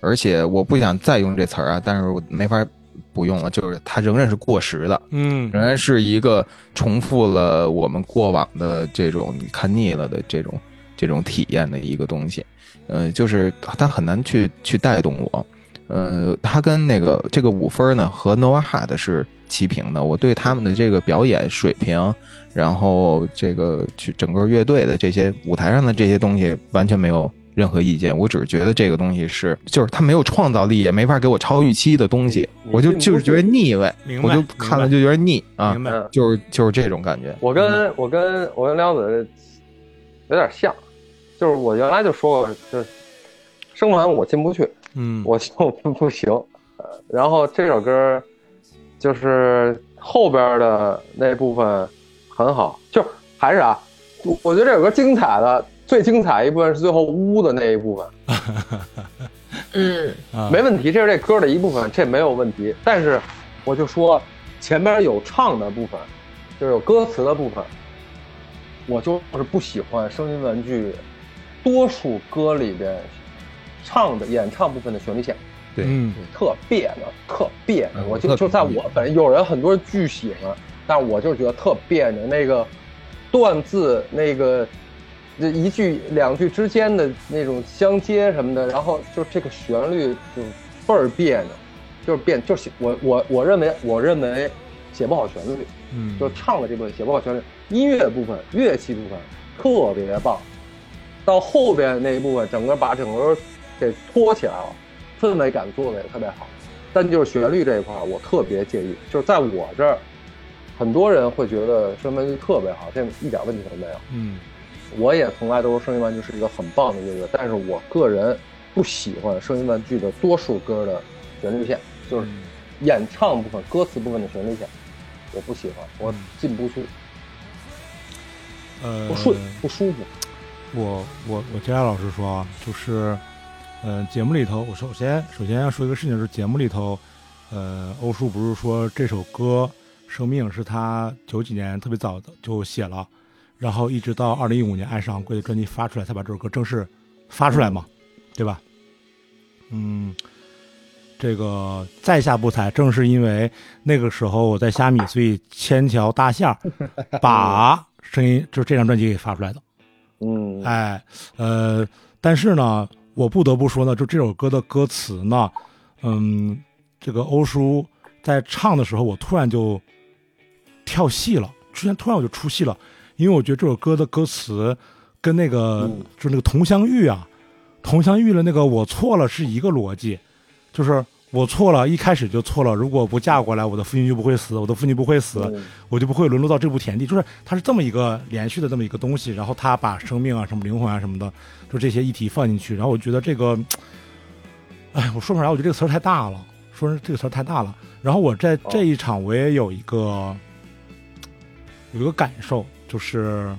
D: 而且我不想再用这词儿啊，但是我没法不用了，就是它仍然是过时的。
A: 嗯
D: 仍然是一个重复了我们过往的这种你看腻了的这种这种体验的一个东西，呃，就是他很难去去带动我，呃，他跟那个这个五分呢和 Noah Hart 是齐平的，我对他们的这个表演水平，然后这个去整个乐队的这些舞台上的这些东西完全没有。任何意见，我只是觉得这个东西是，就是他没有创造力，也没法给我超预期的东西，我就就是觉得腻味，我就看了就觉得腻啊
A: 明，白，
B: 嗯，
D: 就是就是这种感觉。
B: 我跟我跟我跟梁子有点像，就是我原来就说过，就是生完我进不去，
A: 嗯，
B: 我就不不行。呃，然后这首歌就是后边的那部分很好，就还是啊，我我觉得这首歌精彩的最精彩一部分是最后呜的那一部分，
C: 嗯
A: 啊
B: 没问题，这是这歌的一部分，这没有问题。但是我就说前边有唱的部分，就是有歌词的部分，我就是不喜欢声音玩具多数歌里边唱的演唱部分的旋律线。
D: 对，
A: 嗯
B: 特别扭，特别扭。
D: 嗯
B: 我就
D: 特
B: 就在我本有人很多人巨喜欢，但是我就觉得特别扭。那个断字，那个这一句两句之间的那种相接什么的，然后就这个旋律就倍儿别扭，就是变就是我我我认为我认为写不好旋律，
A: 嗯，
B: 就唱的这部分写不好旋律，音乐部分、乐器部分特别棒，到后边那一部分，整个把整个给托起来了，氛围感做的也特别好。但就是旋律这一块，我特别介意，就是在我这儿，很多人会觉得声音玩具特别好，这一点问题都没有。
A: 嗯
B: 我也从来都说声音玩具是一个很棒的音乐队，但是我个人不喜欢声音玩具的多数歌的旋律线，就是
A: 嗯
B: 演唱部分、歌词部分的旋律线，我不喜欢，我进不去，
A: 呃
B: 不顺，不舒服。
A: 我我我接下来老师说啊，就是，呃，节目里头，我首先首先要说一个事情，就是节目里头，呃，欧叔不是说这首歌《生命》是他九几年特别早的就写了，然后一直到二零一五年《爱是昂贵》的专辑发出来，才把这首歌正式发出来嘛，对吧？嗯，这个在下不才，正是因为那个时候我在虾米，所以千条大线把声音就是这张专辑给发出来的。
B: 嗯，
A: 哎，呃，但是呢，我不得不说呢，就这首歌的歌词呢，嗯，这个欧叔在唱的时候，我突然就跳戏了，之前突然我就出戏了，因为我觉得这首歌的歌词跟那个、
B: 嗯。
A: 就是那个佟湘玉啊，佟湘玉的那个我错了是一个逻辑，就是我错了，一开始就错了，如果不嫁过来，我的父亲就不会死，我的父亲不会死，
B: 嗯
A: 我就不会沦落到这步田地。就是他是这么一个连续的这么一个东西，然后他把生命啊、什么灵魂啊什么的，就这些议题放进去。然后我觉得这个，哎，我说不上来，我觉得这个词儿太大了，说这个词儿太大了。然后我在这一场我也有一个有一个感受，就是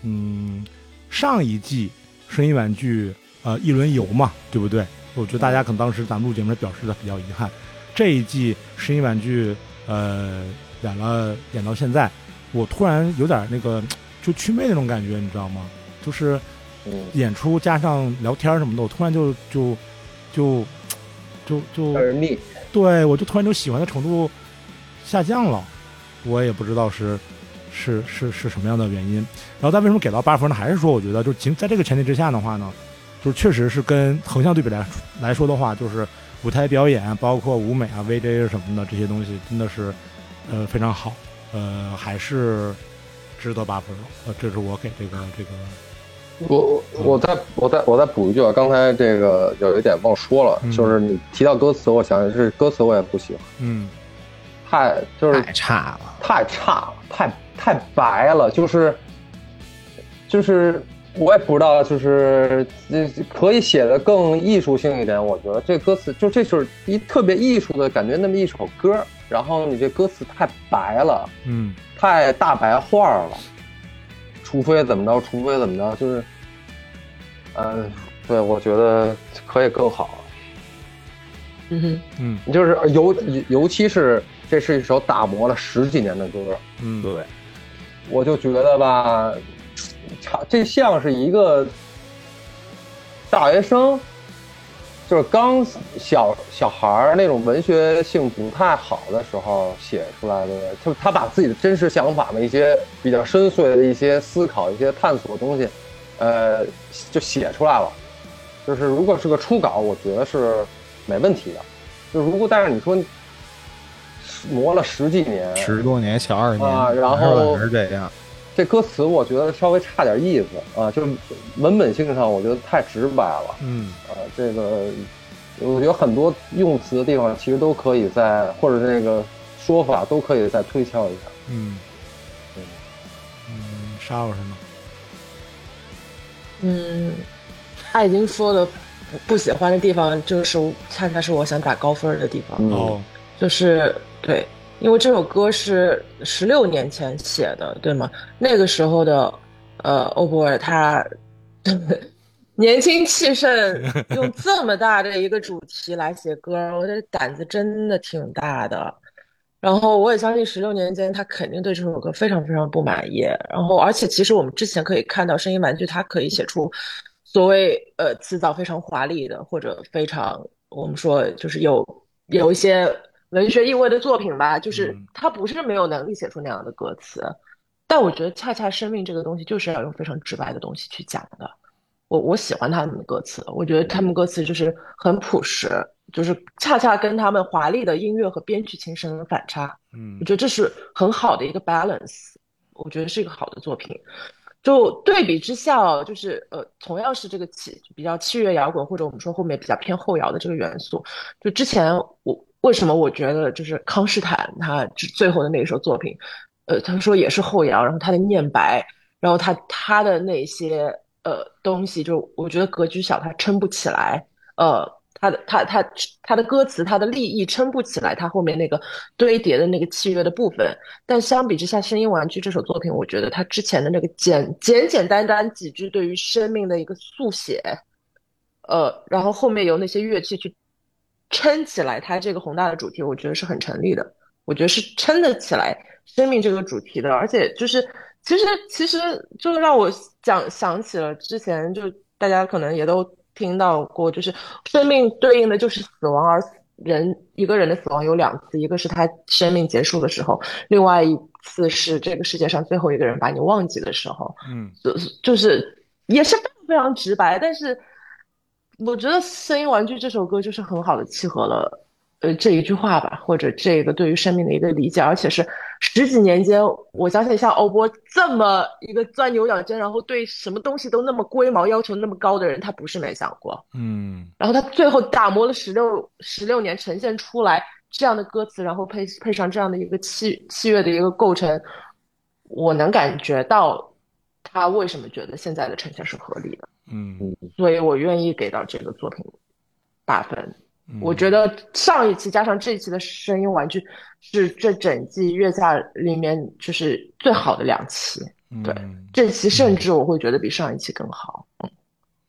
A: 嗯，上一季声音玩具呃一轮游嘛，对不对？我觉得大家可能当时咱们录节目时表示的比较遗憾。这一季声音玩具呃演了演到现在，我突然有点那个就祛魅那种感觉，你知道吗？就是
B: 嗯
A: 演出加上聊天什么的，我突然就就就就就对我就突然就喜欢的程度下降了，我也不知道是是是是什么样的原因。然后他为什么给到八分呢？还是说我觉得就仅在这个前提之下的话呢，就是确实是跟横向对比来来说的话，就是舞台表演，包括舞美啊、VJ 什么的这些东西，真的是呃非常好，呃还是值得八分了。呃，这是我给这个这个
B: 我我我再我再我再补一句啊，刚才这个有一点忘说了，
A: 嗯
B: 就是你提到歌词，我想这歌词我也不喜欢，
A: 嗯
B: 太就是
D: 太差了。
B: 太差了，太太白了，就是就是我也不知道，就是呃可以写的更艺术性一点。我觉得这歌词就这就是一特别艺术的感觉，那么一首歌，然后你这歌词太白了，
A: 嗯。
B: 太大白话了，除非怎么着，除非怎么着，就是，嗯、对，我觉得可以更好。
C: 嗯哼，
A: 嗯。
B: 就是尤尤其是这是一首打磨了十几年的歌，
A: 嗯，
D: 对，
B: 我就觉得吧，唱这像是一个大学生，就是刚小小孩儿那种文学性不太好的时候写出来的，就他把自己的真实想法的一些比较深邃的一些思考、一些探索的东西，呃，就写出来了。就是如果是个初稿，我觉得是没问题的。就如果但是你说磨了十几年，
D: 十多年小二十年，
B: 啊然后
D: 还是这样。
B: 这歌词我觉得稍微差点意思啊，就是文本性上我觉得太直白了
A: 嗯
B: 啊。这个我觉得很多用词的地方其实都可以在，或者那个说法都可以再推敲一下。
A: 嗯
B: 嗯
A: 嗯，沙老师呢？
C: 嗯，他已经说的不不喜欢的地方，就是恰恰是我想打高分的地方。
B: 嗯
A: 哦，
C: 就是对，因为这首歌是十六年前写的，对吗？那个时候的呃欧博尔他年轻气盛，用这么大的一个主题来写歌，我觉得胆子真的挺大的。然后我也相信，十六年间他肯定对这首歌非常非常不满意。然后，而且其实我们之前可以看到，声音玩具它可以写出所谓呃词藻非常华丽的，或者非常我们说就是有有一些文学意味的作品吧，就是
A: 嗯
C: 他不是没有能力写出那样的歌词，但我觉得恰恰生命这个东西就是要用非常直白的东西去讲的。我我喜欢他们的歌词，我觉得他们歌词就是很朴实，就是恰恰跟他们华丽的音乐和编曲形成了反差。
A: 嗯
C: 我觉得这是很好的一个 balance，我觉得是一个好的作品。就对比之下哦，就是呃，同样是这个器比较器乐摇滚，或者我们说后面比较偏后摇的这个元素，就之前我为什么我觉得就是康斯坦他最后的那一首作品，呃，他说也是后摇，然后他的念白，然后他他的那些呃东西，就我觉得格局小，他撑不起来，呃，他的他他他的歌词，他的立意撑不起来，他后面那个堆叠的那个器乐的部分。但相比之下，《声音玩具》这首作品，我觉得他之前的那个简简简单单几句对于生命的一个速写，呃，然后后面由那些乐器去撑起来它这个宏大的主题，我觉得是很成立的。我觉得是撑得起来生命这个主题的，而且就是其实其实就让我讲想起了之前就大家可能也都听到过，就是生命对应的就是死亡，而人一个人的死亡有两次，一个是他生命结束的时候，另外一次是这个世界上最后一个人把你忘记的时候。
A: 嗯
C: 就是就是也是非常非常直白，但是我觉得《声音玩具》这首歌就是很好的契合了呃这一句话吧，或者这个对于生命的一个理解，而且是十几年间，我相信像欧波这么一个钻牛角尖，然后对什么东西都那么龟毛、要求那么高的人，他不是没想过。
A: 嗯。
C: 然后他最后打磨了十六十六年，呈现出来这样的歌词，然后配配上这样的一个器器乐的一个构成，我能感觉到他为什么觉得现在的呈现是合理的，
A: 嗯
C: 所以我愿意给到这个作品八分。
A: 嗯
C: 我觉得上一期加上这一期的声音玩具是这整季月下里面就是最好的两期，对
A: 嗯
C: 这期甚至我会觉得比上一期更好。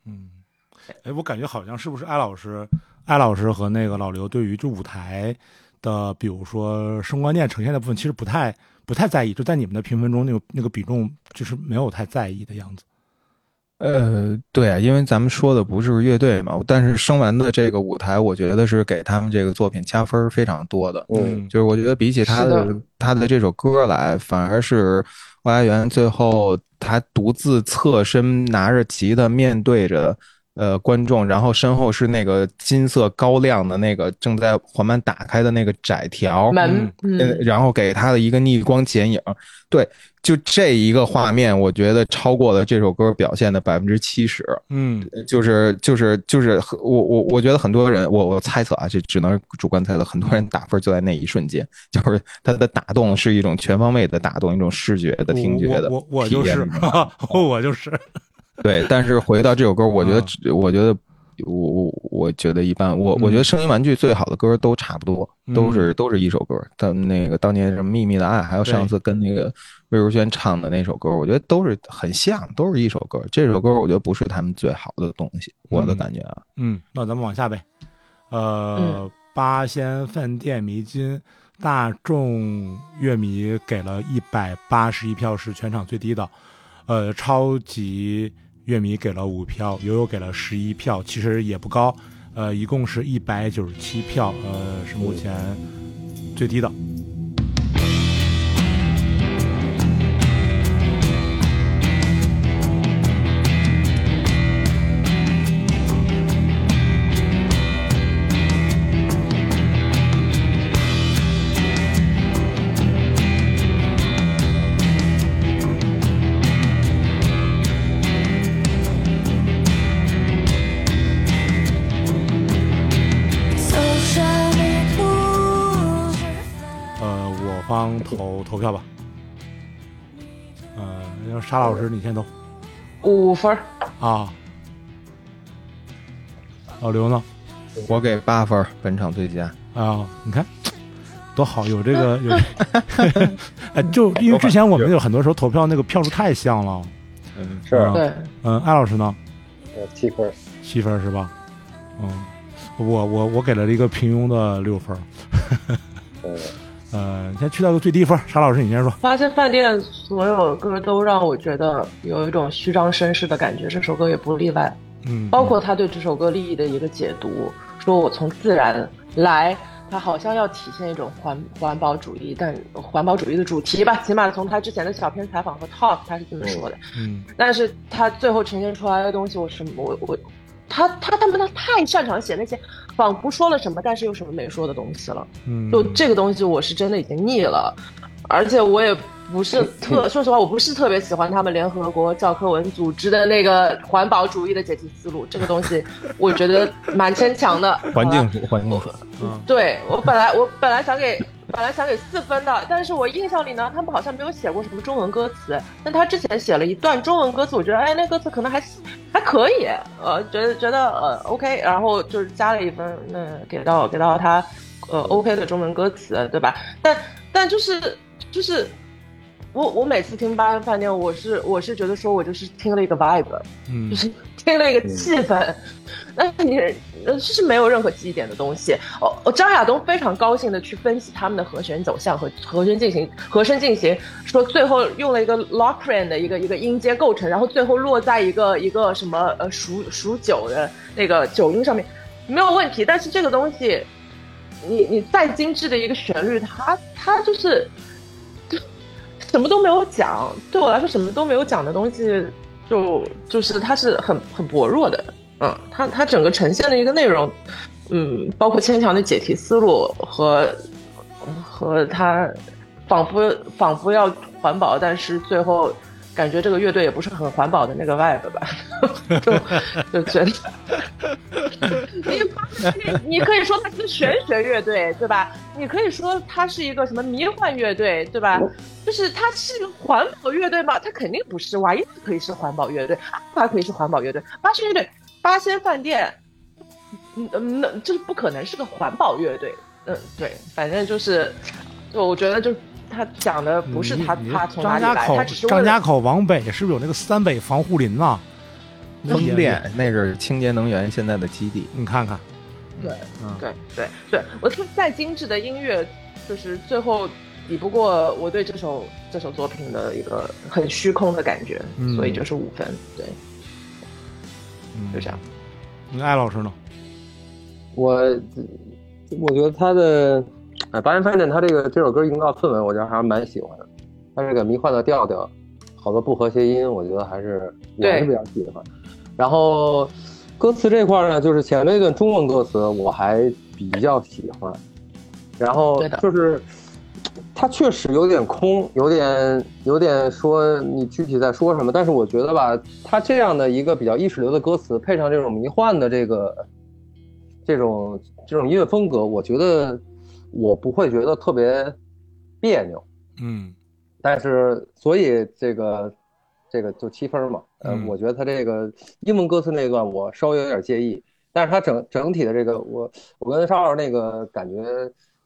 A: 嗯，哎，我感觉好像是不是艾老师、艾老师和那个老刘对于就舞台的，比如说声光电呈现的部分，其实不太不太在意，就在你们的评分中，那个那个比重就是没有太在意的样子。
D: 呃，对啊，因为咱们说的不是乐队嘛，但是生完的这个舞台，我觉得是给他们这个作品加分非常多的。
B: 嗯
D: 就是我觉得比起他的
C: 的
D: 他的这首歌来，反而是外来园最后他独自侧身拿着吉他面对着呃观众，然后身后是那个金色高亮的那个正在缓慢打开的那个窄条，
C: 门，
D: 然后给他的一个逆光剪影，对，就这一个画面，我觉得超过了这首歌表现的百分之七十。
A: 嗯。
D: 就是就是就是我我我觉得很多人，我我猜测啊，这只能主观猜测，很多人打分就在那一瞬间，就是他的打动是一种全方位的打动，一种视觉的、听觉的
A: 我我我就是 我就是
D: 对，但是回到这首歌，我觉得我觉得，我我我觉得一般。我我觉得声音玩具最好的歌都差不多，都是都是一首歌。但那个当年什么秘密的爱，还有上次跟那个魏如萱唱的那首歌，我觉得都是很像，都是一首歌。这首歌我觉得不是他们最好的东西，我的感觉啊。
A: 嗯，那咱们往下呗。呃，八仙饭店迷津，大众乐迷给了一百八十一票，是全场最低的。呃，超级乐迷给了五票，悠悠给了十一票，其实也不高。呃，一共是一百九十七票，呃，是目前最低的。投投票吧。呃，让沙老师你先投
C: 五分儿，
A: 啊。老刘呢？
D: 我给八分，本场最佳。
A: 啊，你看多好，有这个有，哎，就因为之前我们有很多时候投票那个票数太像了。
D: 嗯，
B: 是
A: 嗯
C: 对，
A: 嗯，艾老师呢？
B: 呃七分，
A: 七分是吧？嗯，我我我给了一个平庸的六分。
B: 呃，
A: 呃，先去到个最低分，沙老师你先说。
C: 发现饭店所有歌都让我觉得有一种虚张声势的感觉，这首歌也不例外。
A: 嗯，
C: 包括他对这首歌利益的一个解读，说我从自然来，他好像要体现一种环环保主义，但环保主义的主题吧，起码从他之前的小片采访和 talk 他是这么说的。
A: 嗯
C: 但是他最后呈现出来的东西，我是我我他他他们他太擅长写那些仿佛说了什么，但是又什么没说的东西了。
A: 嗯，
C: 就这个东西，我是真的已经腻了，而且我也不是特，说实话，我不是特别喜欢他们联合国教科文组织的那个环保主义的解题思路，这个东西我觉得蛮牵强的。
D: 环境环境署。
C: 对我本来我本来想给本来想给四分的，但是我印象里呢，他们好像没有写过什么中文歌词，但他之前写了一段中文歌词，我觉得哎，那歌词可能还还可以，呃，觉得觉得呃 OK，然后就是加了一分，那给到给到他呃 OK 的中文歌词，对吧？但但就是就是。我我每次听八安饭店，我是我是觉得说我就是听了一个 vibe，
A: 嗯
C: 就是听了一个气氛，但是你呃是没有任何记忆点的东西。哦，哦张亚东非常高兴的去分析他们的和弦走向和和弦进行和声进行，说最后用了一个 Locrian 的一个一个音阶构成，然后最后落在一个一个什么呃数数九的那个九音上面，没有问题。但是这个东西，你你再精致的一个旋律，它它就是就什么都没有讲，对我来说什么都没有讲的东西，就就是它是很很薄弱的，嗯，它它整个呈现的一个内容，嗯，包括牵强的解题思路和和它仿佛仿佛要环保，但是最后感觉这个乐队也不是很环保的那个 vibe 吧，就就觉得。你你可以说它是个玄学乐队，对吧？你可以说它是一个什么迷幻乐队，对吧？就是它是一个环保乐队吗？它肯定不是。瓦伊可以是环保乐队，还可以是环保乐队，八仙乐队、八仙饭店，嗯嗯，那就是不可能是个环保乐队。嗯，对，反正就是，就我觉得就他讲的不是他
A: 你你
C: 他从哪里来，
A: 张家口
C: 他只是
A: 张家口往北是不是有那个三北防护林呐？
D: 风电那是清洁能源现在的基地。
A: 你看看，
C: 对
A: 嗯
C: 对对对，我说再精致的音乐，就是最后抵不过我对这首这首作品的一个很虚空的感觉，
A: 嗯
C: 所以就是五分。对，
A: 嗯
C: 就这样。
A: 那艾老师呢？
B: 我我觉得他的哎，八音饭店他这个这首歌营造氛围，我觉得还是蛮喜欢的。他这个迷幻的调调，好多不和谐音，我觉得还是我
C: 还
B: 是比较喜欢。然后歌词这块呢，就是前面一段中文歌词我还比较喜欢，然后就是它确实有点空，有点有点说你具体在说什么，但是我觉得吧，它这样的一个比较意识流的歌词，配上这种迷幻的这个这种这种音乐风格，我觉得我不会觉得特别别扭。
A: 嗯。
B: 但是所以这个这个就七分嘛，呃，
A: 嗯。
B: 我觉得他这个英文歌词那段我稍微有点介意，但是他整整体的这个我我跟沙老师那个感觉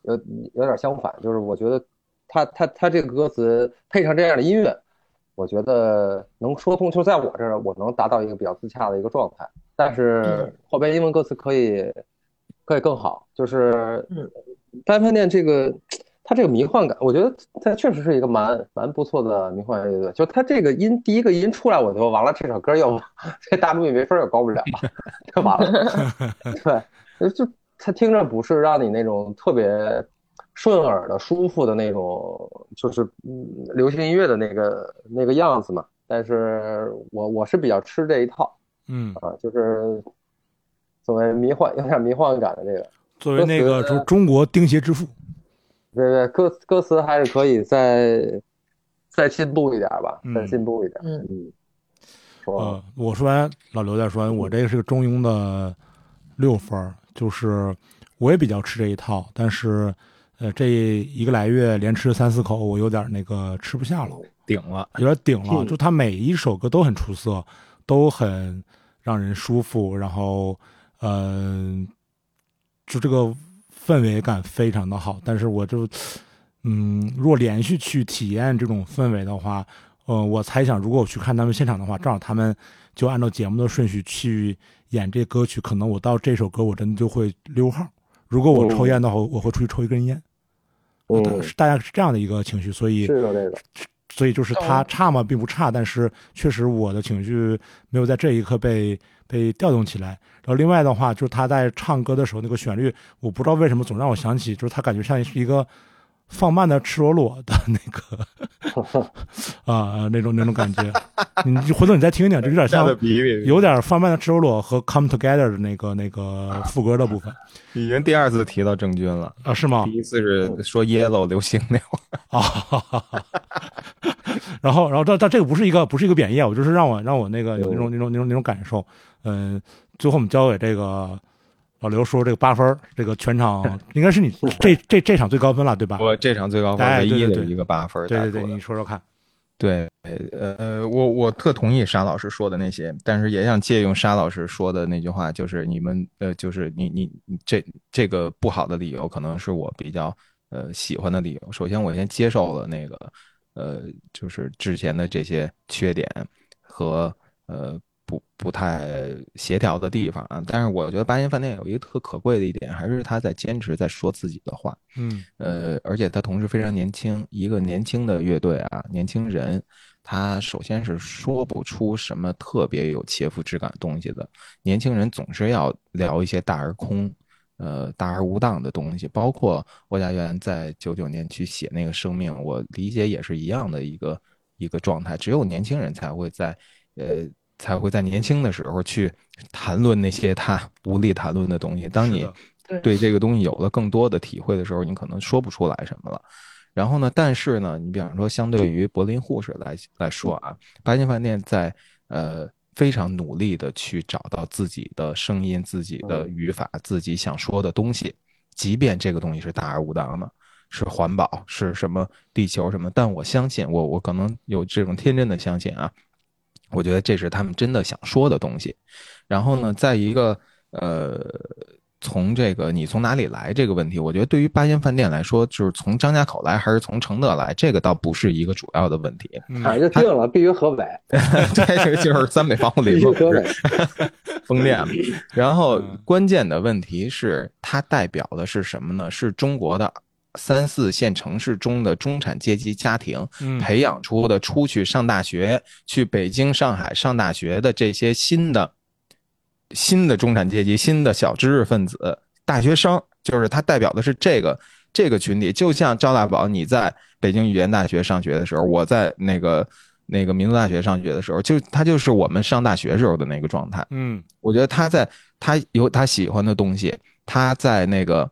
B: 有有点相反，就是我觉得他他他这个歌词配上这样的音乐，我觉得能说通，就在我这儿我能达到一个比较自洽的一个状态，但是后边英文歌词可以可以更好，就是
C: 嗯
B: 单饭店这个。它这个迷幻感，我觉得它确实是一个蛮蛮不错的迷幻乐队。就它这个音第一个音出来，我就完了，这首歌又这大陆也没分儿也高不了，就完了。对，就它听着不是让你那种特别顺耳的、舒服的那种，就是嗯流行音乐的那个那个样子嘛。但是我我是比较吃这一套
A: 嗯，
B: 啊，就是所谓迷幻有点迷幻感的这个。
A: 作为那个中中国钉鞋之父，
B: 对对，歌歌词还是可以再再进步一点吧，
A: 嗯。
B: 再进步一点。
C: 嗯。
B: 嗯，
A: 呃，我说完，老刘再说，我这个是个中庸的六分，就是我也比较吃这一套，但是呃，这一个来月连吃三四口，我有点那个吃不下了，
D: 顶了，
A: 有点顶了。
B: 嗯。
A: 就他每一首歌都很出色，都很让人舒服，然后嗯、就这个氛围感非常的好。但是我就，嗯，如果连续去体验这种氛围的话，呃，我猜想如果我去看他们现场的话，正好他们就按照节目的顺序去演这歌曲，可能我到这首歌我真的就会溜号。如果我抽烟的话，我会出去抽一根烟。
B: 嗯，
A: 是大家是这样的一个情绪，所以
B: 是的这个，
A: 所以就是它差嘛，并不差，但是确实我的情绪没有在这一刻被被调动起来。然后另外的话，就是他在唱歌的时候那个旋律，我不知道为什么总让我想起，就是他感觉像是一个放慢的赤裸裸的那个 啊、那种那种感觉。你回头你再听听，就有点像有点放慢的赤裸裸和 Come Together 的那个那个副歌的部分
D: 已经第二次提到郑钧了。
A: 啊，是吗
D: 第？一次是说 Yellow 流行那会儿，
A: 啊，然后，然后这这这个不是一个不是一个贬义啊，我就是让我让我那个有那种那种那种那种感受。嗯，最后我们交给这个老刘说这个八分儿，这个全场 应该是你这这这场最高分了，对吧？
D: 我这场最高分唯一的一个八分。
A: 对对对，你说说看。
D: 对，呃，我我特同意沙老师说的那些，但是也想借用沙老师说的那句话，就是你们呃，就是你你你这这个不好的理由，可能是我比较呃喜欢的理由。首先，我先接受了那个呃，就是之前的这些缺点和呃不不太协调的地方啊。但是我觉得八仙饭店有一个特可贵的一点，还是他在坚持在说自己的话。
A: 嗯
D: 呃，而且他同时非常年轻，一个年轻的乐队啊，年轻人，他首先是说不出什么特别有切肤之感的东西的。年轻人总是要聊一些大而空，呃，大而无当的东西。包括郭家园在九九年去写那个《生命》，我理解也是一样的一个一个状态。只有年轻人才会在，呃，才会在年轻的时候去谈论那些他无力谈论的东西。当你
C: 对
D: 对这个东西有了更多的体会的时候，你可能说不出来什么了。然后呢，但是呢，你比方说，相对于柏林护士来来说啊，八金饭店在呃非常努力的去找到自己的声音、自己的语法、自己想说的东西，即便这个东西是大而无当的，是环保，是什么地球什么，但我相信，我我可能有这种天真的相信啊，我觉得这是他们真的想说的东西。然后呢，在一个呃，从这个你从哪里来这个问题，我觉得对于八仙饭店来说，就是从张家口来还是从承德来，这个倒不是一个主要的问题。
A: 嗯
B: 反正就定了，必须河北，
D: 对，这个就是三北防护林嘛，
B: 必须河北
D: 是。风电。然后
A: 嗯
D: 关键的问题是，它代表的是什么呢？是中国的三四线城市中的中产阶级家庭
A: 嗯
D: 培养出的出去上大学、去北京、上海上大学的这些新的新的中产阶级、新的小知识分子、大学生，就是他代表的是这个这个群体。就像赵大宝，你在北京语言大学上学的时候，我在那个那个民族大学上学的时候，就他就是我们上大学时候的那个状态。
A: 嗯
D: 我觉得他在他有他喜欢的东西，他在那个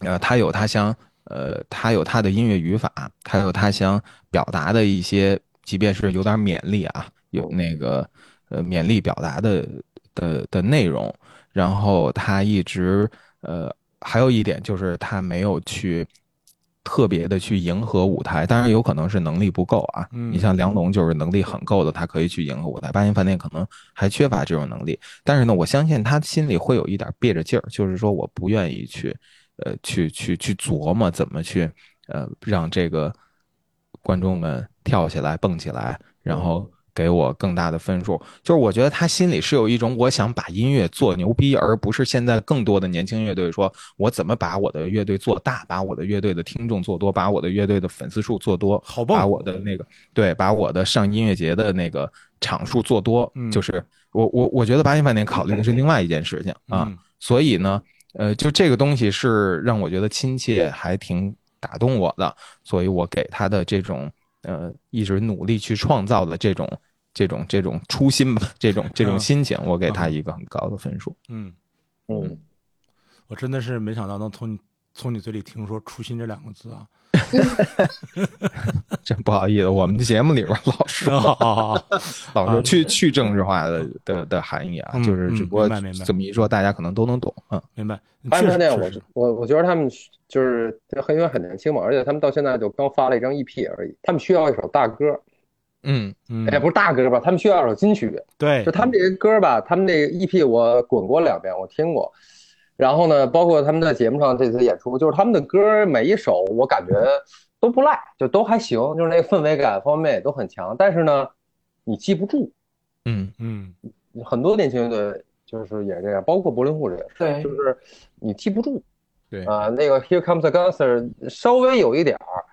D: 呃，他有他想呃，他有他的音乐语法，他有他想表达的一些，即便是有点勉励啊，有那个呃勉励表达的的的内容。然后他一直呃，还有一点就是他没有去。特别的去迎合舞台，当然有可能是能力不够啊。你像梁龙就是能力很够的，他可以去迎合舞台。八音饭店可能还缺乏这种能力，但是呢，我相信他心里会有一点憋着劲儿，就是说我不愿意去，呃，去去去琢磨怎么去，呃，让这个观众们跳起来、蹦起来，然后给我更大的分数。就是我觉得他心里是有一种我想把音乐做牛逼，而不是现在更多的年轻乐队说我怎么把我的乐队做大，把我的乐队的听众做多，把我的乐队的粉丝数做多，
A: 好棒
D: 把我的那个对，把我的上音乐节的那个场数做多，
A: 嗯。
D: 就是我我我觉得八音饭店考虑的是另外一件事情啊，
A: 嗯。
D: 所以呢，呃，就这个东西是让我觉得亲切，还挺打动我的，所以我给他的这种呃一直努力去创造的这种这种这种初心吧，这种这种
A: 嗯
D: 心情，我给他一个很高的分数。
A: 嗯，
B: 嗯，
A: 我真的是没想到能从你从你嘴里听说“初心”这两个字啊。
D: 真不好意思，我们节目里边老说
A: 啊，
D: 老说去去政治化的的的含义啊，
A: 嗯
D: 就是只不过
A: 嗯明白
D: 这么一说，大家可能都能懂啊。
A: 明白。
B: 八音饭店，我我我觉得他们就是很因为很年轻嘛，而且他们到现在就刚发了一张 EP 而已，他们需要一首大歌，
D: 嗯
A: 嗯，
B: 也不是大歌吧，他们需要一首金曲，
A: 对，
B: 就他们这些歌吧，他们那个 EP 我滚过两遍，我听过。然后呢，包括他们在节目上这次演出，就是他们的歌每一首我感觉都不赖，就都还行，就是那个氛围感方面也都很强。但是呢，你记不住，
D: 嗯
A: 嗯
B: 很多年轻乐队就是也是这样，包括柏林户这也是，
C: 对
B: 就是你记不住。
D: 对
B: 啊、那个 Here Comes the Gunster 稍微有一点儿，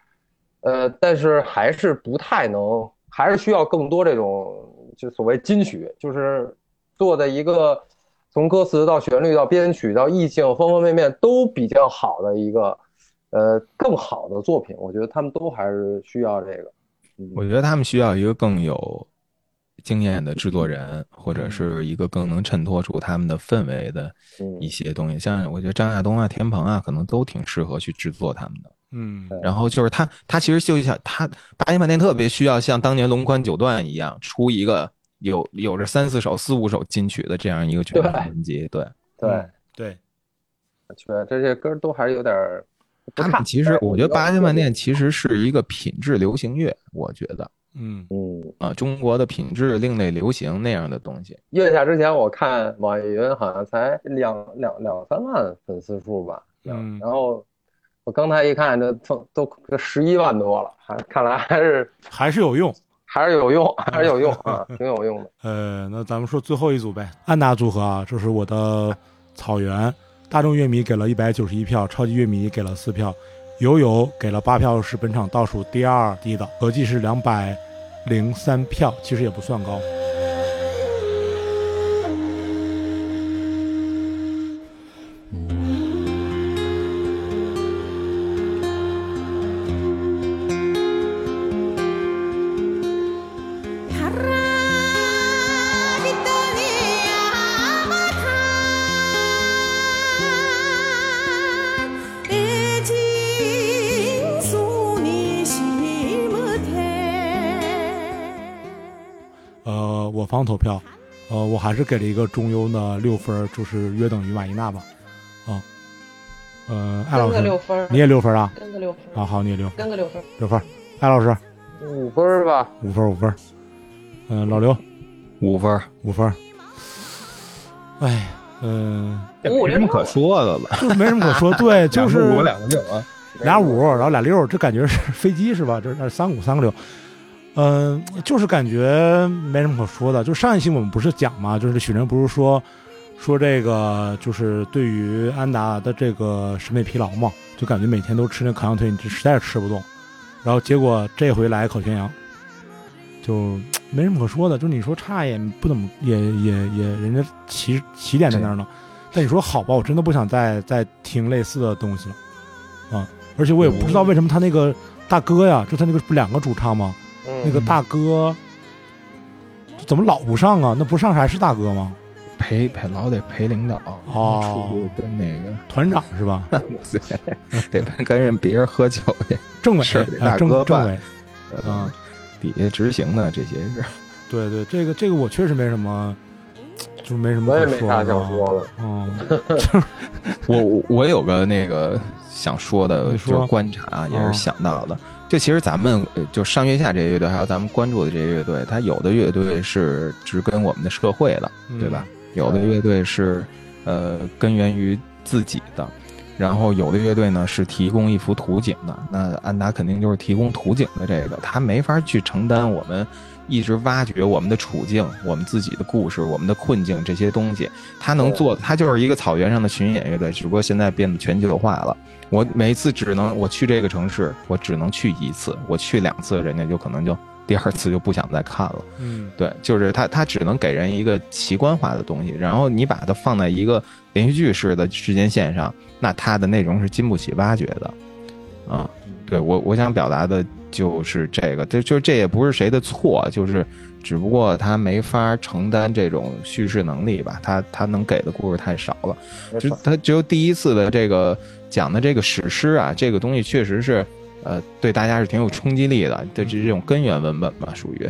B: 呃，但是还是不太能，还是需要更多这种就所谓金曲，就是做的一个从歌词到旋律到编曲到意境方方面面都比较好的一个呃更好的作品，我觉得他们都还是需要这个。嗯
D: 我觉得他们需要一个更有经验的制作人，或者是一个更能衬托出他们的氛围的
B: 嗯
D: 一些东西。像我觉得张亚东啊、田鹏啊，可能都挺适合去制作他们的。
A: 嗯
D: 然后就是他，他其实就像他八年半天特别需要像当年龙宽九段一样，出一个有有着三四首、四五首金曲的这样一个全
B: 对
D: 专辑。对，
B: 对，
A: 对，
B: 确这些歌都还是有点
D: 他们。其实我觉得八千饭店其实是一个品质流行乐，我觉得
A: 嗯
B: 嗯，
D: 啊，中国的品质另类流行那样的东西。
B: 月下之前我看网易云好像才两两两三万粉丝数吧，
A: 嗯
B: 然后我刚才一看，这都都十一万多了，还看来还是
A: 还是有用。
B: 还是有用，还是有用啊，挺有用的。
A: 呃，那咱们说最后一组呗，安达组合啊，这是我的草原，大众乐迷给了一百九十一票，超级乐迷给了四票，友友给了八票，是本场倒数第二低的，合计是两百零三票，其实也不算高。还是给了一个中庸的六分，就是约等于马伊娜吧，啊，呃，艾老师，
C: 分，
A: 你也六分啊？
C: 跟个六分
A: 啊，好，你也六
C: 跟个六分儿。
A: 六分，艾老师
B: 五分儿吧，
A: 五分儿五分儿，嗯、老刘
D: 五分儿，
A: 五分儿，哎，嗯、
D: 没什么可说的了，
A: 就是没什么可说，对，就是
D: 两个五两个六啊。
A: 俩五，然后俩六，这感觉是飞机是吧？这是三五三个六，嗯、就是感觉没什么可说的。就上一期我们不是讲嘛，就是许晨不是说说这个，就是对于安达的这个审美疲劳嘛，就感觉每天都吃那烤羊腿，你这实在是吃不动。然后结果这回来烤全羊，就没什么可说的。就你说差也不怎么，也也也，人家起起点在那儿呢。但你说好吧，我真的不想再再听类似的东西了，啊！而且我也不知道为什么他那个大哥呀，就他那个不两个主唱吗？
B: 嗯，
A: 那个大哥怎么老不上啊？那不上还是大哥吗？
D: 陪陪老得陪领导
A: 哦
D: 跟那个
A: 团长是吧？
D: 得跟人别人喝酒去，
A: 政委
D: 是
A: 哎政
D: 大哥办
A: 政委，嗯，
D: 底下执行的这些是。
A: 对对，这个这个我确实没什么，就没什么
B: 我也没啥
A: 的
B: 想说的。
A: 嗯，
D: 我我我有个那个想说的，
A: 你说
D: 就是观察，也
A: 哦
D: 是想到的。就其实咱们呃就上月下这些乐队，还有咱们关注的这些乐队，它有的乐队是植根我们的社会的，
A: 嗯
D: 对吧？有的乐队是呃根源于自己的，然后有的乐队呢是提供一幅图景的。那安达肯定就是提供图景的这个，他没法去承担我们一直挖掘我们的处境、我们自己的故事、我们的困境这些东西。他能做，他就是一个草原上的巡演乐队，只不过现在变得全球化了。我每一次只能我去这个城市，我只能去一次，我去两次，人家就可能就第二次就不想再看了。
A: 嗯
D: 对，就是他他只能给人一个奇观化的东西，然后你把它放在一个连续剧式的时间线上，那它的内容是经不起挖掘的，啊，对我我想表达的就是这个，这就这也不是谁的错，就是只不过他没法承担这种叙事能力吧，他他能给的故事太少了，就他只有第一次的这个讲的这个史诗啊，这个东西确实是，呃，对大家是挺有冲击力的，这这这种根源文本吧，属于。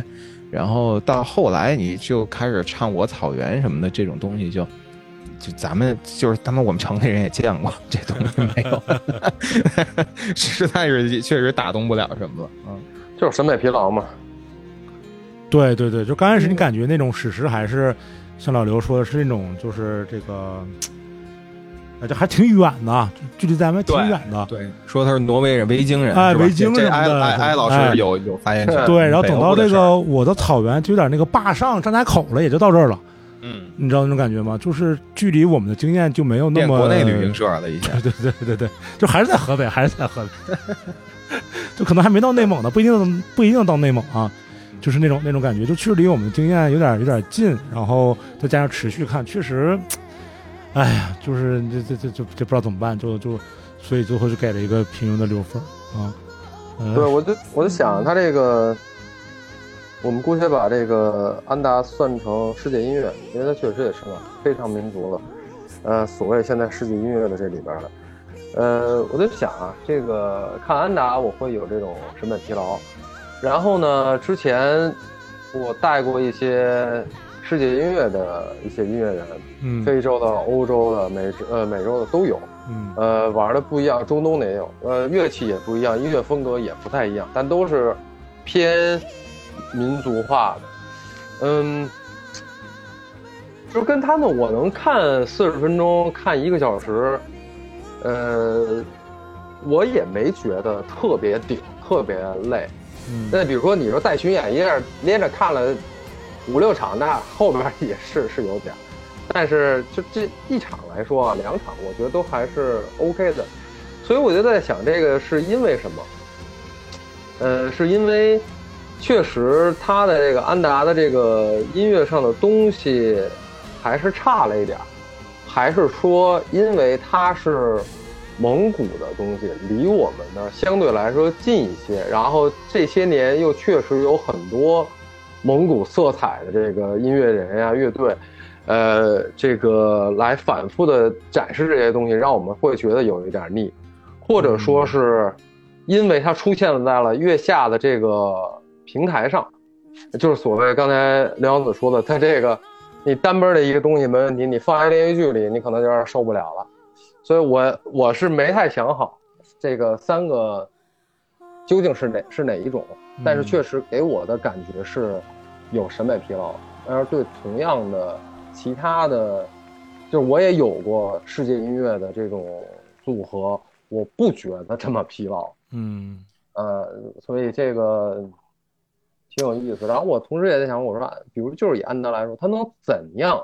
D: 然后到后来你就开始唱我草原什么的这种东西就，就咱们就是他妈我们城里人也见过这东西没有，实在是确实打动不了什么了，嗯。
B: 就是审美疲劳嘛。
A: 对对对，就刚开始你
C: 嗯
A: 感觉那种史诗还是像老刘说的是那种就是这个，啊，这还挺远的，距离咱们挺远的。
D: 对，说他是挪威人、维京人，
A: 哎维京
D: 人这
A: 什么的
D: 艾艾艾老
A: 哎
D: 师有有发言权。
A: 对，然后等到这个我的草原就有点那个坝上张家口了，也就到这儿了，
D: 嗯，
A: 你知道那种感觉吗？就是距离我们的经验就没有那么
D: 变国内旅行社了，已经。
A: 对对对对对，就还是在河北，还是在河北，就可能还没到内蒙呢，不一定不一定到内蒙啊，就是那种那种感觉，就距离我们的经验有点有点近，然后再加上持续看，确实，哎呀，就是这这这这这不知道怎么办，就就所以最后就给了一个平庸的六分啊。呃
B: 对，我就我就想他这个，我们姑且把这个安达算成世界音乐，因为它确实也是个非常民族了，呃，所谓现在世界音乐的这里边的，呃，我在想啊，这个看安达我会有这种审美疲劳，然后呢，之前我带过一些世界音乐的一些音乐人，
A: 嗯。
B: 非洲的、欧洲的、美呃美洲的都有，
A: 嗯。
B: 呃，玩的不一样，中东的也有，呃，乐器也不一样，音乐风格也不太一样，但都是偏民族化的。嗯，就跟他们，我能看四十分钟，看一个小时，呃，我也没觉得特别顶，特别累。
A: 嗯
B: 那比如说，你说带巡演一下连着看了五六场，那后边也是是有点，但是就这一场来说啊，两场我觉得都还是 OK 的，所以我就在想，这个是因为什么？呃，是因为确实他的这个安达的这个音乐上的东西还是差了一点儿，还是说因为它是蒙古的东西，离我们呢相对来说近一些，然后这些年又确实有很多蒙古色彩的这个音乐人呀、乐队，呃，这个来反复的展示这些东西，让我们会觉得有一点腻，或者说是因为它出现在了月下的这个平台上，就是所谓刚才梁阳子说的，它这个你单边的一个东西没问题，你放在连续剧里，你可能有点受不了了。所以我我是没太想好这个三个究竟是哪是哪一种，但是确实给我的感觉是有审美疲劳。但是对同样的其他的，就是我也有过世界音乐的这种组合，我不觉得这么疲劳。
A: 嗯
B: 呃，所以这个挺有意思。然后我同时也在想，我说，比如就是以安德来说，他能怎样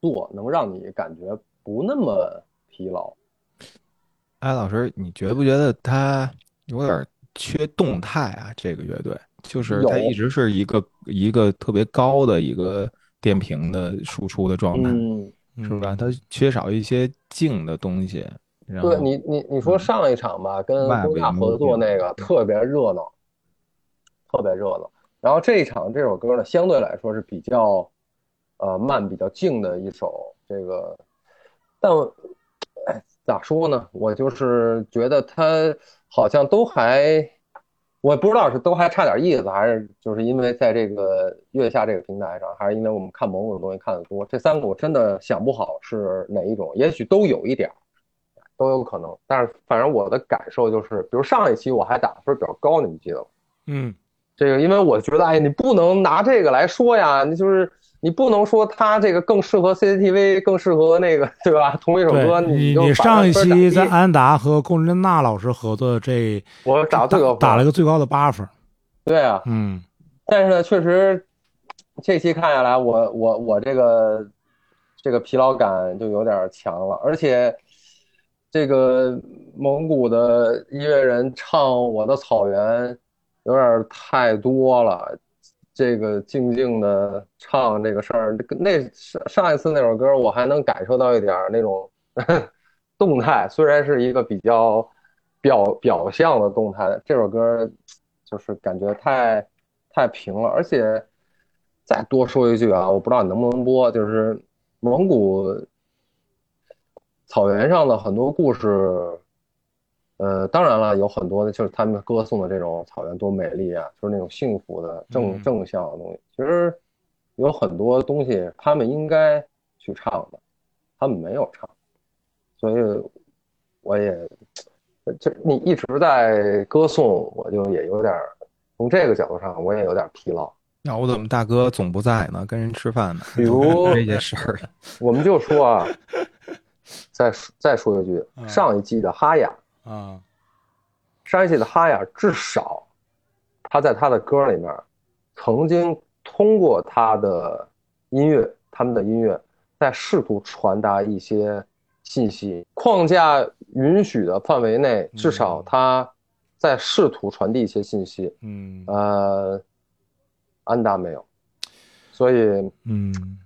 B: 做能让你感觉不那么疲劳？
D: 哎老师，你觉不觉得他有点缺动态啊？这个乐队就是他一直是一个一个特别高的一个电瓶的输出的状态，
B: 嗯，
D: 是吧？他缺少一些静的东西。
B: 对你，你你说上一场吧，跟
D: 外
B: 东亚合作那个特别热闹，特别热闹。然后这一场这首歌呢，相对来说是比较呃慢、比较静的一首这个，但咋说呢？我就是觉得它好像都还，我不知道是都还差点意思，还是就是因为在这个月下这个平台上，还是因为我们看蒙古的东西看得多。这三个我真的想不好是哪一种，也许都有一点。都有可能，但是反正我的感受就是，比如上一期我还打分比较高，你们记得吗？
A: 嗯
B: 这个，因为我觉得，哎，你不能拿这个来说呀，你就是你不能说他这个更适合 CCTV，更适合那个，对吧？同一首歌，
A: 你你上一期在安达和龚琳娜老师合作的这
B: 我打最高分
A: 打了个最高的八分，
B: 对啊，
A: 嗯。
B: 但是呢，确实这期看下来，我我我这个这个疲劳感就有点强了，而且这个蒙古的音乐人唱《我的草原》有点太多了，这个静静的唱这个事儿，那上上一次那首歌我还能感受到一点那种 动态，虽然是一个比较表表象的动态，这首歌就是感觉太太平了，而且再多说一句啊，我不知道你能不能播，就是蒙古草原上的很多故事，呃，当然了，有很多的就是他们歌颂的这种草原多美丽啊，就是那种幸福的正
A: 嗯
B: 正向的东西。其实有很多东西他们应该去唱的，他们没有唱，所以我也就你一直在歌颂，我就也有点从这个角度上，我也有点疲劳。
D: 那我怎么大哥总不在呢？跟人吃饭呢？
B: 比如
D: 这些事儿，
B: 我们就说啊，再说再说一句，
A: 嗯
B: 上一季的哈雅，
A: 啊，
B: 山西的哈雅至少他在他的歌里面曾经通过他的音乐，他们的音乐在试图传达一些信息，框架允许的范围内，至少他在试图传递一些信息。
A: 嗯。
B: 呃，安达没有，所以
A: 嗯，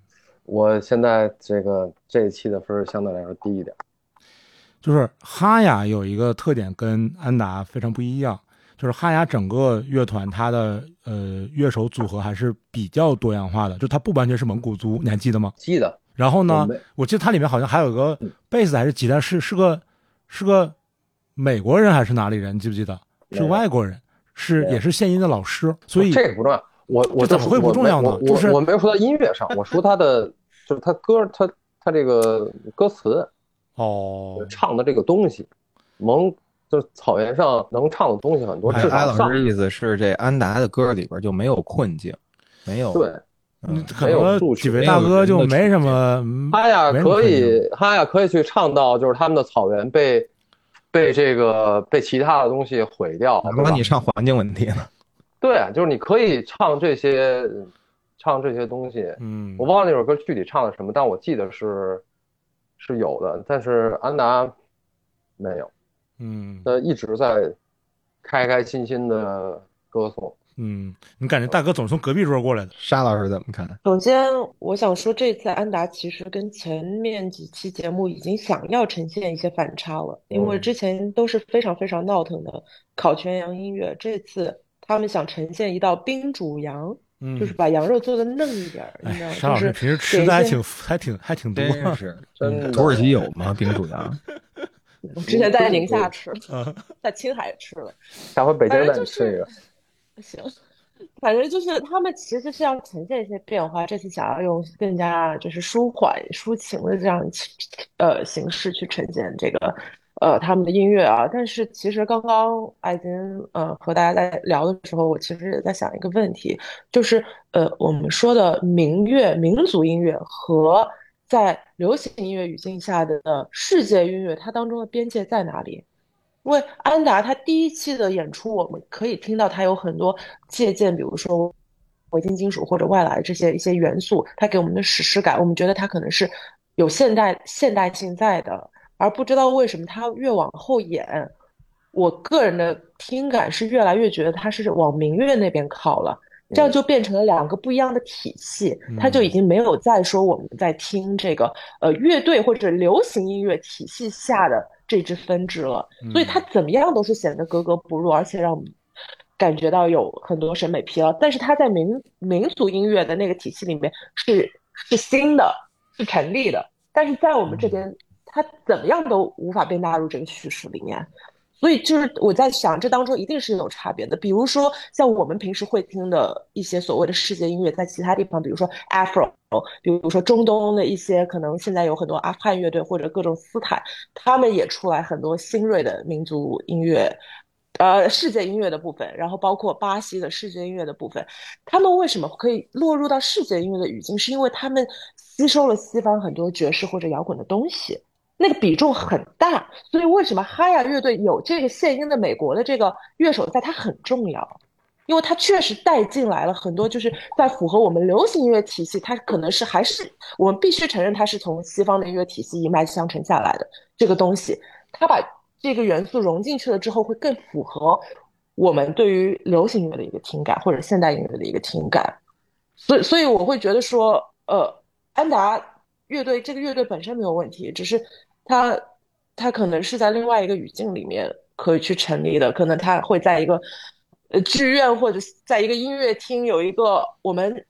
B: 我现在这个这一期的分相对来说低一点。
A: 就是哈雅有一个特点跟安达非常不一样，就是哈雅整个乐团它的呃乐手组合还是比较多样化的，就它不完全是蒙古族，你还记得吗？
B: 记得
A: 然后呢
B: 我
A: 记得它里面好像还有一个
B: 嗯
A: 贝斯还是吉他，是是个是个美国人还是哪里人？你记不记得？是外国人，是也是现音的老师，所以
B: 这个不重要，我我
A: 这怎么会不重要呢就是
B: 我我没有说到音乐上，我说他的就是他歌他他这个歌词
A: 哦，
B: 唱的这个东西，蒙就是草原上能唱的东西很多，
D: 艾老师的意思是，这安达的歌里边就没有困境，没有
B: 对。没有
A: 几位大哥就没什么，
B: 哈雅
A: 没什么
B: 可以，他呀可以去唱到，就是他们的草原被被这个被其他的东西毁掉，
D: 哪怕
B: 对吧
D: 你唱环境问题呢？
B: 对啊，就是你可以唱这些，唱这些东西。
A: 嗯
B: 我忘了那首歌具体唱的什么，但我记得是是有的，但是安达没有，
A: 嗯
B: 他一直在开开心心的歌颂。
A: 嗯，你感觉大哥总是从隔壁桌过来的，
D: 沙老师怎么看？
C: 首先，我想说，这次安达其实跟前面几期节目已经想要呈现一些反差了，因为
B: 嗯
C: 之前都是非常非常闹腾的烤全羊音乐，这次他们想呈现一道冰煮羊，
A: 嗯，
C: 就是把羊肉做的嫩一点儿，你知道
A: 哎，沙老师平时吃的还挺还挺还挺多，
D: 真是，
B: 真的
D: 土耳其有 吗？冰煮羊？
C: 我之前在宁夏吃在青海吃了。
B: 下回北京带
C: 反正就是
B: 你吃一个。
C: 行，反正就是他们其实是要呈现一些变化，这次想要用更加就是舒缓、抒情的这样呃形式去呈现这个呃他们的音乐啊。但是其实刚刚艾金呃和大家在聊的时候，我其实也在想一个问题，就是呃我们说的民乐、民族音乐和在流行音乐语境下的世界音乐，它当中的边界在哪里？因为安达他第一期的演出，我们可以听到他有很多借鉴，比如说维京金属或者外来这些一些元素，他给我们的史诗感，我们觉得他可能是有现代现代性在的，而不知道为什么他越往后演，我个人的听感是越来越觉得他是往民乐那边靠了。这样就变成了两个不一样的体系，他就已经没有再说我们在听这个呃乐队或者流行音乐体系下的这支分支了，所以它怎么样都是显得格格不入，而且让我们感觉到有很多审美疲劳。但是他在民民族音乐的那个体系里面是是新的，是成立的，但是在我们这边，它怎么样都无法被纳入这个叙事里面。所以就是我在想，这当中一定是有差别的。比如说，像我们平时会听的一些所谓的世界音乐，在其他地方，比如说 Afro，比如说中东的一些，可能现在有很多阿富汗乐队或者各种斯坦，他们也出来很多新锐的民族音乐，呃，世界音乐的部分，然后包括巴西的世界音乐的部分，他们为什么可以落入到世界音乐的语境？是因为他们吸收了西方很多爵士或者摇滚的东西。那个比重很大，所以为什么哈雅乐队有这个现音的美国的这个乐手在，它很重要，因为它确实带进来了很多，就是在符合我们流行音乐体系，它可能是还是我们必须承认它是从西方的音乐体系一脉相承下来的这个东西，它把这个元素融进去了之后，会更符合我们对于流行音乐的一个听感或者现代音乐的一个听感，所以所以我会觉得说，呃，安达。乐队这个乐队本身没有问题，只是它它可能是在另外一个语境里面可以去成立的，可能它会在一个呃剧院或者在一个音乐厅有一个我们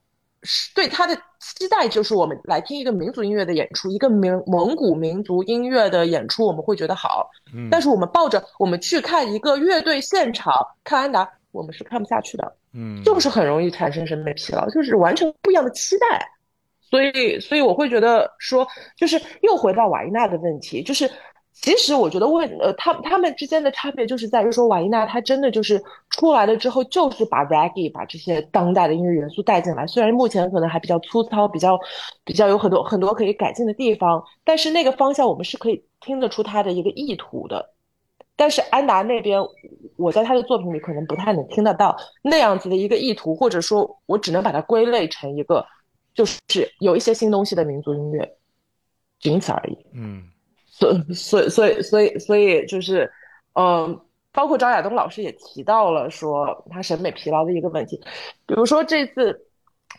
C: 对它的期待就是我们来听一个民族音乐的演出，一个民蒙古民族音乐的演出，我们会觉得好。
A: 嗯
C: 但是我们抱着我们去看一个乐队现场看安达，我们是看不下去的，
A: 嗯，
C: 就是很容易产生审美疲劳，就是完全不一样的期待。所以，所以我会觉得说，就是又回到瓦伊娜的问题，就是其实我觉得问呃，他他们之间的差别就是在于说，瓦伊娜她真的就是出来了之后，就是把 reggae 把这些当代的音乐元素带进来。虽然目前可能还比较粗糙，比较比较有很多很多可以改进的地方，但是那个方向我们是可以听得出他的一个意图的。但是安达那边，我在他的作品里可能不太能听得到那样子的一个意图，或者说我只能把它归类成一个，就是有一些新东西的民族音乐，仅此而已。
A: 嗯。
C: 所所以所以所以所以就是，嗯，包括张亚东老师也提到了说他审美疲劳的一个问题，比如说这次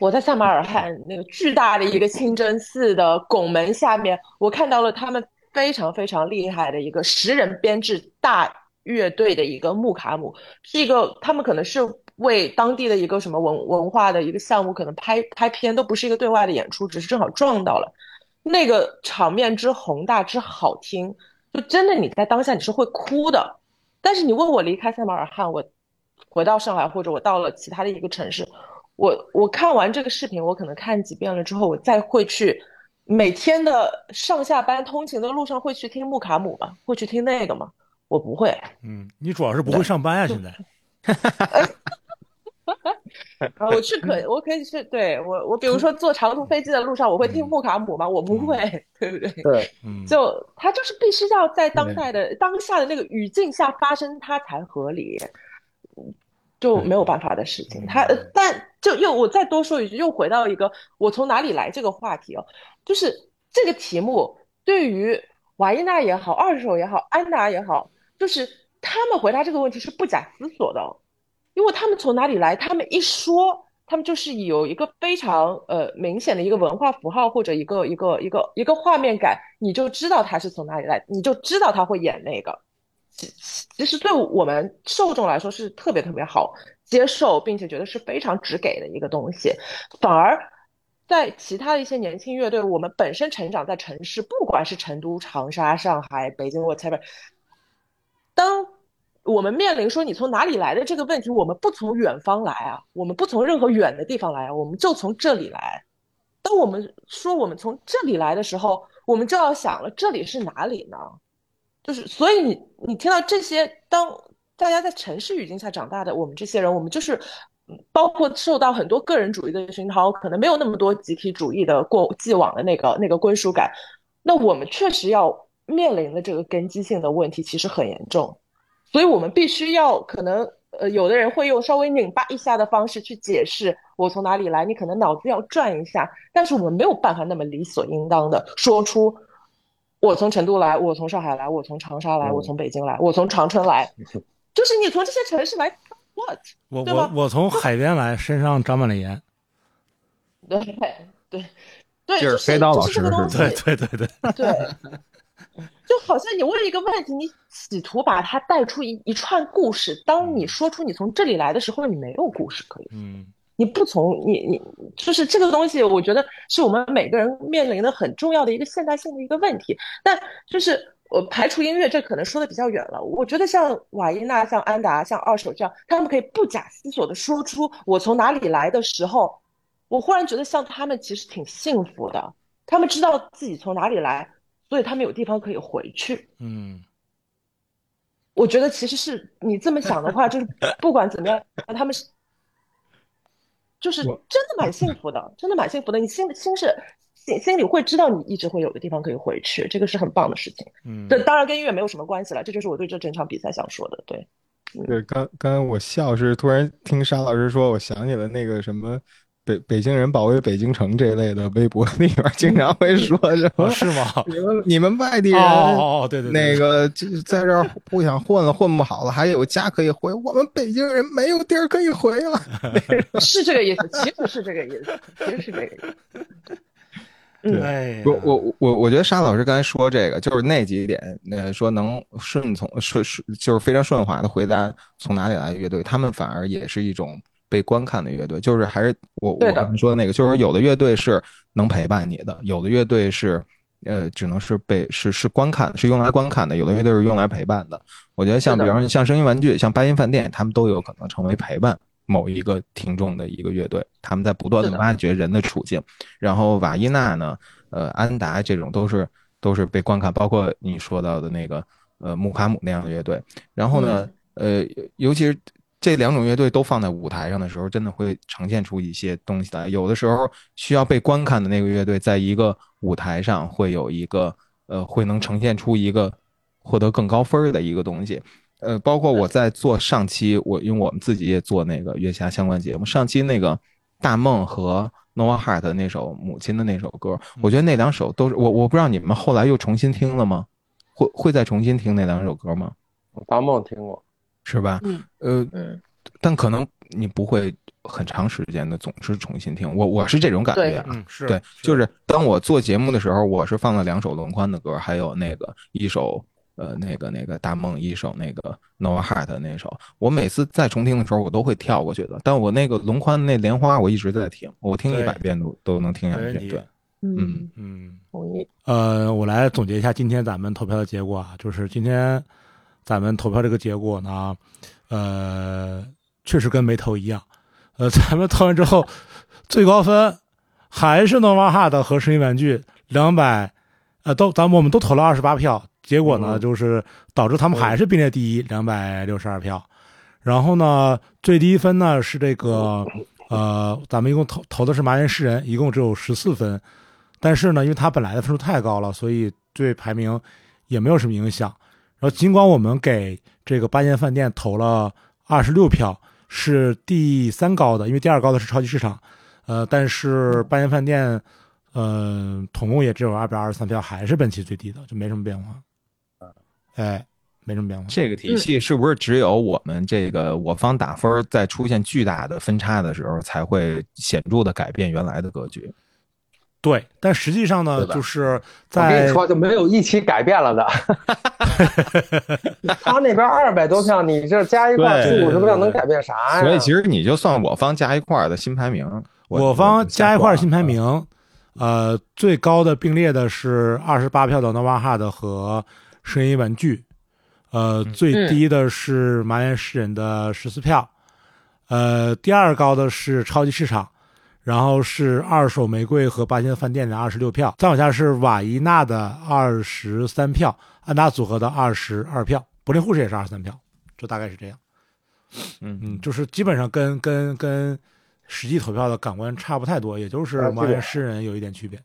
C: 我在萨马尔罕那个巨大的一个清真寺的拱门下面，我看到了他们非常非常厉害的一个十人编制大乐队的一个木卡姆，是一个他们可能是为当地的一个什么文文化的一个项目，可能拍拍片都不是一个对外的演出，只是正好撞到了。那个场面之宏大之好听，就真的你在当下你是会哭的。但是你问我离开塞马尔罕，我回到上海或者我到了其他的一个城市，我我看完这个视频，我可能看几遍了之后，我再会去每天的上下班通勤的路上会去听穆卡姆吗？会去听那个吗？我不会。
A: 嗯，你主要是不会上班啊，现在。
C: 啊，我是可，我可以是对我我比如说坐长途飞机的路上，我会听穆卡姆吗？我不会，对不对？
B: 对，
A: 嗯，
C: 就他就是必须要在当代的当下的那个语境下发生，它才合理，就没有办法的事情。它呃但就又我再多说一句，又回到一个我从哪里来这个话题哦，就是这个题目对于瓦伊娜也好，二手也好，安达也好，就是他们回答这个问题是不假思索的哦，因为他们从哪里来，他们一说。他们就是有一个非常呃明显的一个文化符号或者一个一个一个一个画面感，你就知道他是从哪里来，你就知道他会演那个。其其实对我们受众来说是特别特别好接受，并且觉得是非常直给的一个东西。反而在其他的一些年轻乐队，我们本身成长在城市，不管是成都、长沙、上海、北京，whatever，当我们面临说你从哪里来的这个问题，我们不从远方来啊，我们不从任何远的地方来啊，我们就从这里来。当我们说我们从这里来的时候，我们就要想了，这里是哪里呢？就是，所以你你听到这些，当大家在城市语境下长大的我们这些人，我们就是包括受到很多个人主义的熏陶，可能没有那么多集体主义的过既往的那个那个归属感。那我们确实要面临的这个根基性的问题，其实很严重。所以我们必须要可能呃，有的人会用稍微拧巴一下的方式去解释我从哪里来，你可能脑子要转一下，但是我们没有办法那么理所应当的说出我从成都来，我从上海来，我从长沙来，我从北京来，我从长春来，就是你从这些城市来，what？
A: 我我我从海边来，身上长满了盐。
C: 对 对对，就是
D: 飞刀老师
C: 东西
A: 对对对对，
C: 对，就好像你问一个问题，你企图把它带出一一串故事。当你说出你从这里来的时候，你没有故事可以，
A: 嗯
C: 你不从你你就是这个东西，我觉得是我们每个人面临的很重要的一个现代性的一个问题。但就是我排除音乐，这可能说的比较远了。我觉得像瓦伊娜、像安达、像二手这样，他们可以不假思索的说出我从哪里来的时候，我忽然觉得像他们其实挺幸福的。他们知道自己从哪里来，所以他们有地方可以回去。
A: 嗯
C: 我觉得其实是你这么想的话，就是不管怎么样，他们是就是真的蛮幸福的，真的蛮幸福的。你心心是心心里会知道你一直会有个地方可以回去，这个是很棒的事情。
A: 嗯，
C: 这当然跟音乐没有什么关系了，这就是我对这整场比赛想说的。对，
D: 对，刚刚我笑是突然听沙老师说，我想起了那个什么北北京人保卫北京城这一类的微博里边经常会说什么
A: 哦是吗？
D: 你们你们外地
A: 哦
D: 人
A: 哦哦，对对对，
D: 那个就在这儿不想混了，混不好了，还有家可以回。我们北京人没有地儿可以回了。
C: 是这个意思，其实是这个意思，其实是这个意思。对，
A: 哎，
D: 我我我我觉得沙老师刚才说这个，就是那几点，呃，说能顺从顺顺，就是非常顺滑的回答从哪里来的乐队，他们反而也是一种被观看的乐队，就是还是我我刚才说的那个，就是有的乐队是能陪伴你的，有的乐队是呃只能是被是是观看，是用来观看的，有的乐队是用来陪伴的。我觉得像比方说像声音玩具、像八音饭店，他们都有可能成为陪伴。某一个听众的一个乐队，他们在不断的挖掘人的处境。然后瓦伊娜呢，呃，安达这种都是都是被观看，包括你说到的那个呃穆卡姆那样的乐队。然后呢，呃，尤其是这两种乐队都放在舞台上的时候，真的会呈现出一些东西来。有的时候需要被观看的那个乐队，在一个舞台上会有一个呃，会能呈现出一个获得更高分儿的一个东西。呃，包括我在做上期，我因为我们自己也做那个月下相关节目，上期那个大梦和 Noah Hart 那首母亲的那首歌，我觉得那两首都是我我不知道你们后来又重新听了吗？会会再重新听那两首歌吗？
B: 大梦听过，
D: 是吧？
C: 嗯
D: 呃，
C: 嗯，
D: 但可能你不会很长时间的总是重新听，我我是这种感觉啊。
A: 嗯，是
D: 对，就是当我做节目的时候，我是放了两首龙宽的歌，还有那个一首呃那个那个大梦，一首那个 Noah Hart 那首。我每次再重听的时候，我都会跳过去的。但我那个龙宽那莲花，我一直在听，我听一百遍都都能听下去。对，
C: 嗯，
A: 嗯。
C: 同意。
A: 呃，我来总结一下今天咱们投票的结果啊，就是今天咱们投票这个结果呢，呃，确实跟没投一样。呃，咱们投完之后，最高分还是 Nova Hard 和声音玩具两百，呃，都咱们我们都投了二十八票，结果呢、
B: 嗯
A: 就是导致他们还是并列第一，两百六十二票。然后呢，最低分呢是这个，呃，咱们一共投投的是麻原诗人，一共只有十四分。但是呢，因为他本来的分数太高了，所以对排名也没有什么影响。然后尽管我们给这个八间饭店投了二十六票，是第三高的，因为第二高的是超级市场，呃，但是八间饭店，呃，总共也只有二百二十三票，还是本期最低的，就没什么变化。哎，没什么变化。
D: 这个体系是不是只有我们这个我方打分儿在出现巨大的分差的时候，才会显著的改变原来的格局？
A: 对，但实际上呢，就是
B: 我跟
A: 在
B: 你说就没有一起改变了的。他那边二百多票，你这加一块
D: 对
B: 四五十票能改变啥呀？
D: 所以其实你就算我方加一块儿的新排名，
A: 我方加一块儿新排，
D: 我
A: 名，呃，最高的并列的是二十八票的 Nova Hard 和声音玩具，呃，最低的是麻原诗人的十四票，呃，第二高的是超级市场，然后是二手玫瑰和八仙饭店的二十六票，再往下是瓦伊娜的二十三票，安达组合的二十二票，柏林护士也是二十三票，就大概是这样。
D: 嗯
A: 嗯，就是基本上跟跟跟实际投票的感官差不太多，也就是麻原诗人有一点区别。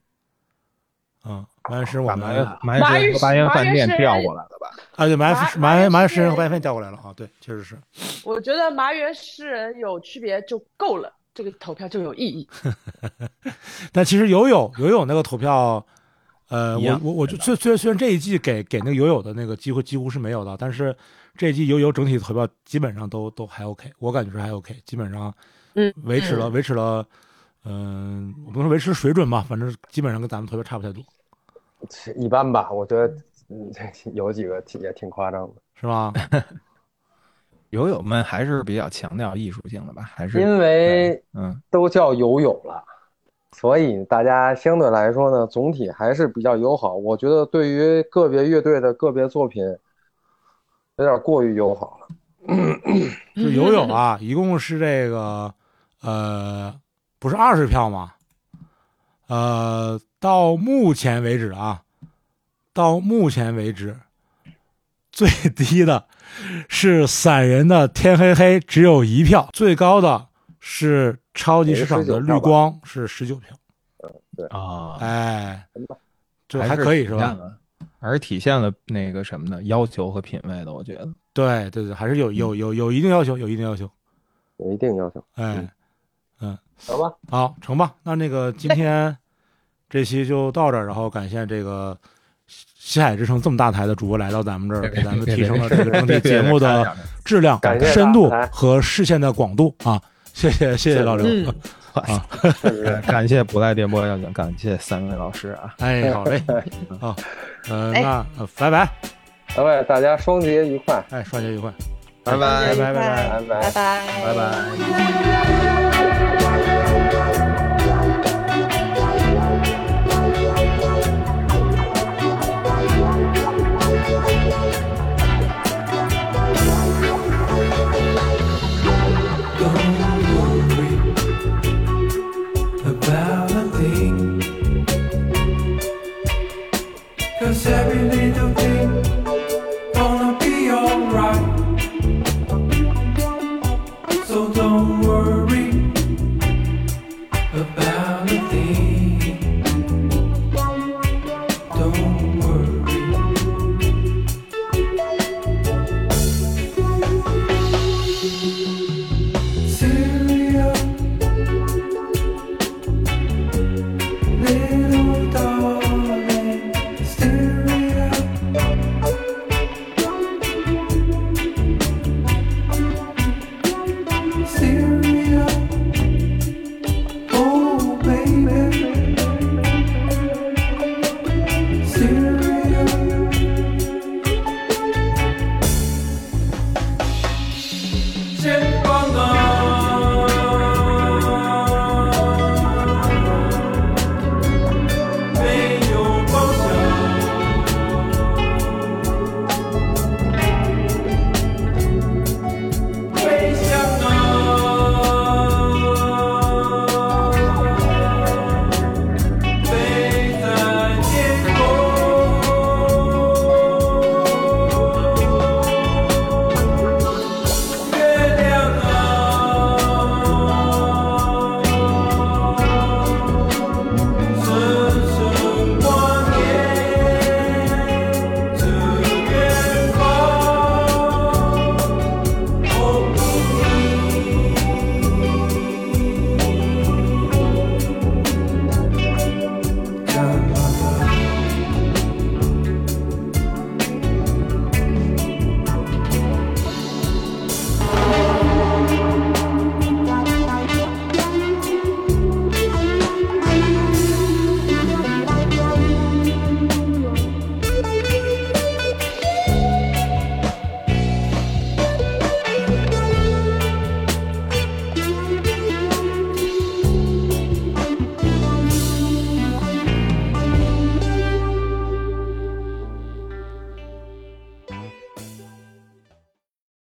A: 嗯，麻原诗人我们
D: 把麻原麻
C: 麻原
D: 原和八仙饭店
C: 麻原是
D: 调过来了吧？
A: 啊，对，麻原
C: 麻
A: 麻原麻
C: 麻原诗人
A: 和白饭调过来了啊，对，确实是。
C: 我觉得麻原诗人有区别就够了，这个投票就有意义。
A: 但其实游泳游泳那个投票，呃，我我我就虽虽然虽然这一季给给那个游泳的那个机会几乎是没有的，但是这一季游泳整体投票基本上都都还 OK，我感觉是还 OK，基本上
C: 嗯，
A: 维持了维持了，嗯、我不能说维持水准吧，反正基本上跟咱们投票差不太多，
B: 一般吧，我觉得嗯，这 有几个挺也挺夸张的，
A: 是吧？
D: 友友们还是比较强调艺术性的吧？还是
B: 因为
D: 嗯
B: 都叫友友了，所以大家相对来说呢，总体还是比较友好。我觉得对于个别乐队的个别作品，有点过于友好了。
A: 就游泳啊，一共是这个呃，不是二十票吗？呃，到目前为止啊，到目前为止，最低的是散人的天黑黑，只有一票；最高的是超级市场的绿光，是十九票。
D: 啊，
A: 哎，这还
D: 还
A: 可以是吧？
D: 还是体现了那个什么的要求和品味的，我觉得。
A: 对对对，还是有有有有一定要求，有一定要求。
B: 有一定要求，
A: 哎，
B: 嗯，成吧？
A: 好，成吧。那那个今天这期就到这儿，然后感谢这个西海之声这么大台的主播来到咱们这儿，给咱们提升了这个整体节目的质量深度和视线的广度啊！谢谢谢谢老刘。
C: 嗯
A: 啊，
D: 感谢不赖电波要讲，感谢三位老师啊！
A: 哎，好嘞，好，呃，
C: 哎
A: 那呃拜拜，
B: 各位大家双节愉快，
A: 哎，双节愉快。
D: 拜拜
A: 拜拜拜拜
B: 拜拜
C: 拜拜
D: 拜拜。